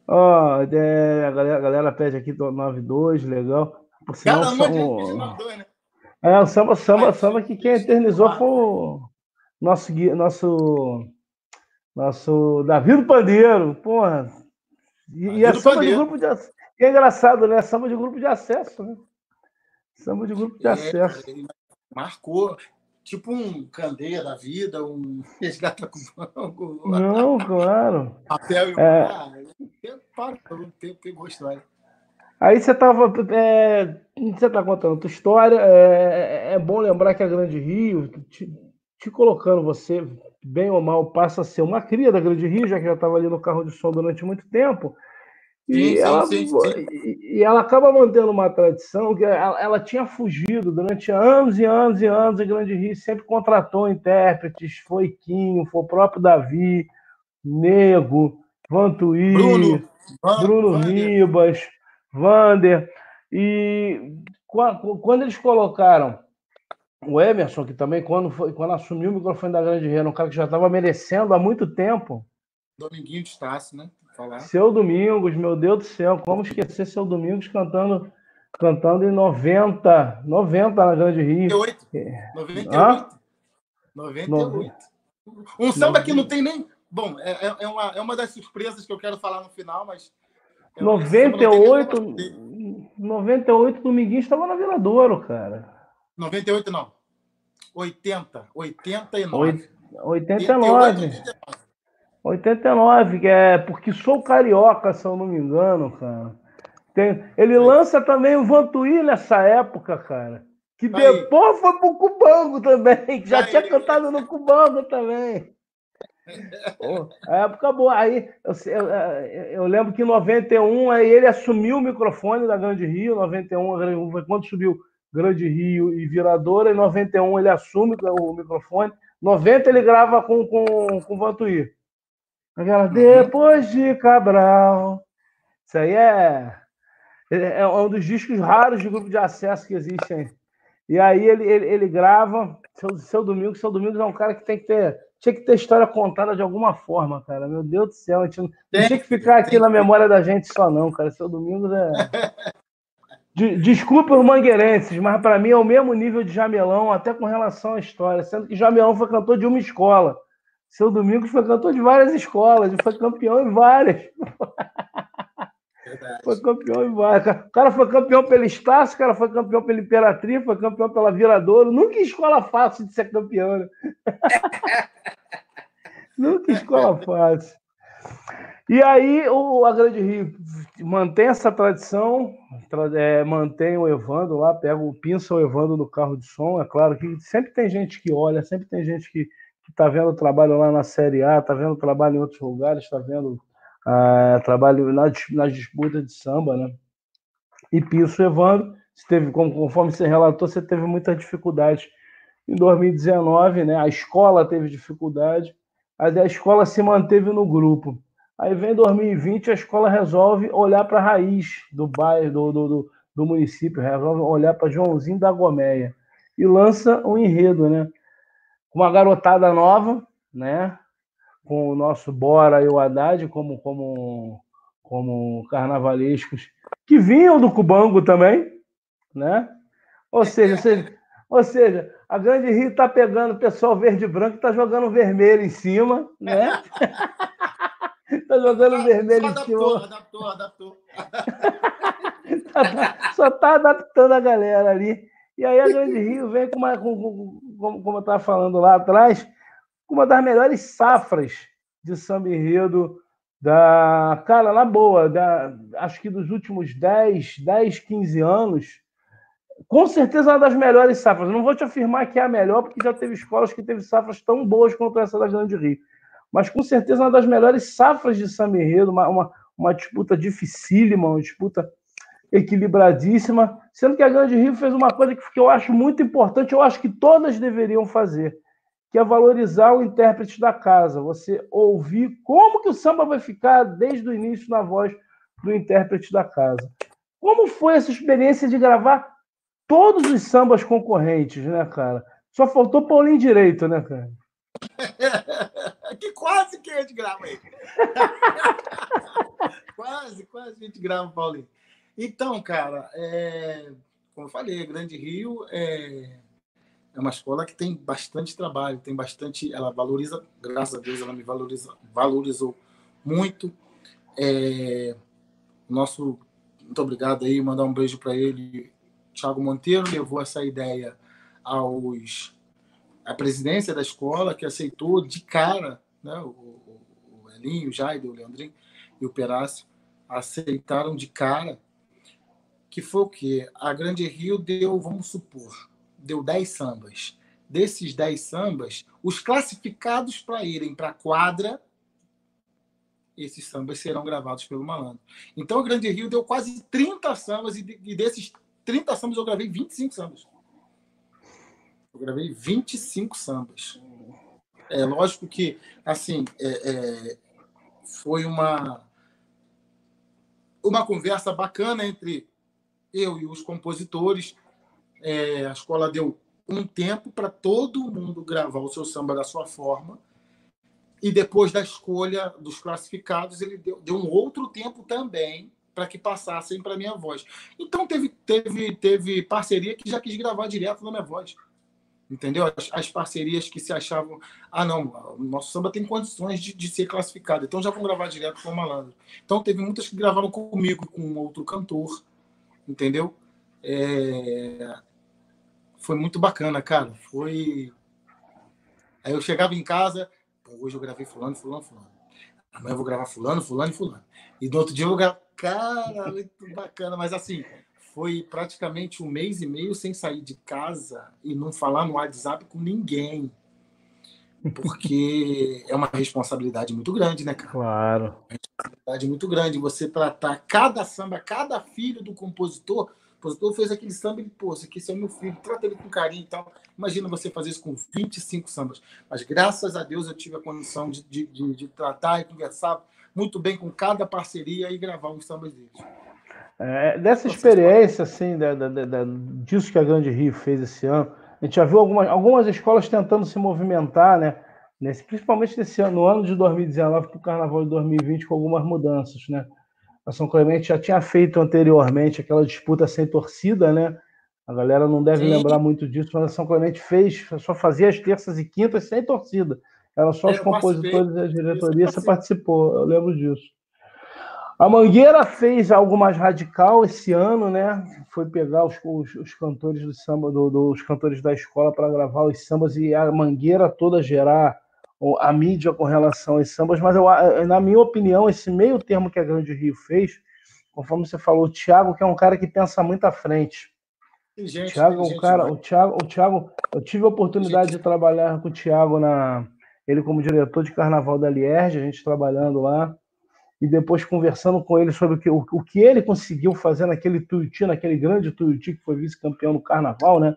ó, é, a, galera, a galera pede aqui do 92, legal. Cada são, né? É, o samba, samba, samba que quem eternizou foi o nosso, nosso, nosso Davi do Pandeiro. Porra. E, e é samba de grupo de e é engraçado, né? Samba de grupo de acesso, né? Samba de grupo de é, acesso. Marcou. Tipo um Candeia da vida, um Resgata com Banco. Não, claro. Papel e é... ah, para, tempo pegou a história. Aí você estava. É, você está contando a tua história. É, é, bom lembrar que a Grande Rio, te, te, colocando você, bem ou mal, passa a ser uma cria da Grande Rio, já que já estava ali no carro de som durante muito tempo. E, sim, ela, sim, sim, e ela acaba mantendo uma tradição que ela, ela, tinha fugido durante anos e anos e anos. A Grande Rio sempre contratou intérpretes, foi Quinho, foi o próprio Davi, Nego, Vantuí, Bruno, Bruno Vander. Ribas, Vander. E quando eles colocaram o Emerson, que também, quando, foi, quando assumiu o microfone da Grande Rio, era um cara que já estava merecendo há muito tempo. Dominguinho de Estácio, né? falar. Seu Domingos, meu Deus do céu, como esquecer Seu Domingos cantando cantando em 90, 90 na Grande Rio. 98. 98. Ah? 98. Um samba que não tem nem. Bom, é, é, é, uma, é uma das surpresas que eu quero falar no final, mas. É 98. 98, Dominguinho estava na Vila Douro, cara. 98 não. 80. 89. 89. 89. 89, que é porque sou carioca, se eu não me engano, cara. Tem, ele lança também o Vantuí nessa época, cara. Que depois foi pro Cubango também, que já tinha cantado no Cubango também. Pô, a época boa. Aí eu, eu, eu, lembro que em 91 aí ele assumiu o microfone da Grande Rio, 91 foi quando subiu Grande Rio e Viradora, em 91 ele assume o microfone, 90 ele grava com, com, com o Vantuí. Aquela, uhum. depois de Cabral. Isso aí é, é, é um dos discos raros de grupo de acesso que existem. E aí ele, ele, ele grava. Seu, seu Domingo, seu Domingo é um cara que tem que ter. Tinha que ter história contada de alguma forma, cara. Meu Deus do céu, a gente não, não tinha que ficar aqui na memória da gente só, não, cara. Seu Domingo é. Desculpa os mangueirenses, mas para mim é o mesmo nível de Jamelão, até com relação à história, sendo que Jamelão foi cantor de uma escola. Seu Domingos foi cantor de várias escolas, foi campeão em várias. Verdade. Foi campeão em. O cara foi campeão pelo Estácio, o cara foi campeão pela Imperatriz, foi campeão pela Viradouro. Nunca escola fácil de ser campeão. Né? Nunca escola fácil. E aí o, a Grande Rio mantém essa tradição, é, mantém o Evandro lá, pega o pinça o Evandro no carro de som. É claro que sempre tem gente que olha, sempre tem gente que, está vendo trabalho lá na Série A, está vendo trabalho em outros lugares, está vendo uh, trabalho nas, nas disputas de samba, né? E Piso Evandro, teve, conforme você relatou, você teve muitas dificuldades em 2019, né? A escola teve dificuldade, mas a escola se manteve no grupo. Aí vem 2020, a escola resolve olhar para a raiz do bairro, do, do, do, do município, resolve olhar para Joãozinho da Gomeia e lança um enredo, né? uma garotada nova, né? Com o nosso Bora e o Haddad como, como, como carnavalescos, que vinham do Cubango também, né? Ou seja, seja ou seja, a Grande Rio está pegando o pessoal verde e branco e está jogando vermelho em cima, né? Está jogando vermelho em cima. Adaptou, adaptou. Só está adaptando a galera ali. E aí a Grande Rio vem com uma, com, com, como eu estava falando lá atrás, uma das melhores safras de samba enredo da. Cara, na boa, da, acho que dos últimos 10, 10, 15 anos, com certeza uma das melhores safras. Não vou te afirmar que é a melhor, porque já teve escolas que teve safras tão boas quanto essa da Grande Rio. Mas com certeza uma das melhores safras de samba enredo, uma, uma, uma disputa dificílima, uma disputa equilibradíssima, sendo que a Grande Rio fez uma coisa que eu acho muito importante, eu acho que todas deveriam fazer, que é valorizar o intérprete da casa. Você ouvir como que o samba vai ficar desde o início na voz do intérprete da casa. Como foi essa experiência de gravar todos os sambas concorrentes, né, cara? Só faltou Paulinho Direito, né, cara? que quase que a gente grava aí. quase, quase a gente grava, Paulinho. Então, cara, é, como eu falei, Grande Rio é, é uma escola que tem bastante trabalho, tem bastante. Ela valoriza, graças a Deus, ela me valoriza, valorizou muito. É, nosso muito obrigado aí, mandar um beijo para ele. Thiago Monteiro levou essa ideia aos a presidência da escola, que aceitou de cara, né, o, o, Elinho, o Jairo, o Leandrinho e o Perácio aceitaram de cara que foi o quê? A Grande Rio deu, vamos supor, deu 10 sambas. Desses 10 sambas, os classificados para irem para a quadra esses sambas serão gravados pelo Malandro. Então, o Grande Rio deu quase 30 sambas e, desses 30 sambas eu gravei 25 sambas. Eu gravei 25 sambas. É lógico que, assim, é, é, foi uma uma conversa bacana entre eu e os compositores. É, a escola deu um tempo para todo mundo gravar o seu samba da sua forma e depois da escolha dos classificados, ele deu, deu um outro tempo também para que passassem para minha voz. Então teve, teve, teve parceria que já quis gravar direto na minha voz. Entendeu? As, as parcerias que se achavam, ah, não, o nosso samba tem condições de, de ser classificado, então já vão gravar direto com o malandro. Então teve muitas que gravaram comigo com outro cantor, entendeu? É... Foi muito bacana, cara. Foi. Aí eu chegava em casa, hoje eu gravei fulano, fulano, fulano. Amanhã eu vou gravar fulano, fulano e fulano. E no outro dia eu gravar. Cara, muito bacana. Mas assim, foi praticamente um mês e meio sem sair de casa e não falar no WhatsApp com ninguém. Porque é uma responsabilidade muito grande, né, cara? Claro. É uma responsabilidade muito grande você tratar cada samba, cada filho do compositor o compositor fez aquele samba e, pô, esse aqui é meu filho, trata ele com carinho e tal. Imagina você fazer isso com 25 sambas. Mas graças a Deus eu tive a condição de, de, de, de tratar e conversar muito bem com cada parceria e gravar os sambas deles. É, dessa experiência, assim, da, da, da, disso que a Grande Rio fez esse ano, a gente já viu algumas, algumas escolas tentando se movimentar, né? Nesse, principalmente nesse ano, no ano de 2019 para o Carnaval de 2020, com algumas mudanças, né? A São Clemente já tinha feito anteriormente aquela disputa sem torcida, né? A galera não deve Sim. lembrar muito disso, mas a São Clemente fez, só fazia as terças e quintas sem torcida. Era só os compositores e a diretoria, você participou, eu lembro disso. A Mangueira fez algo mais radical esse ano, né? Foi pegar os, os, os cantores do samba, do, dos cantores da escola para gravar os sambas e a Mangueira toda gerar a mídia com relação aos sambas, mas eu, na minha opinião, esse meio termo que a Grande Rio fez, conforme você falou, o Thiago, que é um cara que pensa muito à frente. Gente, o Thiago, é um cara, o Thiago, o Thiago, eu tive a oportunidade gente. de trabalhar com o Thiago na ele como diretor de Carnaval da Lierge, a gente trabalhando lá e depois conversando com ele sobre o que, o, o que ele conseguiu fazer naquele Tuiuti, naquele grande Tuiuti que foi vice-campeão no Carnaval, né?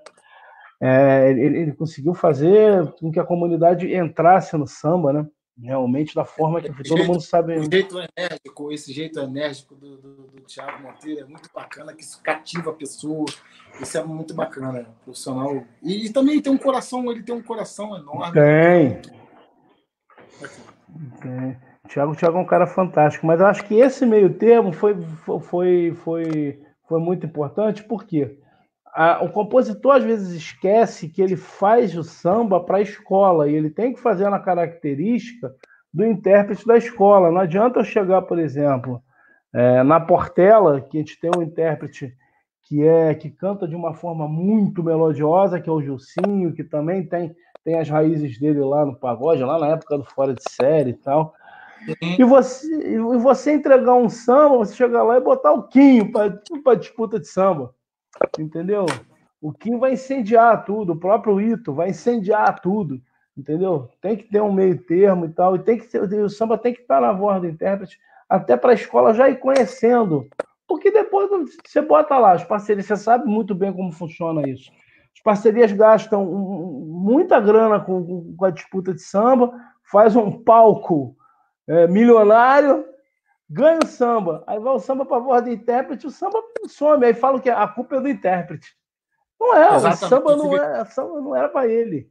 É, ele, ele, conseguiu fazer com que a comunidade entrasse no samba, né? Realmente da forma que todo jeito, mundo sabe. O jeito enérgico, esse jeito enérgico do, do, do Thiago Monteiro é muito bacana, que isso cativa a pessoa. Isso é muito bacana, profissional. E, e também tem um coração, ele tem um coração enorme. Tem. Tem. Thiago, Thiago é um cara fantástico, mas eu acho que esse meio termo foi, foi, foi, foi muito importante, por quê? A, o compositor às vezes esquece que ele faz o samba para a escola e ele tem que fazer na característica do intérprete da escola. Não adianta eu chegar, por exemplo, é, na Portela, que a gente tem um intérprete que é que canta de uma forma muito melodiosa, que é o Gilcinho, que também tem, tem as raízes dele lá no pagode, lá na época do Fora de Série e tal. E você, e você entregar um samba, você chegar lá e botar o Quinho para disputa de samba. Entendeu? O Kim vai incendiar tudo, o próprio Ito vai incendiar tudo, entendeu? Tem que ter um meio termo e tal, e tem que ter, o samba tem que estar na voz do intérprete, até para a escola já ir conhecendo. Porque depois você bota lá as parcerias, você sabe muito bem como funciona isso. As parcerias gastam muita grana com, com a disputa de samba, faz um palco é, milionário, ganha o samba. Aí vai o samba para a voz do intérprete, o samba some. Aí falam que a culpa é do intérprete. Não é, o samba não, é, samba não era para ele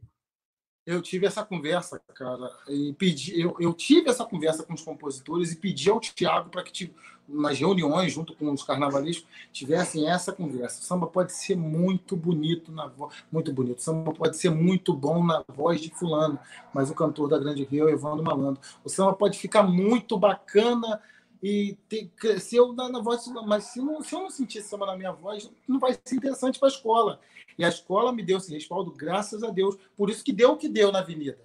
eu tive essa conversa, cara, e pedi, eu, eu tive essa conversa com os compositores e pedi ao Tiago para que nas reuniões junto com os carnavalistas tivessem essa conversa. O samba pode ser muito bonito na voz, muito bonito. O samba pode ser muito bom na voz de fulano, mas o cantor da Grande Rio é o Evandro Malandro. O samba pode ficar muito bacana e ter, cresceu na, na voz, mas se, não, se eu não sentir samba na minha voz, não vai ser interessante para a escola. E a escola me deu esse respaldo, graças a Deus. Por isso que deu o que deu na avenida.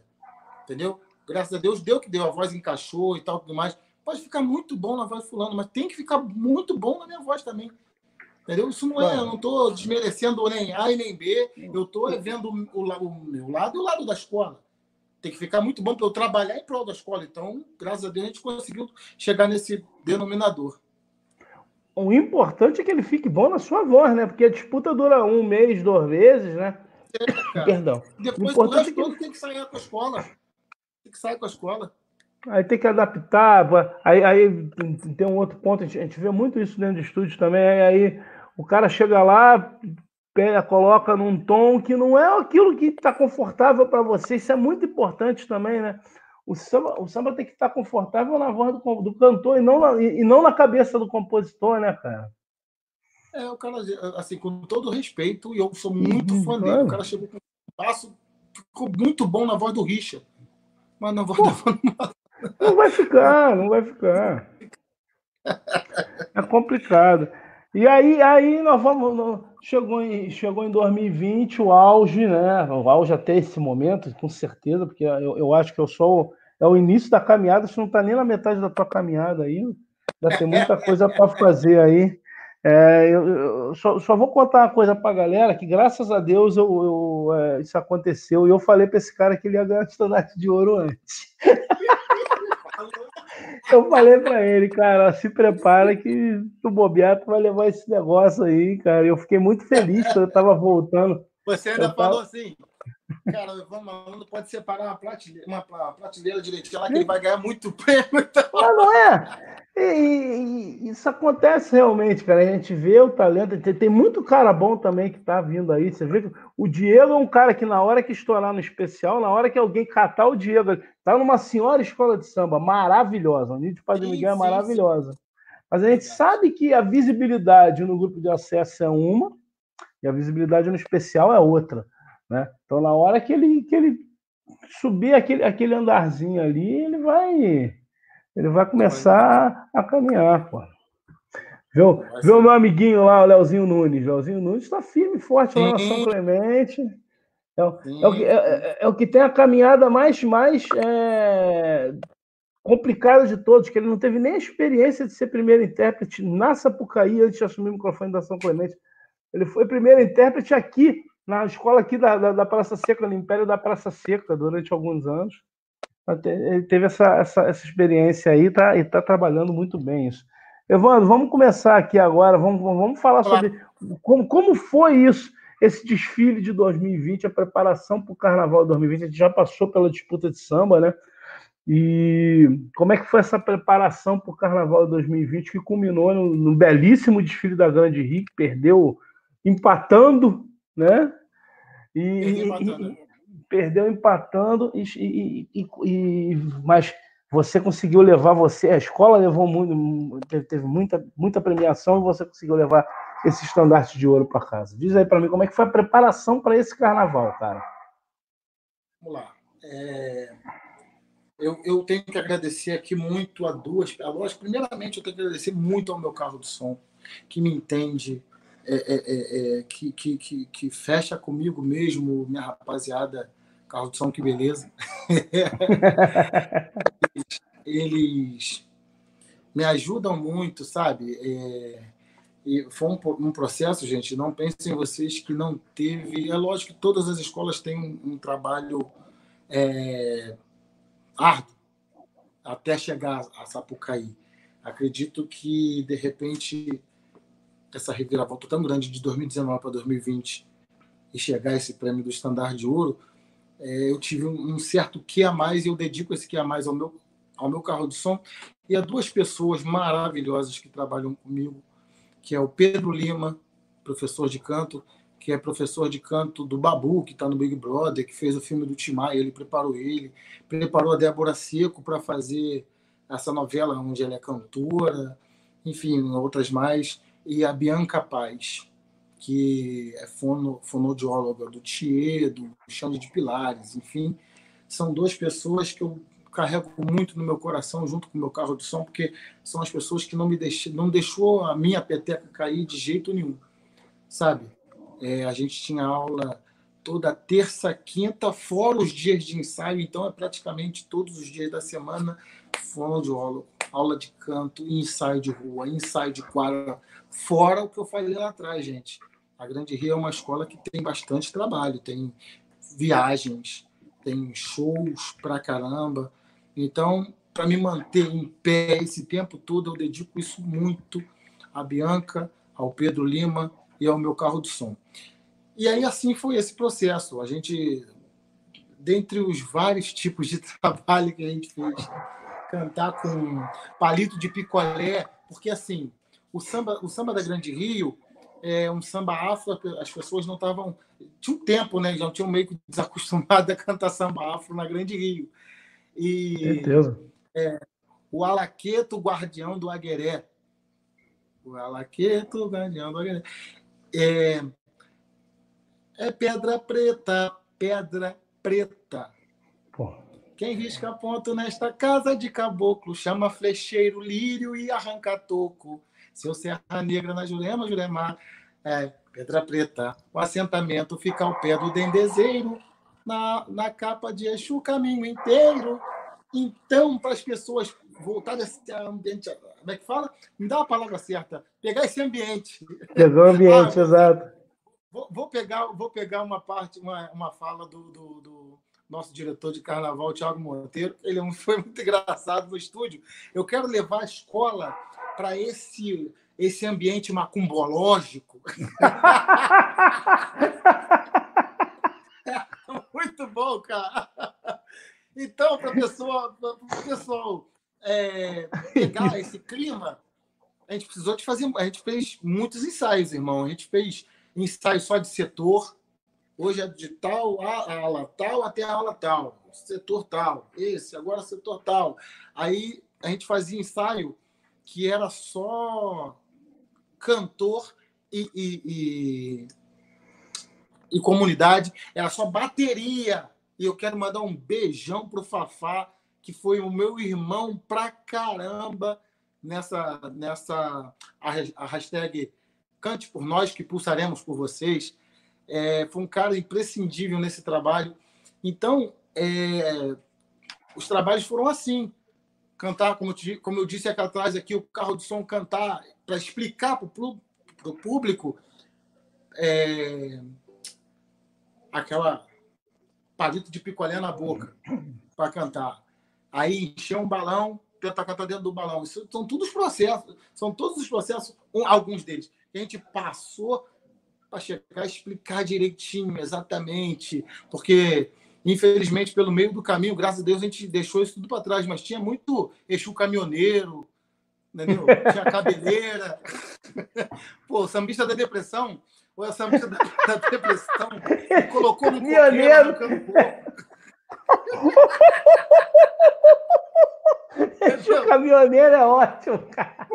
Entendeu? Graças a Deus deu o que deu. A voz encaixou e tal, tudo mais. Pode ficar muito bom na voz de fulano, mas tem que ficar muito bom na minha voz também. Entendeu? Isso não é, eu não estou desmerecendo nem A e nem B. Eu estou vendo o, o meu lado e o lado da escola. Tem que ficar muito bom para eu trabalhar em prol da escola. Então, graças a Deus, a gente conseguiu chegar nesse denominador o importante é que ele fique bom na sua voz, né? Porque a disputa dura um mês, dois meses, né? É, Perdão. Depois o importante do é que... tem que sair com a escola. Tem que sair com a escola. Aí tem que adaptar. Aí, aí tem um outro ponto, a gente, a gente vê muito isso dentro de estúdio também. Aí, aí o cara chega lá, pega, coloca num tom que não é aquilo que está confortável para você. Isso é muito importante também, né? O samba, o samba tem que estar confortável na voz do, do cantor e não, na, e não na cabeça do compositor, né, cara? É, o cara, assim, com todo respeito, e eu sou muito uhum, fã dele, o cara chegou com um passo, ficou muito bom na voz do Richard. Mas na voz Pô, da Não vai ficar, não vai ficar. É complicado. E aí, aí nós vamos. Chegou em, chegou em 2020 o auge, né? O auge até esse momento, com certeza, porque eu, eu acho que eu sou. É o início da caminhada, você não está nem na metade da tua caminhada aí. Ainda tem muita coisa para fazer aí. É, eu, eu só, só, vou contar uma coisa para a galera, que graças a Deus eu, eu é, isso aconteceu, e eu falei para esse cara que ele ia ganhar o estandarte de ouro antes. Eu falei para ele, cara, se prepara que o bobear tu vai levar esse negócio aí, cara. Eu fiquei muito feliz quando eu tava voltando. Você ainda falou assim, cara, o pode separar uma prateleira, uma prateleira direitinho lá que ele vai ganhar muito prêmio. Então... Ah, não é? E, e, isso acontece realmente, cara. A gente vê o talento. Tem, tem muito cara bom também que tá vindo aí. Você vê que o Diego é um cara que, na hora que estourar no especial, na hora que alguém catar o Diego, tá numa senhora escola de samba maravilhosa. O nível de Padre Miguel é maravilhosa. Mas a gente sabe que a visibilidade no grupo de acesso é uma e a visibilidade no especial é outra. Né? Então, na hora que ele, que ele subir aquele, aquele andarzinho ali, ele vai ele vai começar a caminhar, pô. Viu, viu o meu amiguinho lá, o Leozinho Nunes. Leozinho Nunes está firme e forte lá na São Clemente. É, é, o que, é, é, é, o que tem a caminhada mais, mais é, complicada de todos, que ele não teve nem a experiência de ser primeiro intérprete na Sapucaí antes de assumir o microfone da São Clemente. Ele foi primeiro intérprete aqui, na escola aqui da, da, da Praça Seca, no Império da Praça Seca, durante alguns anos. Ele teve essa, essa, essa experiência aí tá, e está trabalhando muito bem isso. Evandro, vamos começar aqui agora, vamos, vamos falar sobre como, como foi isso, esse desfile de 2020, a preparação para o Carnaval de 2020. A gente já passou pela disputa de samba, né? E como é que foi essa preparação para o Carnaval de 2020 que culminou no, no belíssimo desfile da Grande Rio, que perdeu empatando, né? E, e, perdeu empatando, e, e, e, mas você conseguiu levar você, a escola levou muito, teve, teve muita, muita premiação e você conseguiu levar esse estandarte de ouro para casa. Diz aí para mim como é que foi a preparação para esse carnaval, cara. Vamos lá. É... Eu, eu, tenho que agradecer aqui muito a duas. A lógico, primeiramente, eu tenho que agradecer muito ao meu carro do som, que me entende, é, é, é, é que, que, que, que, fecha comigo mesmo, minha rapaziada Carro de som, que beleza. eles, me ajudam muito, sabe? É, e foi um, um, processo, gente. Não pensem vocês que não teve. É lógico que todas as escolas têm um, um trabalho árduo até chegar a Sapucaí. Acredito que, de repente, essa reviravolta tão grande de 2019 para 2020 e chegar a esse prêmio do Estandarte de Ouro, é, eu tive um, um certo que a mais e eu dedico esse que a mais ao meu, ao meu carro de som. E a duas pessoas maravilhosas que trabalham comigo, que é o Pedro Lima, professor de canto, que é professor de canto do Babu, que está no Big Brother, que fez o filme do Timai, ele preparou ele, preparou a Débora Seco para fazer essa novela onde ela é cantora, enfim, outras mais, e a Bianca Paz, que é fono, fonodióloga do Thier, do Xande de Pilares, enfim, são duas pessoas que eu carrego muito no meu coração junto com o meu carro de som, porque são as pessoas que não me deixou, não deixou a minha peteca cair de jeito nenhum, sabe? É, a gente tinha aula toda terça, quinta, fora os dias de ensaio, então é praticamente todos os dias da semana fonoaudiólogo, aula de canto, ensaio de rua, ensaio de quadra, fora o que eu falei lá atrás, gente. A Grande Rio é uma escola que tem bastante trabalho, tem viagens, tem shows pra caramba. Então, para me manter em pé esse tempo todo, eu dedico isso muito à Bianca, ao Pedro Lima e ao meu carro de som. E aí, assim foi esse processo. A gente, dentre os vários tipos de trabalho que a gente fez, cantar com palito de picolé, porque assim, o samba, o samba da Grande Rio é um samba afro, as pessoas não estavam. Tinha um tempo, né? Já tinham meio que desacostumado a cantar samba afro na Grande Rio. E Certeza. É, o Alaqueto, guardião do Agueré. O Alaqueto, guardião do Agueré. É, é pedra preta, pedra preta. Pô. Quem risca ponto nesta casa de caboclo chama flecheiro, lírio e arranca toco. Seu Serra Negra na Jurema, Jurema, é, Pedra Preta. O assentamento fica ao pé do dendezeiro, na, na capa de Exu o caminho inteiro. Então, para as pessoas voltarem a esse ambiente, como é que fala? Me dá a palavra certa. Pegar esse ambiente. Pegar o ambiente, ah, exato. Vou, vou, pegar, vou pegar uma parte, uma, uma fala do, do, do nosso diretor de carnaval, Thiago Monteiro. Ele é foi muito engraçado no estúdio. Eu quero levar a escola para esse esse ambiente macumbológico. muito bom, cara. Então, para pessoa, o pessoal é, pegar esse clima, a gente precisou de fazer. A gente fez muitos ensaios, irmão. A gente fez ensaio só de setor, Hoje é de tal a ala tal até a ala tal, setor tal, esse, agora setor tal. Aí a gente fazia ensaio que era só cantor e, e, e, e comunidade, era só bateria. E eu quero mandar um beijão pro Fafá, que foi o meu irmão pra caramba nessa, nessa a, a hashtag Cante por Nós, que pulsaremos por vocês é, foi um cara imprescindível nesse trabalho. Então, é, os trabalhos foram assim. Cantar, como, te, como eu disse aqui atrás, aqui, o carro de som cantar para explicar para o público é, aquela palito de picolé na boca para cantar. Aí encher um balão, tentar cantar dentro do balão. Isso são todos os processos, são todos os processos, alguns deles, que a gente passou para chegar explicar direitinho, exatamente, porque infelizmente pelo meio do caminho, graças a Deus, a gente deixou isso tudo para trás, mas tinha muito Exu caminhoneiro, entendeu? Tinha cabeleira. Pô, sambista da depressão, ou é sambista da, da depressão, colocou no caminhoneiro. Exu caminhoneiro é ótimo, cara.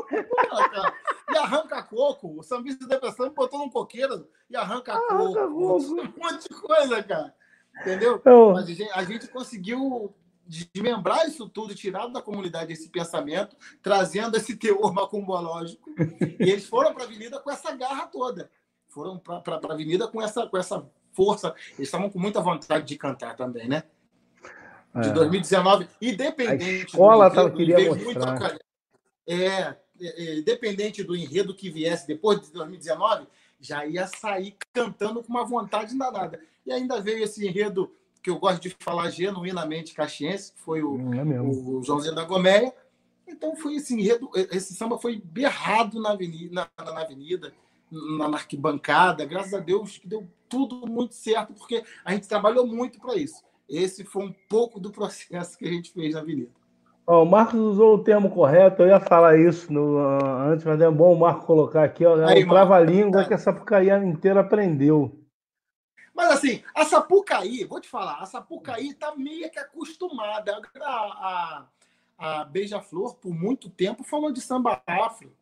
E arranca coco. O sambista de depressão botou num coqueiro e arranca, arranca coco. coco. Um monte de coisa, cara. Entendeu? Eu... Mas a gente, a gente conseguiu desmembrar isso tudo, tirar da comunidade esse pensamento, trazendo esse teor macumbológico. E eles foram para a avenida com essa garra toda. Foram para a avenida com essa, com essa força. Eles estavam com muita vontade de cantar também, né? De é. 2019, independente. A escola do, queria mostrar. Muito, é, é, independente do enredo que viesse depois de 2019, já ia sair cantando com uma vontade danada. E ainda veio esse enredo que eu gosto de falar genuinamente caxiense, que foi o, é o Joãozinho da Goméia. Então foi esse enredo, esse samba foi berrado na avenida, na, na avenida na arquibancada, graças a Deus que deu tudo muito certo, porque a gente trabalhou muito para isso. Esse foi um pouco do processo que a gente fez na Avenida. Oh, o Marcos usou o termo correto, eu ia falar isso no, antes, mas é bom o Marco colocar aqui, ó, é o trava-língua que essa Sapucaí inteira aprendeu. Mas assim, a Sapucaí, vou te falar, a Sapucaí tá meio que acostumada. A, a, a Beija-Flor, por muito tempo, falou de samba afro.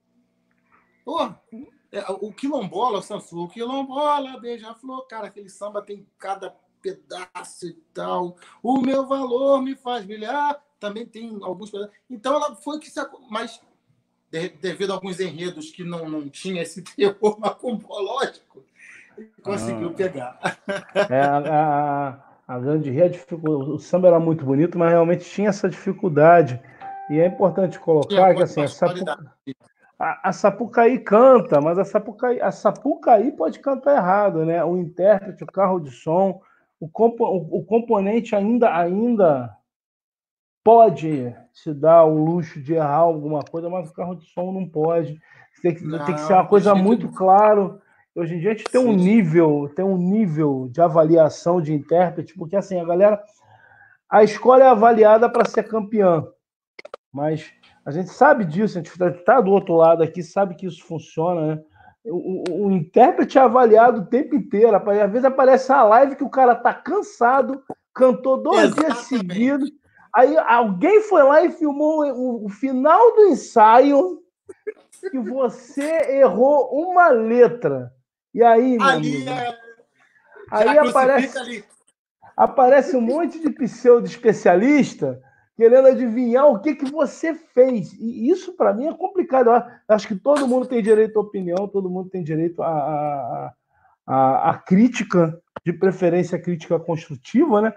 É, o quilombola, o Sansu, o quilombola, beija-flor, cara, aquele samba tem cada pedaço e tal. O meu valor me faz brilhar, também tem alguns pedaços. Então ela foi que se. Mas devido a alguns enredos que não, não tinha esse terror macumbológico, conseguiu ah. pegar. É, a, a, a grande rede, o samba era muito bonito, mas realmente tinha essa dificuldade. E é importante colocar que assim, essa, a, a Sapucaí canta, mas a Sapucaí, a Sapucaí pode cantar errado, né? O intérprete, o carro de som, o, compo, o, componente ainda, ainda pode se dar o luxo de errar alguma coisa, mas o carro de som não pode. Tem que, não, tem que ser uma coisa muito claro. Hoje em dia a gente tem Sim. um nível, tem um nível de avaliação de intérprete, porque assim, a galera. A escola é avaliada para ser campeã, mas a gente sabe disso, a gente está do outro lado aqui, sabe que isso funciona, né? O, o, o, intérprete é avaliado o tempo inteiro. Às vezes aparece uma live que o cara tá cansado, cantou dois Exatamente. dias seguidos. Aí alguém foi lá e filmou o, o final do ensaio e você errou uma letra. E aí, meu ali, amigo, é... aí aparece, ali. aparece um monte de pseudo especialista querendo adivinhar o que, que você fez. E isso, para mim, é complicado. Eu acho que todo mundo tem direito à opinião, todo mundo tem direito à, à, à, crítica, de preferência crítica construtiva, né?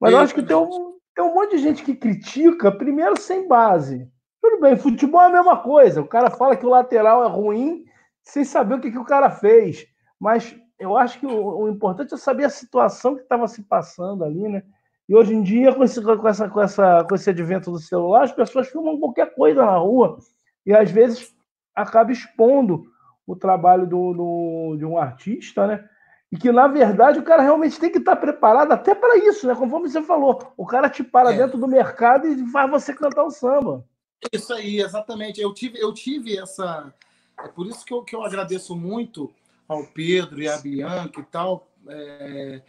Mas eu acho que tem um, tem um monte de gente que critica, primeiro, sem base. Tudo bem, futebol é a mesma coisa. O cara fala que o lateral é ruim sem saber o que, que o cara fez. Mas eu acho que o, o importante é saber a situação que estava se passando ali, né? E hoje em dia, com esse, com, essa, com, essa, com esse advento do celular, as pessoas filmam qualquer coisa na rua e às vezes acaba expondo o trabalho do, do, de um artista, né? E que, na verdade, o cara realmente tem que estar preparado até para isso, né? Conforme você falou, o cara te para é. dentro do mercado e faz você cantar o samba. Isso aí, exatamente. Eu tive, eu tive essa. É por isso que eu, que eu agradeço muito ao Pedro e à Bianca e tal. É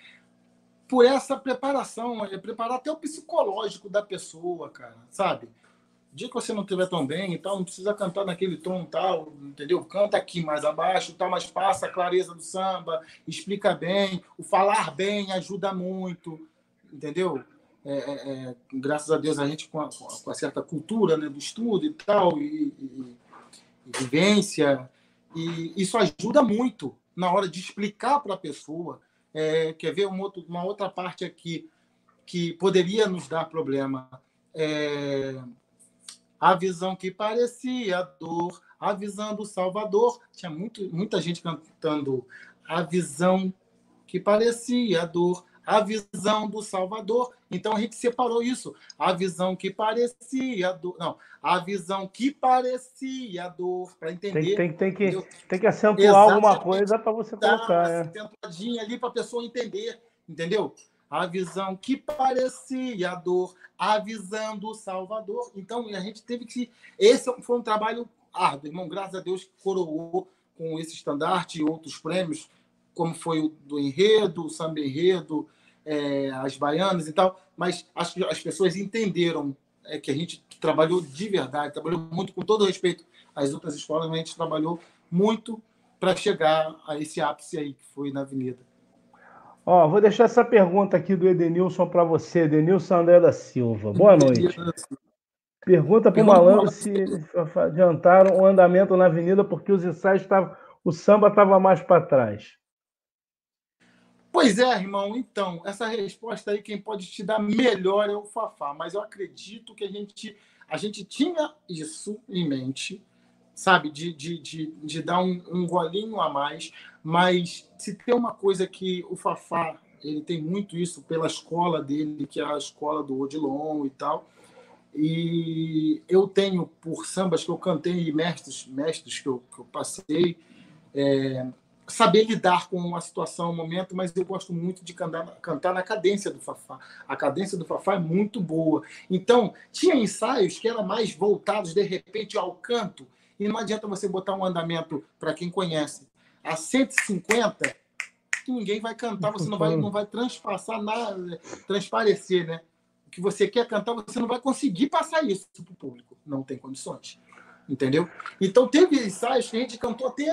por essa preparação, é preparar até o psicológico da pessoa, cara, sabe? O dia que você não estiver tão bem e tal, não precisa cantar naquele tom tal, entendeu? Canta aqui mais abaixo, tal, mas passa a clareza do samba, explica bem, o falar bem ajuda muito, entendeu? É, é, é graças a Deus a gente com a, com a, certa cultura né, do estudo e tal, e, e, e vivência, e isso ajuda muito na hora de explicar para a pessoa é, quer ver uma, outro, uma outra parte aqui que poderia nos dar problema? É, a visão que parecia dor, a visão do Salvador. Tinha muito, muita gente cantando a visão que parecia dor, a visão do Salvador. Então a gente separou isso. A visão que parecia dor. Não, a visão que parecia dor, para entender. Tem, tem, tem, que, tem que acentuar alguma coisa para você colocar. Né? Acentuadinha ali para a pessoa entender. Entendeu? A visão que parecia dor, a visão do Salvador. Então a gente teve que. Esse foi um trabalho árduo, irmão. Graças a Deus que coroou com esse estandarte e outros prêmios, como foi o do enredo, o samba enredo, é, as baianas e tal, mas acho que as pessoas entenderam é, que a gente trabalhou de verdade, trabalhou muito, com todo respeito às outras escolas, mas a gente trabalhou muito para chegar a esse ápice aí que foi na Avenida. Ó, vou deixar essa pergunta aqui do Edenilson para você, Edenilson André da Silva. Boa noite. Pergunta para o malandro se adiantaram o andamento na avenida porque os ensaios estavam. O samba estava mais para trás. Pois é, irmão. Então, essa resposta aí, quem pode te dar melhor é o Fafá. Mas eu acredito que a gente, a gente tinha isso em mente, sabe? De, de, de, de dar um, um golinho a mais. Mas se tem uma coisa que o Fafá, ele tem muito isso pela escola dele, que é a escola do Odilon e tal. E eu tenho, por sambas que eu cantei, mestres, mestres que eu, que eu passei, é, saber lidar com a situação, o momento, mas eu gosto muito de cantar, cantar na cadência do Fafá. A cadência do Fafá é muito boa. Então, tinha ensaios que eram mais voltados, de repente, ao canto, e não adianta você botar um andamento, para quem conhece, a 150, que ninguém vai cantar, você não vai, não vai transpassar nada, transparecer, né? O que você quer cantar, você não vai conseguir passar isso para o público. Não tem condições. Entendeu? Então, teve ensaios que a gente cantou até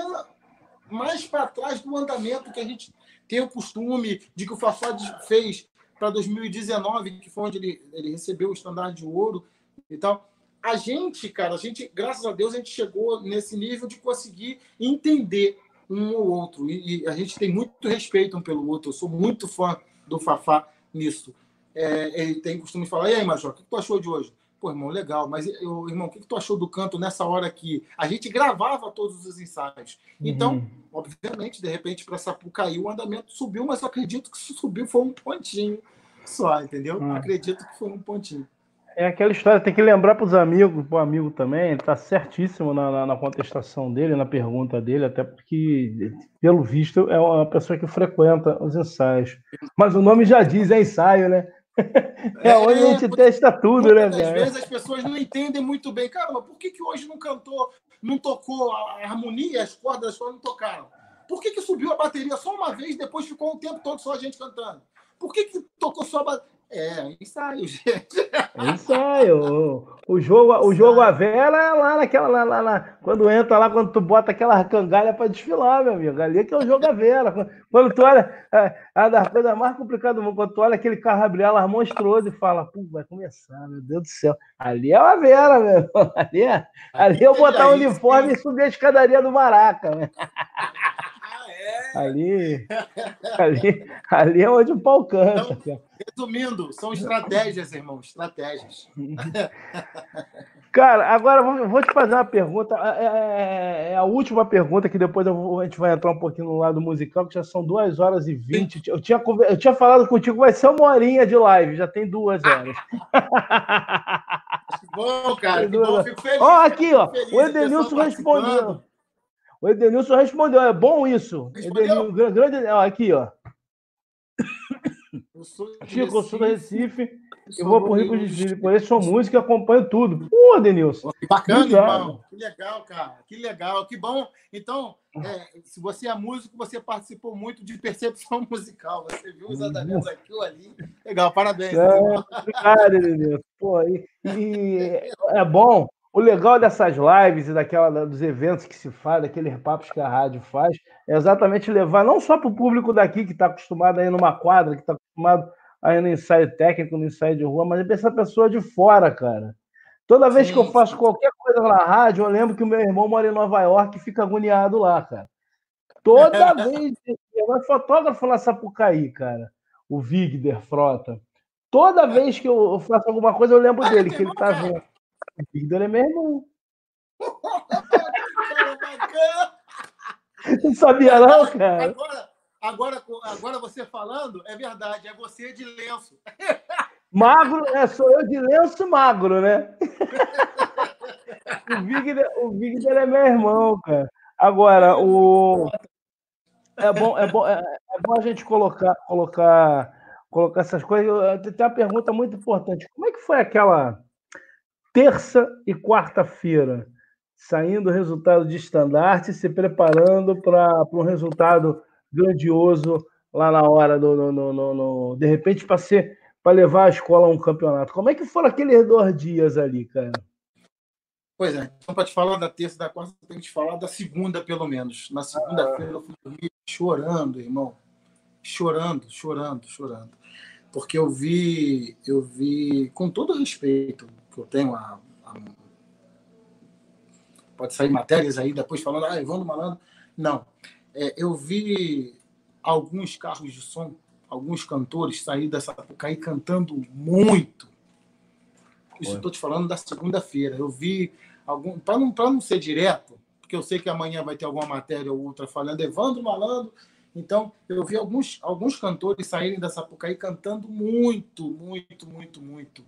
mais para trás do andamento que a gente tem o costume de que o Fafá fez para 2019, que foi onde ele, ele recebeu o estandarte de ouro e tal. A gente, cara, a gente, graças a Deus, a gente chegou nesse nível de conseguir entender um ou outro. E, e a gente tem muito respeito um pelo outro. Eu sou muito fã do Fafá nisso. É, ele tem costume de falar: e aí, Major, o que tu achou de hoje? Pô, irmão, legal, mas, eu, irmão, o que, tu achou do canto nessa hora que a gente gravava todos os ensaios? Então, uhum. obviamente, de repente, para Sapucaí o andamento subiu, mas eu acredito que subiu foi um pontinho só, entendeu? Uhum. Acredito que foi um pontinho. É aquela história, tem que lembrar para os amigos, para o amigo também, ele está certíssimo na, na, na, contestação dele, na pergunta dele, até porque, pelo visto, é uma pessoa que frequenta os ensaios. Mas o nome já diz, é ensaio, né? É, é onde a gente testa tudo, né, velho? Às vezes as pessoas não entendem muito bem. Caramba, por que, que hoje não cantou, não tocou a harmonia, as cordas das cordas não tocaram? Por que, que subiu a bateria só uma vez e depois ficou um tempo todo só a gente cantando? Por que, que tocou só a bateria? É, ensaio, gente. É ensaio. O jogo, o jogo a vela é lá naquela. Lá, lá, lá, quando entra lá, quando tu bota aquela cangalha para desfilar, meu amigo. Ali é que é o jogo a vela. Quando tu olha. É, a da coisa mais complicada do mundo, quando tu olha aquele carro lá monstruoso e fala, pô, vai começar, meu Deus do céu. Ali é uma vela, meu. Ali é, ali é eu botar o uniforme e subir a escadaria do Maraca, né? Ali, ali, ali é onde o pau canta. Então, resumindo, são estratégias, irmão, estratégias. Cara, agora vou te fazer uma pergunta. É, é, é a última pergunta, que depois vou, a gente vai entrar um pouquinho no lado musical, que já são duas horas e vinte. Eu tinha, eu tinha falado contigo, vai ser uma horinha de live, já tem duas horas. bom, cara, que bom, fico feliz. Ó, aqui, ó, o Edenilson respondeu. O Edenilson respondeu, é bom isso. Edenilson, grande, ó, aqui, ó. Chico, eu sou do Recife, eu vou pro Rio de Janeiro, conheço sua música e acompanho tudo. Pô, Denilson. Que bacana, irmão. Que legal, cara. Que legal, que bom. Então, é, se você é músico, você participou muito de percepção musical. Você viu os andamentos aqui ou ali. Legal, parabéns. É, obrigado, Denilson. Pô, e, e é bom o legal dessas lives e daquela, dos eventos que se faz, daqueles papos que a rádio faz, é exatamente levar não só para o público daqui que está acostumado a ir numa quadra, que está acostumado a ir no ensaio técnico, no ensaio de rua, mas é para essa pessoa de fora, cara. Toda vez sim, que eu faço qualquer coisa na rádio, eu lembro que o meu irmão mora em Nova York e fica agoniado lá, cara. Toda vez. Eu fotógrafo lá Sapucaí, cara. O Vigder Frota. Toda vez que eu faço alguma coisa, eu lembro dele, que ele está vendo. O Victor é meu irmão. Não sabia não, cara? Agora, agora, agora você falando, é verdade, é você de lenço. Magro, é, sou eu de lenço magro, né? o, Victor, o Victor é meu irmão, cara. Agora, o... É bom, é bom, é, é bom a gente colocar, colocar, colocar essas coisas. Tem uma pergunta muito importante. Como é que foi aquela terça e quarta-feira, saindo o resultado de estandarte, se preparando para um resultado grandioso lá na hora do, no, no, no, de repente para ser para levar a escola a um campeonato. Como é que foram aqueles dois dias ali, cara? Pois é, então para te falar da terça da quarta, tenho que te falar da segunda, pelo menos. Na segunda-feira eu fui dormir chorando, irmão. Chorando, chorando, chorando. Porque eu vi, eu vi, com todo respeito, que eu tenho a, a, pode sair matérias aí depois falando, ah, Evandro Malandro. Não. É, eu vi alguns carros de som, alguns cantores sair dessa Sapucaí cantando muito. Isso estou te falando da segunda-feira. Eu vi algum. Para não, não ser direto, porque eu sei que amanhã vai ter alguma matéria ou outra falando Evandro Malandro. Então, eu vi alguns, alguns cantores saírem da Sapucaí cantando muito, muito, muito, muito.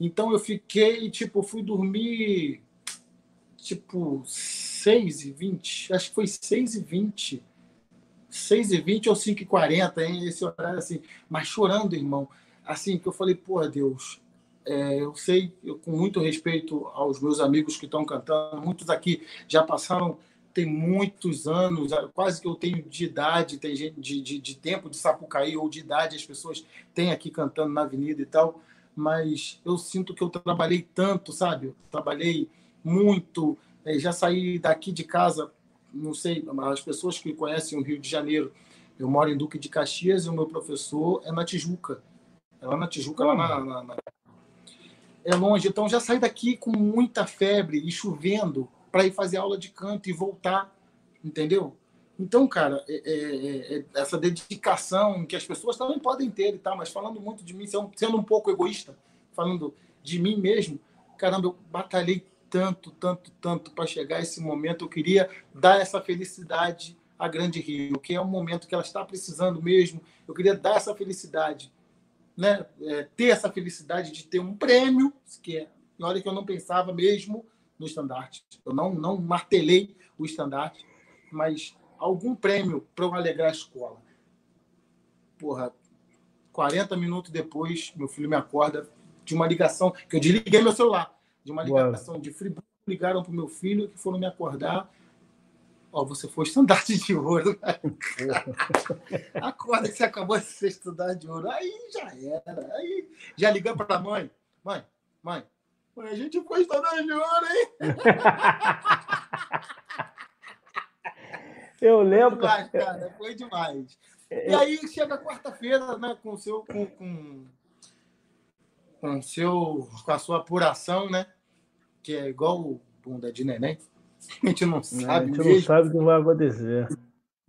Então eu fiquei, tipo, fui dormir tipo 6 e 20, acho que foi 6 e 20. 6 e 20 ou 5 e 40, hein? esse horário assim, mas chorando, irmão. Assim, que eu falei, porra, Deus, é, eu sei, eu, com muito respeito aos meus amigos que estão cantando, muitos aqui já passaram, tem muitos anos, quase que eu tenho de idade, tem gente de, de, de tempo de Sapucaí ou de idade, as pessoas têm aqui cantando na avenida e tal, mas eu sinto que eu trabalhei tanto, sabe? Eu trabalhei muito, é, já saí daqui de casa, não sei, as pessoas que conhecem o Rio de Janeiro, eu moro em Duque de Caxias e o meu professor é na Tijuca. É lá na Tijuca, lá na, na, na... É longe. Então já saí daqui com muita febre e chovendo para ir fazer aula de canto e voltar, entendeu? Então, cara, é, é, é, é, essa dedicação que as pessoas também podem ter e tal, mas falando muito de mim, sendo um pouco egoísta, falando de mim mesmo, caramba, eu batalhei tanto, tanto, tanto para chegar a esse momento. Eu queria dar essa felicidade à Grande Rio, que é um momento que ela está precisando mesmo. Eu queria dar essa felicidade, né? É, ter essa felicidade de ter um prêmio, que é, na hora que eu não pensava mesmo no estandarte. Eu não, não martelei o estandarte, mas algum prêmio para eu alegrar a escola. Porra, 40 minutos depois, meu filho me acorda de uma ligação, que eu desliguei meu celular de uma ligação Uau. de Friburgo, ligaram para o meu filho que foram me acordar. Ó, oh, você foi estandarte de ouro. Acorda que você acabou de ser estandarte de ouro. Aí já era. Aí já ligou para a mãe. Mãe, mãe, mãe, a gente foi estandarte de ouro, hein? Eu lembro. Foi demais, cara, foi demais. E aí chega quarta-feira, né, com o seu. Com, com, com, seu, com a sua apuração, né? que é igual o bunda de neném. A gente não sabe. a gente mesmo. não sabe o que vai acontecer.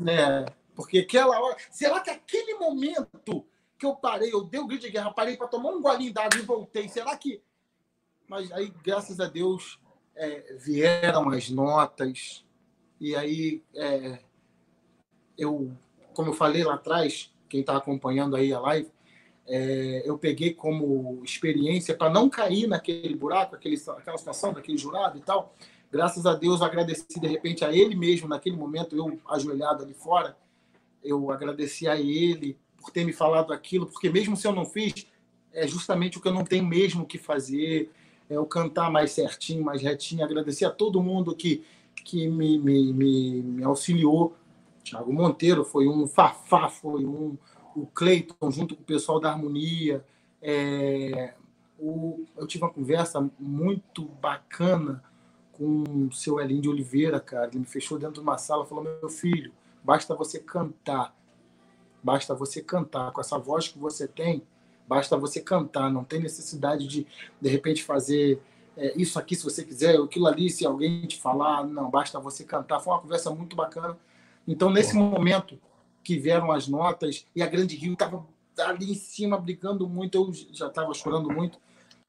É, porque aquela hora. Será que aquele momento que eu parei, eu dei o grito de guerra, parei para tomar um golinho d'água e voltei, será que. Mas aí, graças a Deus, é, vieram as notas, e aí é, eu, como eu falei lá atrás, quem está acompanhando aí a live, é, eu peguei como experiência para não cair naquele buraco, aquele, aquela situação daquele jurado e tal. Graças a Deus, agradeci de repente a ele mesmo, naquele momento, eu ajoelhado ali fora, eu agradeci a ele por ter me falado aquilo, porque mesmo se eu não fiz, é justamente o que eu não tenho mesmo que fazer, é o cantar mais certinho, mais retinho. Agradecer a todo mundo que, que me, me, me, me auxiliou. Tiago Monteiro foi um, Fafá foi um, o Cleiton junto com o pessoal da Harmonia. É, o, eu tive uma conversa muito bacana com o seu Elinho de Oliveira, cara. Ele me fechou dentro de uma sala e falou: Meu filho, basta você cantar. Basta você cantar. Com essa voz que você tem, basta você cantar. Não tem necessidade de, de repente, fazer é, isso aqui se você quiser, aquilo ali se alguém te falar. Não, basta você cantar. Foi uma conversa muito bacana. Então, nesse momento, que vieram as notas e a Grande Rio estava ali em cima brigando muito, eu já estava chorando muito.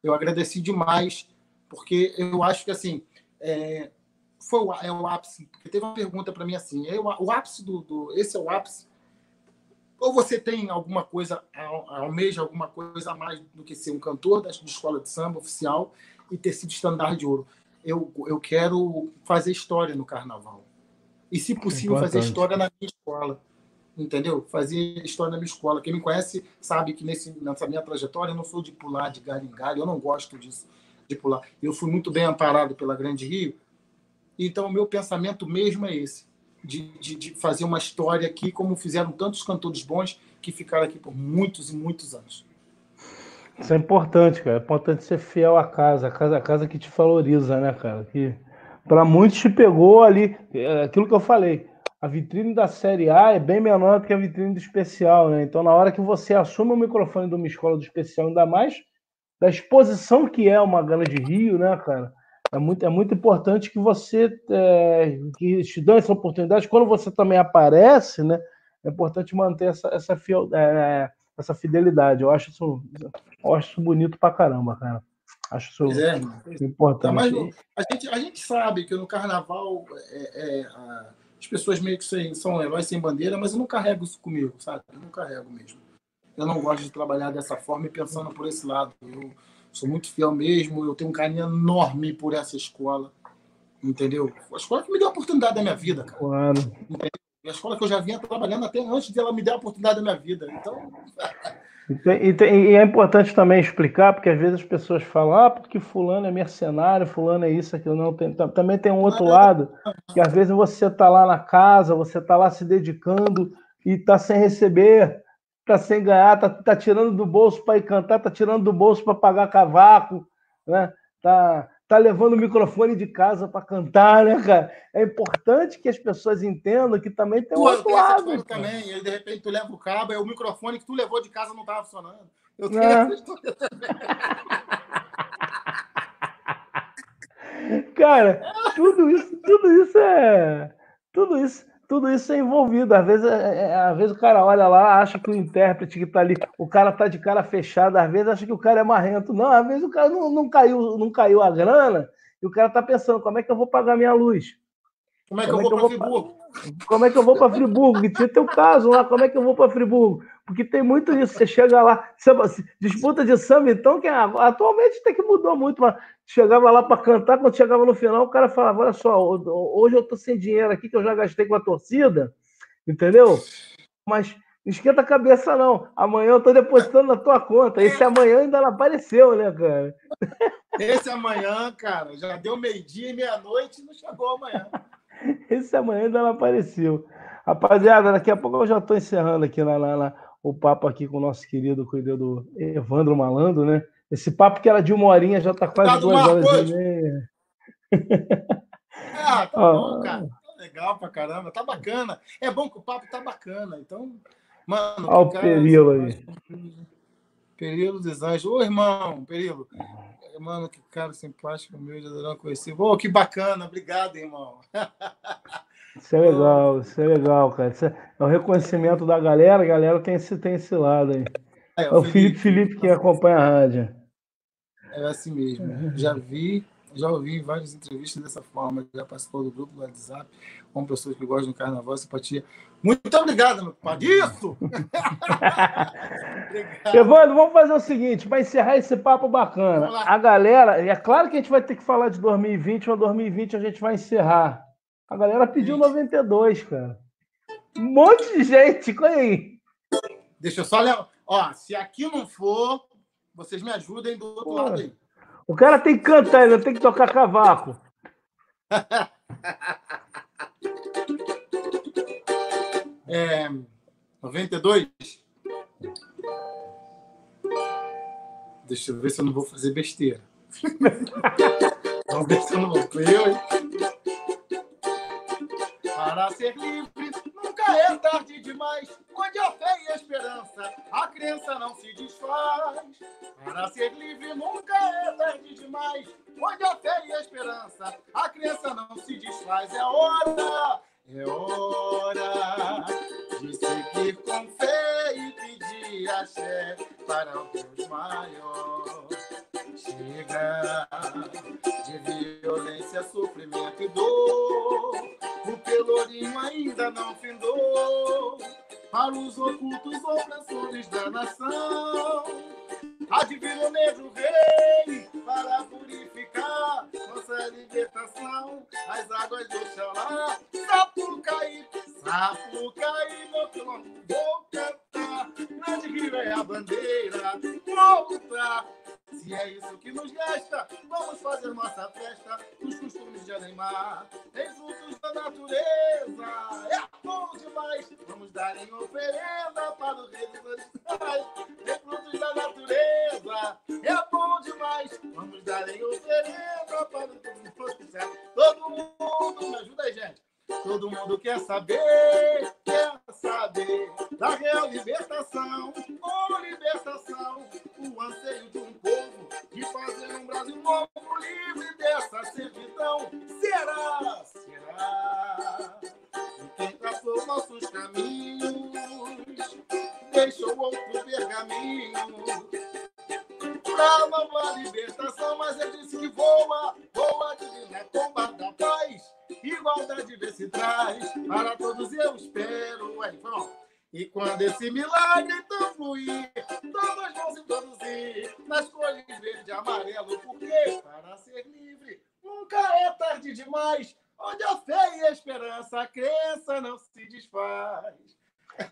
Eu agradeci demais, porque eu acho que assim é, foi o, é o ápice. Porque teve uma pergunta para mim assim: é o, o ápice do, do, Esse é o ápice? Ou você tem alguma coisa, almeja alguma coisa a mais do que ser um cantor da escola de samba oficial e ter sido estandarte de ouro? Eu, eu quero fazer história no carnaval. E, se possível, Importante. fazer história na minha escola entendeu? Fazia história na minha escola. Quem me conhece sabe que nesse, nessa minha trajetória eu não sou de pular de galho em galho, eu não gosto disso, de pular. Eu fui muito bem amparado pela Grande Rio, então o meu pensamento mesmo é esse, de, de, de fazer uma história aqui, como fizeram tantos cantores bons que ficaram aqui por muitos e muitos anos. Isso é importante, cara. É importante ser fiel à casa, a casa, a casa que te valoriza, né, cara? Que para muitos te pegou ali, é aquilo que eu falei a vitrine da Série A é bem menor do que a vitrine do especial, né? Então, na hora que você assume o microfone de uma escola do especial, ainda mais da exposição que é uma Gana de Rio, né, cara? É muito, é muito importante que você é, que te dão essa oportunidade. Quando você também aparece, né? É importante manter essa, essa, fiel, é, essa fidelidade. Eu acho isso, eu acho isso bonito pra caramba, cara. Acho isso é, importante. Mas, a, gente, a gente sabe que no carnaval é, é as pessoas meio que são heróis sem bandeira, mas eu não carrego isso comigo, sabe? Eu não carrego mesmo. Eu não gosto de trabalhar dessa forma e pensando por esse lado. Eu sou muito fiel mesmo, eu tenho um carinho enorme por essa escola. Entendeu? A escola que me deu a oportunidade da minha vida, cara. Claro. Entendeu? A escola que eu já vinha trabalhando até antes de ela me dar a oportunidade da minha vida. Então. E, tem, e, tem, e, é importante também explicar, porque às vezes as pessoas falam, ah, porque fulano é mercenário, fulano é isso, aquilo. Não, tem, também tem um outro lado, que às vezes você está lá na casa, você está lá se dedicando e está sem receber, está sem ganhar, está tá tirando do bolso para ir cantar, está tirando do bolso para pagar cavaco, né? Tá, tá levando o microfone de casa para cantar, né, cara? É importante que as pessoas entendam que também tem um outro lado. também, e de repente tu leva o cabo, é o microfone que tu levou de casa não estava funcionando. Eu tenho é. essa história também. Cara, tudo isso, tudo isso é. Tudo isso tudo isso é envolvido. Às vezes, é, é, às vezes o cara olha lá, acha que o intérprete que está ali, o cara está de cara fechada, às vezes acha que o cara é marrento. Não, às vezes o cara não, não caiu, não caiu a grana e o cara está pensando, como é que eu vou pagar minha luz? Como é que como eu vou para Friburgo? Como é que eu vou para Friburgo? E tinha teu caso lá, como é que eu vou para Friburgo? Porque tem muito isso. Você chega lá, disputa de samba, então, que é, atualmente tem que mudou muito, mas chegava lá para cantar, quando chegava no final, o cara falava: Olha só, hoje eu tô sem dinheiro aqui, que eu já gastei com a torcida, entendeu? Mas não esquenta a cabeça, não. Amanhã eu tô depositando na tua conta. Esse amanhã ainda não apareceu, né, cara? Esse amanhã, cara, já deu meio-dia e meia-noite e não chegou amanhã. Esse amanhã ainda não apareceu. Rapaziada, daqui a pouco eu já estou encerrando aqui na, na, na, o papo aqui com o nosso querido cuidado Evandro Malandro, né? Esse papo que era de uma horinha já está quase tá duas horas e meia. Ah, tá ah, bom, cara. Tá legal pra caramba, tá bacana. É bom que o papo tá bacana. Então, mano. Olha o Perilo aí. Perilo dos Anjos. Ô, irmão, Perilo. Mano, que cara simpático, meu, já não conheci. Ô, que bacana, obrigado, irmão. Isso é legal, isso é legal, cara. Isso é, é o reconhecimento da galera, a galera tem esse, tem esse lado aí. É, é o Felipe, Felipe que acompanha a rádio. É assim mesmo. Já vi, já ouvi várias entrevistas dessa forma, já participou do grupo do WhatsApp, com pessoas que gostam do carnaval, simpatia. Muito obrigado, meu pai, disso! Evandro, vamos fazer o seguinte, para encerrar esse papo bacana. A galera, é claro que a gente vai ter que falar de 2020, mas 2020 a gente vai encerrar. A galera pediu 92, cara. Um monte de gente, olha aí. Deixa eu só lembrar. Ó, se aqui não for, vocês me ajudem do outro Pô, lado aí. O cara tem que cantar, ainda tem que tocar cavaco. é, 92? Deixa eu ver se eu não vou fazer besteira. Vamos ver se eu não vou. Eu, hein? Para ser livre, é tarde demais. Onde a fé e a esperança, a crença não se desfaz. Para ser livre, nunca é tarde demais. Onde a fé e a esperança, a crença não se desfaz. É hora, é hora de seguir com fé e pedir axé para o Deus maior. Chega de violência, sofrimento e dor o pelourinho ainda não findou para os ocultos opressores da nação. Adivino o negro rei para purificar nossa libertação. As águas do Xalá, Sapucaí, Sapucaí, meu pilão, vou cantar. Grande rio é a bandeira, lutar. Se é isso que nos resta, vamos fazer nossa festa nos costumes de animar. Frutos da natureza, é bom demais. Vamos dar em oferenda para o rei dos. Em frutos da natureza, é bom demais. Vamos dar em oferenda para o rei dos. Todo mundo, me ajuda aí, gente. Todo mundo quer saber, quer saber da real libertação, ou libertação, o anseio de um povo de fazer um Brasil novo, livre dessa servidão. Será, será? Quem traçou nossos caminhos deixou outro pergaminho para nova libertação, mas ele disse que voa, voa divina comba da paz, igualdade vê se traz, para todos eu espero. Aí, pronto. E quando esse milagre então fluir, todos vão se produzir nas cores verde e amarelo, porque para ser livre Nunca é tarde demais. Onde a fé e a esperança, a crença não se desfaz.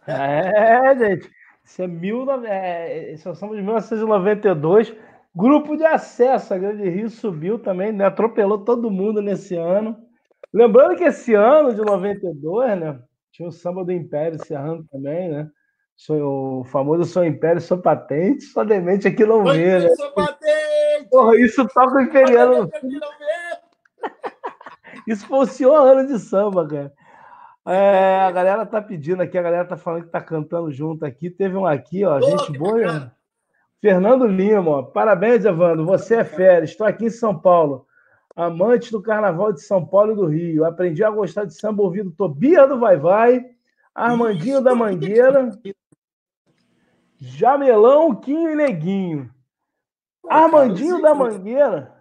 É, gente. Isso é, mil, é, isso somos de 1992. Grupo de acesso, a Grande Rio subiu também, né? atropelou todo mundo nesse ano. Lembrando que esse ano de 92, né? Tinha o samba do Império Serrano também, né? o famoso Sou Império, sou patente, só demente aqui não vê, né? Sou patente! Porra, isso toca o imperiano. isso foi o senhor ano de samba, cara. É, a galera tá pedindo aqui, a galera tá falando que tá cantando junto aqui. Teve um aqui, ó, gente boa. Fernando Lima, ó. parabéns, Evandro. Você é fera. Estou aqui em São Paulo, amante do Carnaval de São Paulo e do Rio. Aprendi a gostar de samba ouvindo Tobia do Vai Vai, Armandinho da Mangueira, Jamelão, Quinho e Neguinho. Armandinho da Mangueira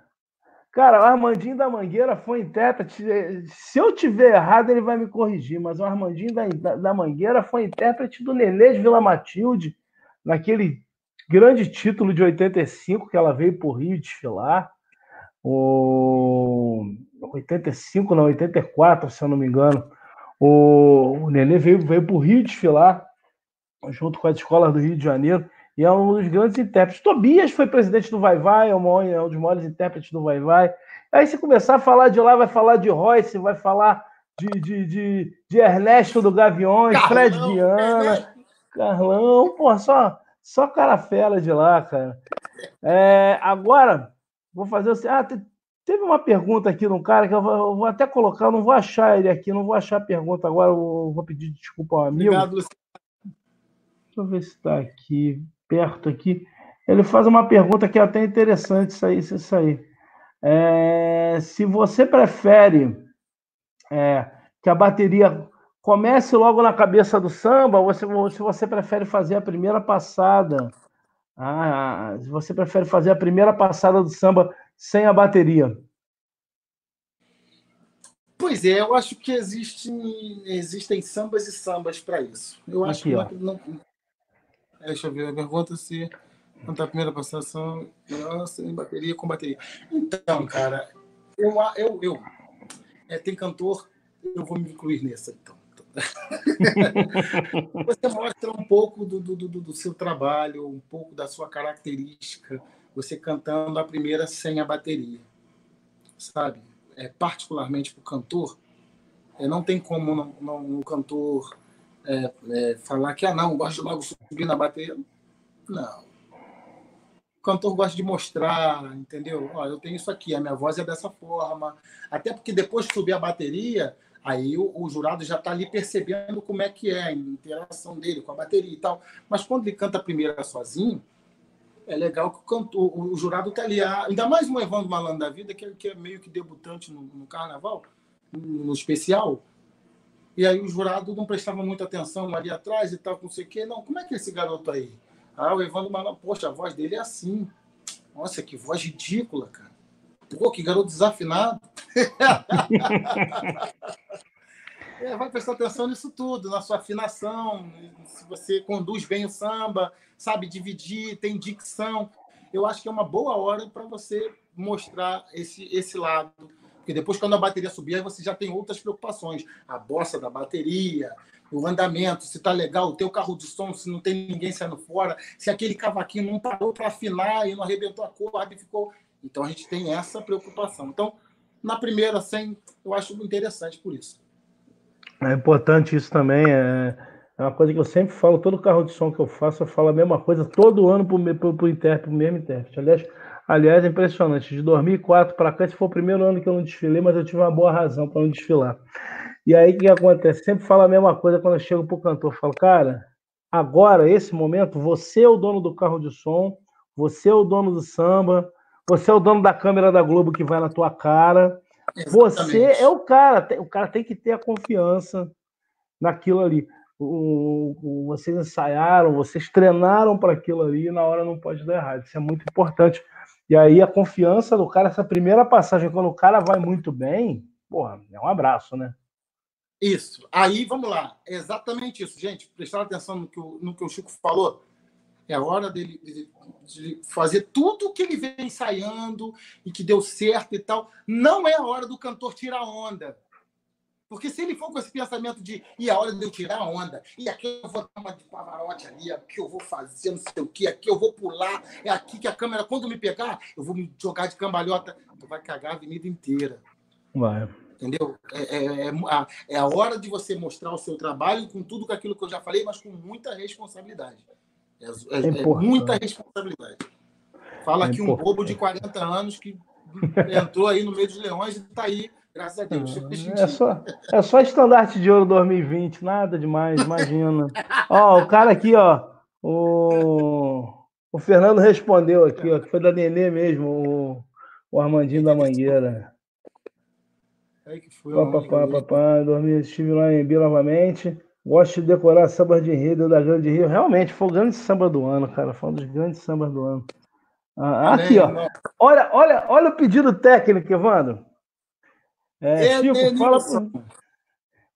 Cara, o Armandinho da Mangueira foi intérprete. Se eu tiver errado, ele vai me corrigir, mas o Armandinho da, da, Mangueira foi intérprete do Nenê de Vila Matilde, naquele grande título de 85 que ela veio para o Rio desfilar. O 85, não, 84, se eu não me engano. O, o Nenê veio, veio para o Rio desfilar, junto com as escolas do Rio de Janeiro e é um dos grandes intérpretes. Tobias foi presidente do Vai Vai, é um dos maiores intérpretes do Vai Vai. Aí, se começar a falar de lá, vai falar de Royce, vai falar de, de, de, de Ernesto do Gaviões, Carlão, Fred Viana, Carlão, pô, só, só cara fera de lá, cara. É, agora, vou fazer assim. Ah, teve uma pergunta aqui de um cara que eu vou, eu vou, até colocar, eu não vou achar ele aqui, não vou achar a pergunta agora, eu vou pedir desculpa ao amigo. Obrigado, Luciano. Deixa eu ver se está aqui perto aqui. Ele faz uma pergunta que é até interessante isso aí. Isso aí. É, se você prefere é, que a bateria comece logo na cabeça do samba, ou se, ou se você prefere fazer a primeira passada. Ah, se você prefere fazer a primeira passada do samba sem a bateria. Pois é, eu acho que existem, existem sambas e sambas para isso. Eu acho Aqui, que não, deixa eu ver a pergunta se quanto a primeira passação nossa, em bateria com bateria. Então, cara, eu, eu, eu é, tem cantor, eu vou me incluir nessa, então. você mostra um pouco do, do, do, do, seu trabalho, um pouco da sua característica, você cantando a primeira sem a bateria, sabe? É, particularmente para o cantor, é, não tem como não, não, um cantor é, é, falar que, ah, não, gosto de logo subir na bateria. Não. O cantor gosta de mostrar, entendeu? Ó, eu tenho isso aqui, a minha voz é dessa forma. Até porque depois que subir a bateria, aí o, o jurado já está ali percebendo como é que é a interação dele com a bateria e tal. Mas quando ele canta a primeira sozinho, é legal que o, cantor, o, o jurado está ali. Ah, ainda mais um Evandro Malandro da Vida, que, é, que é meio que debutante no, no carnaval, no especial e aí o jurado não prestava muita atenção ali atrás e tal, não sei o quê. Não, como é que é esse garoto aí? Ah, o Evandro Malandro, poxa, a voz dele é assim. Nossa, que voz ridícula, cara. Pô, que garoto desafinado. é, vai prestar atenção nisso tudo, na sua afinação, se você conduz bem o samba, sabe dividir, tem dicção. Eu acho que é uma boa hora para você mostrar esse, esse lado porque depois, quando a bateria subir, aí você já tem outras preocupações. A bossa da bateria, o andamento, se tá legal, o teu carro de som, se não tem ninguém saindo fora, se aquele cavaquinho não parou para afinar e não arrebentou a corda e ficou. Então a gente tem essa preocupação. Então, na primeira, sem, eu acho interessante por isso. É importante isso também. É, é uma coisa que eu sempre falo, todo carro de som que eu faço, eu falo a mesma coisa todo ano para o intérprete, pro mesmo intérprete. Aliás, Aliás, é impressionante. De 2004 para cá, esse foi o primeiro ano que eu não desfilei, mas eu tive uma boa razão para não desfilar. E aí, o que acontece? Sempre falo a mesma coisa quando eu chego para o cantor. Falo, cara, agora, esse momento, você é o dono do carro de som, você é o dono do samba, você é o dono da câmera da Globo que vai na tua cara. Exatamente. Você é o cara. O cara tem que ter a confiança naquilo ali. O, o, vocês ensaiaram, vocês treinaram para aquilo ali e na hora não pode dar errado. Isso é muito importante e aí a confiança do cara, essa primeira passagem, quando o cara vai muito bem, porra, é um abraço, né? Isso. Aí, vamos lá. É exatamente isso, gente. Prestar atenção no que, o, no que o Chico falou. É hora dele de fazer tudo que ele vem ensaiando e que deu certo e tal. Não é a hora do cantor tirar onda. Porque se ele for com esse pensamento de e a hora de eu tirar a onda, e aqui eu vou dar uma de pavarote ali, aqui eu vou fazer não sei o que, aqui eu vou pular, é aqui que a câmera, quando me pegar, eu vou me jogar de cambalhota, tu vai cagar a avenida inteira. Vai. Entendeu? É, é, é, a, é a hora de você mostrar o seu trabalho com tudo aquilo que eu já falei, mas com muita responsabilidade. É, é, é muita responsabilidade. Fala aqui um bobo de 40 anos que entrou aí no meio dos leões e está aí Graças a Deus. É só, é só estandarte de ouro 2020, nada demais, imagina. ó, o cara aqui, ó, o, o Fernando respondeu aqui, ó, que foi da Nenê mesmo, o, o Armandinho da Mangueira. Aí que foi, papapá, papá, dormi, estive lá em Bia novamente. Gosto de decorar sambas de Rio, da Grande Rio. Realmente, foi o grande samba do ano, cara. Foi um dos grandes sambas do ano. Ah, aqui, ó. Olha, olha, olha o pedido técnico, Evandro. É, é Chico, fala,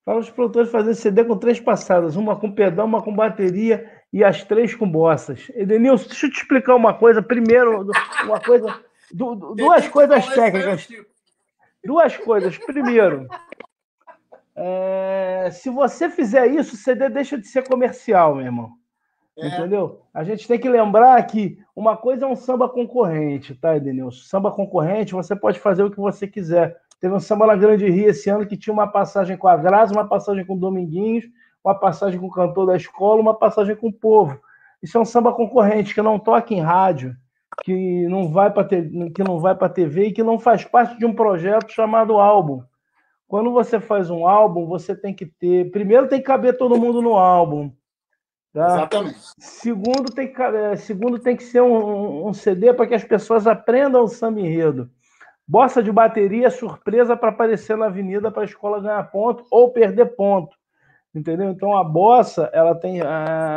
fala os produtores fazendo CD com três passadas, uma com pedal, uma com bateria e as três com bossas. Edenilson, deixa eu te explicar uma coisa. Primeiro, uma coisa, duas coisas técnicas. Duas coisas. Primeiro, é, se você fizer isso, o CD deixa de ser comercial, meu irmão. É. Entendeu? A gente tem que lembrar que uma coisa é um samba concorrente, tá, Edenilson? Samba concorrente, você pode fazer o que você quiser. Teve um samba na Grande Rio esse ano que tinha uma passagem com a Graça, uma passagem com o Dominguinhos, uma passagem com o cantor da escola, uma passagem com o povo. Isso é um samba concorrente que não toca em rádio, que não vai para que não vai para TV e que não faz parte de um projeto chamado álbum. Quando você faz um álbum, você tem que ter, primeiro tem que caber todo mundo no álbum. Tá? Exatamente. Segundo tem que, é, segundo tem que ser um, um CD para que as pessoas aprendam o samba enredo. Bossa de bateria surpresa para aparecer na avenida para a escola ganhar ponto ou perder ponto. Entendeu? Então a bossa, ela tem.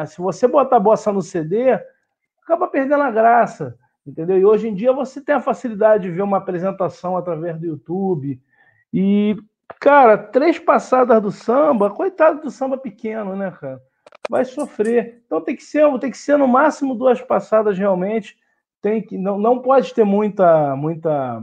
Se você botar a bossa no CD, acaba perdendo a graça. Entendeu? E hoje em dia você tem a facilidade de ver uma apresentação através do YouTube. E, cara, três passadas do samba, coitado do samba pequeno, né, cara? Vai sofrer. Então tem que ser, tem que ser no máximo duas passadas realmente. Tem que não, não pode ter muita muita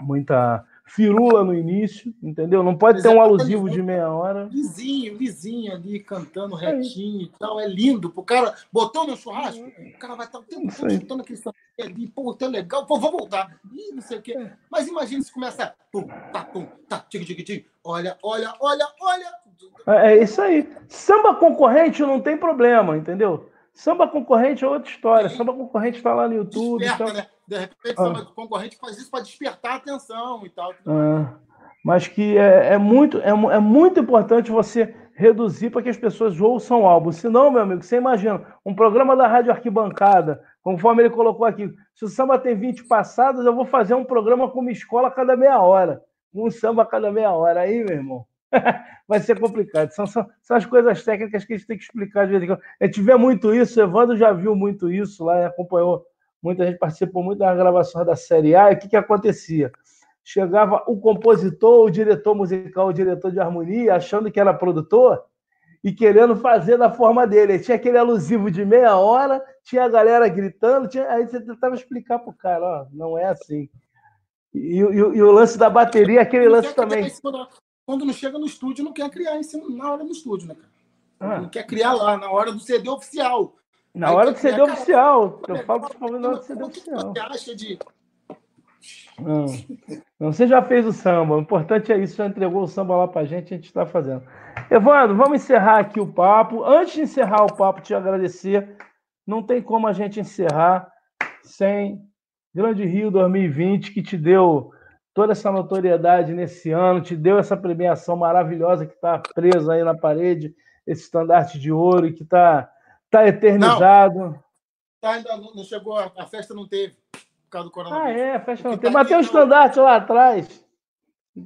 muita firula no início, entendeu? Não pode ter um alusivo de meia hora. Vizinho, vizinho ali cantando retinho é. e tal, é lindo. O cara botou no churrasco, o cara vai estar o tempo todo chutando aquele ali, pô, tá legal, pô, vou voltar. Ih, não sei o quê. É. Mas imagina se começa, pum, tá, pum, tá, tig, tig, tig, olha, olha, olha, olha. É, é isso aí. Samba concorrente não tem problema, entendeu? Samba concorrente é outra história. Samba concorrente está lá no YouTube. Desperta, então... né? De repente, ah. samba concorrente faz isso para despertar a atenção e tal. Ah. Mas que é, é muito, é, é, muito importante você reduzir para que as pessoas ouçam o álbum. Senão, meu amigo, você imagina, um programa da Rádio Arquibancada, conforme ele colocou aqui, se o samba tem 20 passadas, eu vou fazer um programa com uma escola a cada meia hora. Um samba a cada meia hora. Aí, meu irmão, vai ser complicado. São, são, são, as coisas técnicas que a gente tem que explicar de vez em quando. A gente vê muito isso, o Evandro já viu muito isso lá, acompanhou, muita gente participou muito das gravações da Série A, e o que, que acontecia? Chegava o compositor, o diretor musical, o diretor de harmonia, achando que era produtor, e querendo fazer da forma dele. tinha aquele alusivo de meia hora, tinha a galera gritando, tinha... aí você tentava explicar para o cara, ó, não é assim. E, e, e, o lance da bateria, aquele lance também quando não chega no estúdio, não quer criar em cima, na hora do estúdio, né, cara? Ah. Não quer criar lá, na hora do CD oficial. Na Aí hora do CD cara, oficial. Eu falo principalmente na hora do CD oficial. Você acha de. Não. não, você já fez o samba. O importante é isso, já entregou o samba lá pra gente, a gente está fazendo. Evandro, vamos encerrar aqui o papo. Antes de encerrar o papo, te agradecer. Não tem como a gente encerrar sem Grande Rio 2020, que te deu toda essa notoriedade nesse ano, te deu essa premiação maravilhosa que está presa aí na parede, esse estandarte de ouro e que está tá eternizado. Não, tá, ainda não chegou, a festa não teve, por causa do coronavírus. Ah, é, a festa não teve. Tá Mas tem um estandarte lá atrás.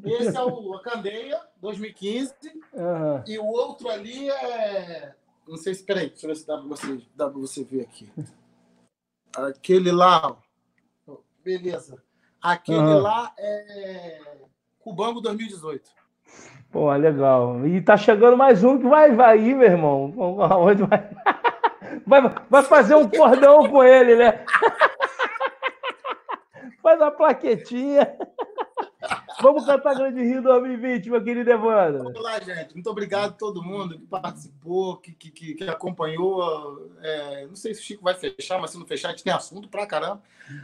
Esse é o a Candeia, 2015. Uhum. E o outro ali é. Não sei se. Peraí, deixa eu ver se dá para você, dá você ver aqui. Aquele lá. Beleza. Aquele uhum. lá é Cubango 2018. Pô, legal. E tá chegando mais um que vai, vai ir, meu irmão. Onde vai? Vai, vai fazer um cordão com ele, né? Faz a plaquetinha. Vamos cantar Grande Rio 2020, meu querido Evandro. Vamos lá, gente. Muito obrigado a todo mundo que participou, que, que, que acompanhou. É, não sei se o Chico vai fechar, mas se não fechar, a gente tem assunto pra caramba.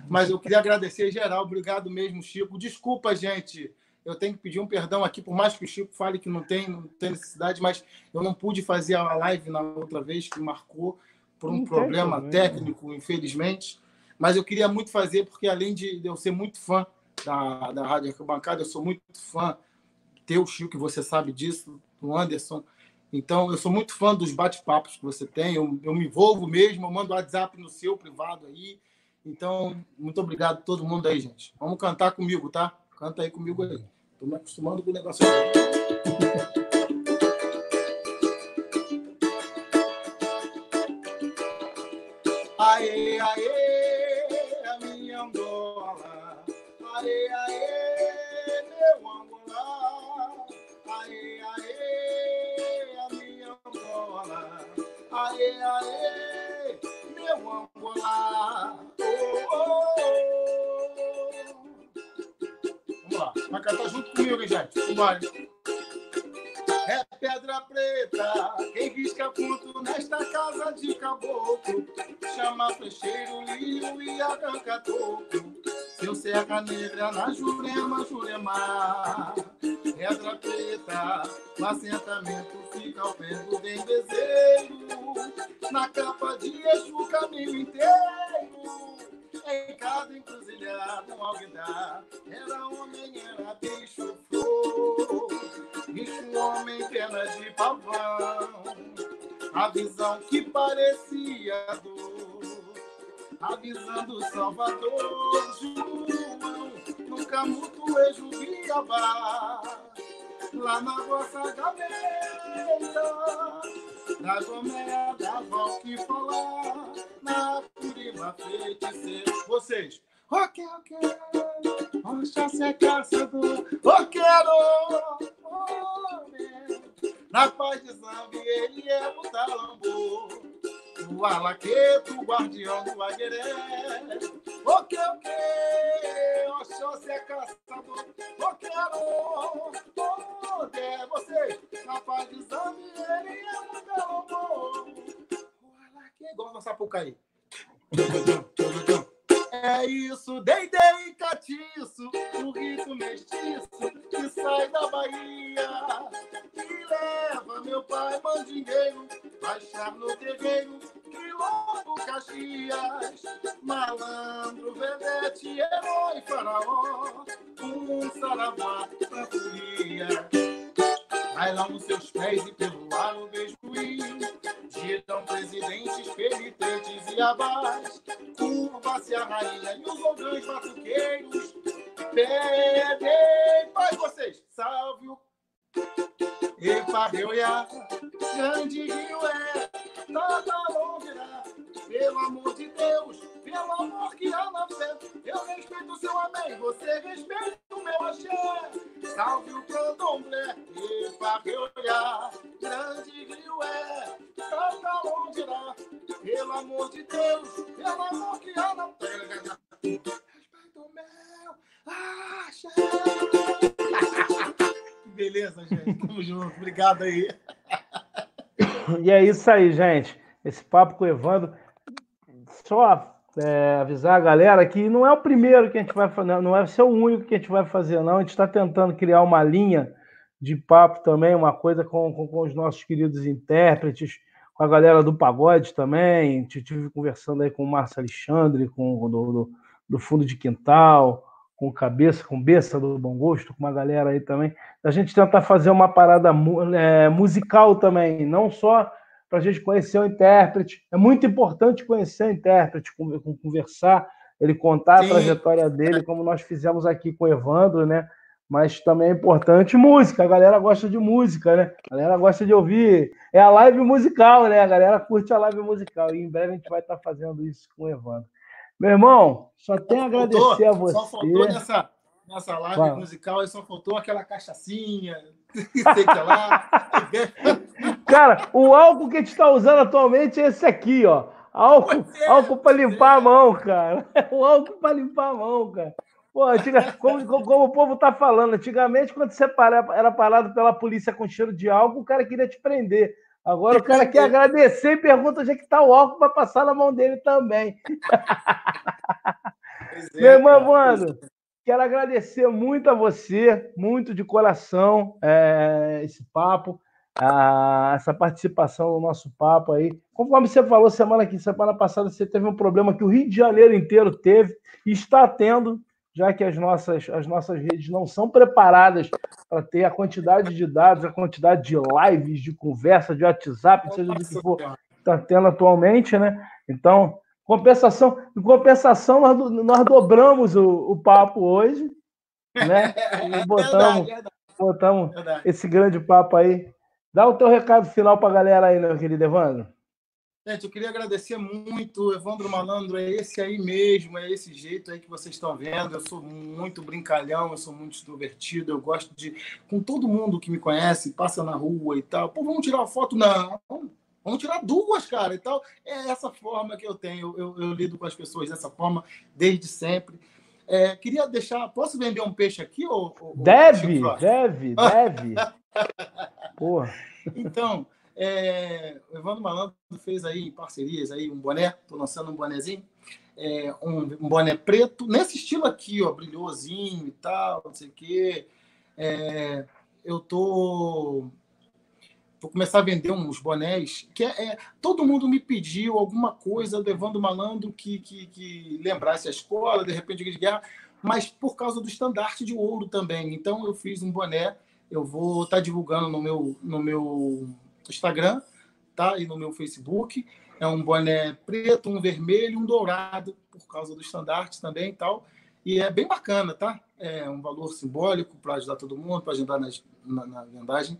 Mas eu queria agradecer geral. Obrigado mesmo, Chico. Desculpa, gente. Eu tenho que pedir um perdão aqui, por mais que o Chico fale que não tem, não tem necessidade, mas eu não pude fazer a live na outra vez, que marcou por um problema técnico, infelizmente. Mas eu queria muito fazer, porque além de eu ser muito fã da, da Rádio Arquibancada, eu sou muito fã teu, Chico, você sabe disso, do Anderson. Então, eu sou muito fã dos bate-papos que você tem. Eu, eu me envolvo mesmo, eu mando WhatsApp no seu privado aí. Então, muito obrigado a todo mundo aí, gente. Vamos cantar comigo, tá? Canta aí comigo aí. Estou me acostumando com o negócio Aê, meu Angola. Oh, oh, oh. Vamos lá, vai cantar junto comigo, gente. Vambora. É pedra preta, quem risca ponto nesta casa de caboclo. Chama flecheiro, lírio e arranca toco. Seu serra negra na Jurema, Jurema. Pedra preta, no assentamento fica ao pé do bendezeiro. Na capa de Exu, o caminho inteiro. Em cada encruzilhada, um alguidar. Era homem, era bicho, flor. Bicho, homem, pena de pavão. A visão que parecia dor. Avisando Salvador, João. No camutuejo, Biabá. Lá na vossa gaveta. Na gomeia da val que falar. Na prima feiticeira. Vocês. Ok, ok. Oxa, se é caçador. Eu quero. homem. Na paz de Zambi, ele é o talambo. O alaqueto, o guardião do agueré. Ok, ok. Oxa, se é caçador. Eu quero. Onde você? Na paz de Zambi, ele é o talambo. O alaqueto, igual nossa Sapucaí. É isso, dei, dei, catiço, o rito mestiço que sai da Bahia e leva meu pai mandingueiro, baixar no terreiro, quilombo Caxias, malandro, vedete, herói, faraó, um saravá pra. Vai lá nos seus pés e pelo ar um beijo Giram presidentes, penitentes e abás. Curva-se a rainha e os ogãs batuqueiros. Pedem, faz vocês, salve o Eparreuia, grande rio é, nada longeirá. Pelo amor de Deus, que há na fé, eu respeito o seu amém, você respeita o meu axé. Salve o candomblé, Eparreuia, grande rio é, nada longeirá. Pelo amor de Deus, que há na fé, respeito o meu axé. Beleza, gente. Tamo junto. Obrigado aí. E é isso aí, gente. Esse papo com o Evandro. Só é, avisar a galera que não é o primeiro que a gente vai fazer, não vai ser o único que a gente vai fazer, não. A gente está tentando criar uma linha de papo também, uma coisa com, com, com, os nossos queridos intérpretes, com a galera do pagode também. Estive conversando aí com o Márcio Alexandre, com do, do, do Fundo de Quintal com cabeça, com beça do bom gosto, com uma galera aí também, a gente tentar fazer uma parada é, musical também, não só para a gente conhecer o intérprete. É muito importante conhecer o intérprete, conversar, ele contar Sim. a trajetória dele, como nós fizemos aqui com o Evandro, né? Mas também é importante música, a galera gosta de música, né? A galera gosta de ouvir. É a live musical, né? A galera curte a live musical. E em breve a gente vai estar fazendo isso com o Evandro. Meu irmão, só tenho a agradecer faltou, a você. Só faltou nessa, nessa live Vai. musical, e só faltou aquela cachaçinha, sei que lá. Cara, o álcool que a gente está usando atualmente é esse aqui, ó. Álcool, é, álcool para limpar é. a mão, cara. O álcool para limpar a mão, cara. Pô, antiga, como, como, o povo tá falando, antigamente, quando você era parado pela polícia com cheiro de álcool, o cara queria te prender. Agora o cara quer agradecer e pergunta onde é que tá o álcool para passar na mão dele também. É, Meu irmão, mano, quero agradecer muito a você, muito de coração, é, esse papo a, essa participação no nosso papo aí. Conforme você falou semana que semana passada, você teve um problema que o Rio de Janeiro inteiro teve e está tendo, já que as nossas, as nossas redes não são preparadas para ter a quantidade de dados, a quantidade de lives, de conversa, de WhatsApp, seja do que for, está tendo atualmente, né? Então, compensação, em compensação, nós, nós dobramos o, o papo hoje, né? E botamos, botamos esse grande papo aí Dá o teu recado final para a galera aí, meu querido Evandro. Gente, eu queria agradecer muito, Evandro Malandro, é esse aí mesmo, é esse jeito aí que vocês estão vendo. Eu sou muito brincalhão, eu sou muito extrovertido, eu gosto de. Com todo mundo que me conhece, passa na rua e tal. Pô, vamos tirar uma foto? Não. Vamos tirar duas, cara, e tal. É essa forma que eu tenho. Eu, eu, lido com as pessoas dessa forma desde sempre. É, queria deixar. Posso vender um peixe aqui? Ou, ou deve, deve, deve. Porra. Então, é, o Evandro Malandro fez aí parcerias aí um boné, tô lançando um bonézinho, é, um, um, boné preto, nesse estilo aqui, ó, brilhosinho e tal, não sei o quê. É, eu tô vou começar a vender uns bonés que é, é, todo mundo me pediu alguma coisa do Evandro Malandro que, que, que lembrasse a escola, de repente de guerra, mas por causa do estandarte de ouro também. Então eu fiz um boné eu vou estar tá divulgando no meu, no meu Instagram, tá? E no meu Facebook. É um boné preto, um vermelho, um dourado, por causa do estandarte também e tal. E é bem bacana, tá? É um valor simbólico para ajudar todo mundo, para ajudar nas, na, na vendagem.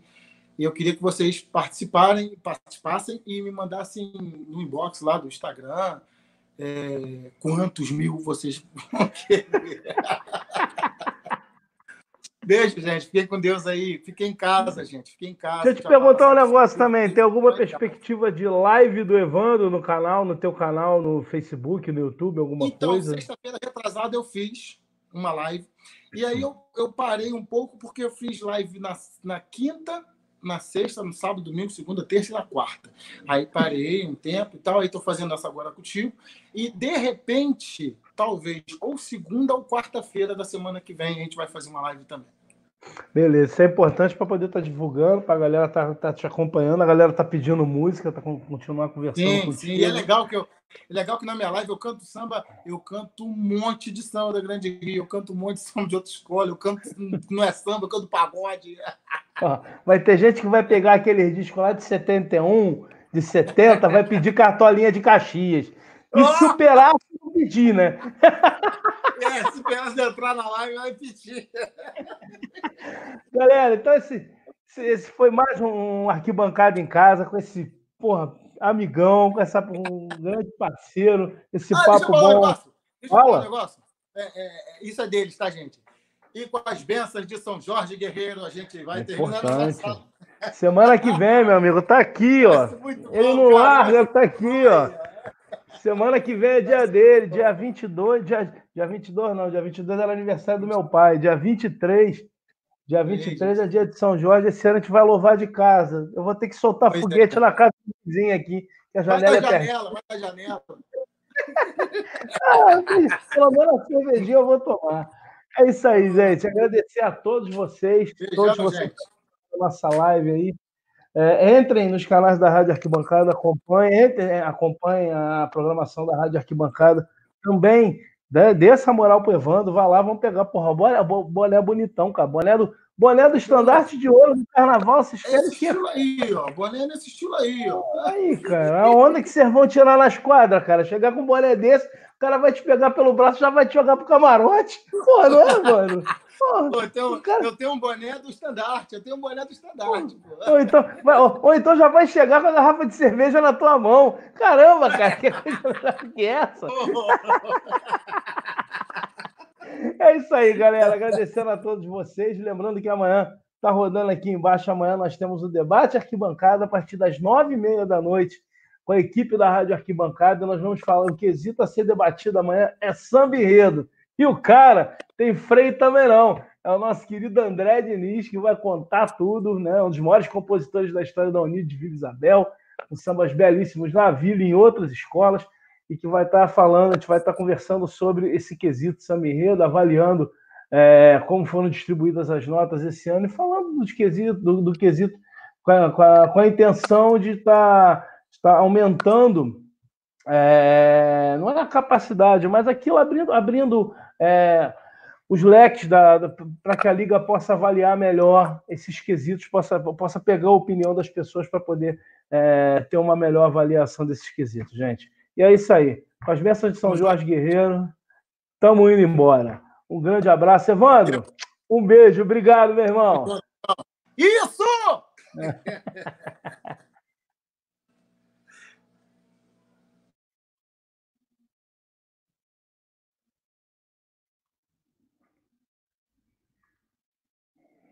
E eu queria que vocês participarem, participassem e me mandassem no inbox lá do Instagram é, quantos mil vocês vão querer. Beijo, gente. Fiquem com Deus aí. Fiquem em casa, gente. Fiquem em casa. Deixa eu te perguntar um negócio também. Tem alguma perspectiva de live do Evandro no canal, no teu canal, no Facebook, no YouTube, alguma então, coisa? Então, sexta-feira retrasada eu fiz uma live. E aí eu, eu parei um pouco porque eu fiz live na, na quinta, na sexta, no sábado, domingo, segunda, terça e na quarta. Aí parei um tempo e tal. Aí estou fazendo essa agora contigo. E, de repente, talvez ou segunda ou quarta-feira da semana que vem a gente vai fazer uma live também. Beleza, isso é importante para poder estar tá divulgando, para a galera estar tá, tá te acompanhando, a galera tá pedindo música, tá continuar conversando sim, contigo. Sim, e é legal que eu, é legal que na minha live eu canto samba, eu canto um monte de samba da Grande Rio, eu canto um monte de samba de outra escola, eu canto não é samba, eu canto pagode. Ó, vai ter gente que vai pegar aquele disco lá de 71, de 70, vai pedir cartolinha de Caxias. E superar, pedir, né? É, se Pelas entrar na live, vai pedir. Galera, então esse, esse foi mais um arquibancada em casa com esse, porra, amigão, com essa, um grande parceiro, esse ah, papo bom. Um negócio. Deixa Fala. eu falar um negócio. É, é, é, isso é deles, tá, gente? E com as bênçãos de São Jorge Guerreiro, a gente vai é terminar essa Semana que vem, meu amigo, tá aqui, ó. Ele não larga, tá aqui, ó. Semana que vem é dia dele, dia 22, dia, dia 22 não, dia 22 era aniversário do meu pai, dia 23, dia 23 é dia de São Jorge, esse ano a gente vai louvar de casa. Eu vou ter que soltar pois é. foguete é. na casa do vizinho aqui, que a janela vai é janela, Vai na janela, ah, pelo menos a cervejinha eu vou tomar. É isso aí, gente. Agradecer a todos vocês, Beijão, todos vocês gente. nossa live aí. É, entrem nos canais da Rádio Arquibancada, acompanhem, entrem, é, acompanhem a programação da Rádio Arquibancada. Também né, dê essa moral pro Evandro, vá lá, vamos pegar, porra, boné, boné bonitão, cara. Boné do, boné do estandarte de ouro do carnaval, vocês querem que. estilo aí, ó. Boné nesse estilo aí, ó. Aí, cara, a onda que vocês vão tirar nas quadras, cara. Chegar com um boné desse, o cara vai te pegar pelo braço já vai te jogar pro camarote. Porra, não é, mano? Pô, eu, tenho, cara... eu tenho um boné do estandarte, eu tenho um boné do estandarte. Ou então, ou, ou, então já vai chegar com a garrafa de cerveja na tua mão. Caramba, cara, que coisa que é essa? É isso aí, galera. Agradecendo a todos vocês. Lembrando que amanhã está rodando aqui embaixo. Amanhã nós temos o debate arquibancada a partir das nove e meia da noite com a equipe da Rádio Arquibancada. Nós vamos falar o quesito a ser debatido amanhã é samba enredo. E o cara tem freio também não. É o nosso querido André Diniz, que vai contar tudo, né? Um dos maiores compositores da história da Unido de Vila Isabel, com sambas belíssimos na vila e em outras escolas e que vai estar falando, a gente vai estar conversando sobre esse quesito Samba Enredo, avaliando é, como foram distribuídas as notas esse ano e falando do quesito, do, do quesito com a, com, a, com a, intenção de estar, estar aumentando, é, não é a capacidade, mas aquilo abrindo, abrindo é, os leques para que a Liga possa avaliar melhor esses quesitos, possa, possa pegar a opinião das pessoas para poder é, ter uma melhor avaliação desses quesitos, gente. E é isso aí. Com as bênçãos de São Jorge Guerreiro, estamos indo embora. Um grande abraço, Evandro. Um beijo, obrigado, meu irmão. Isso!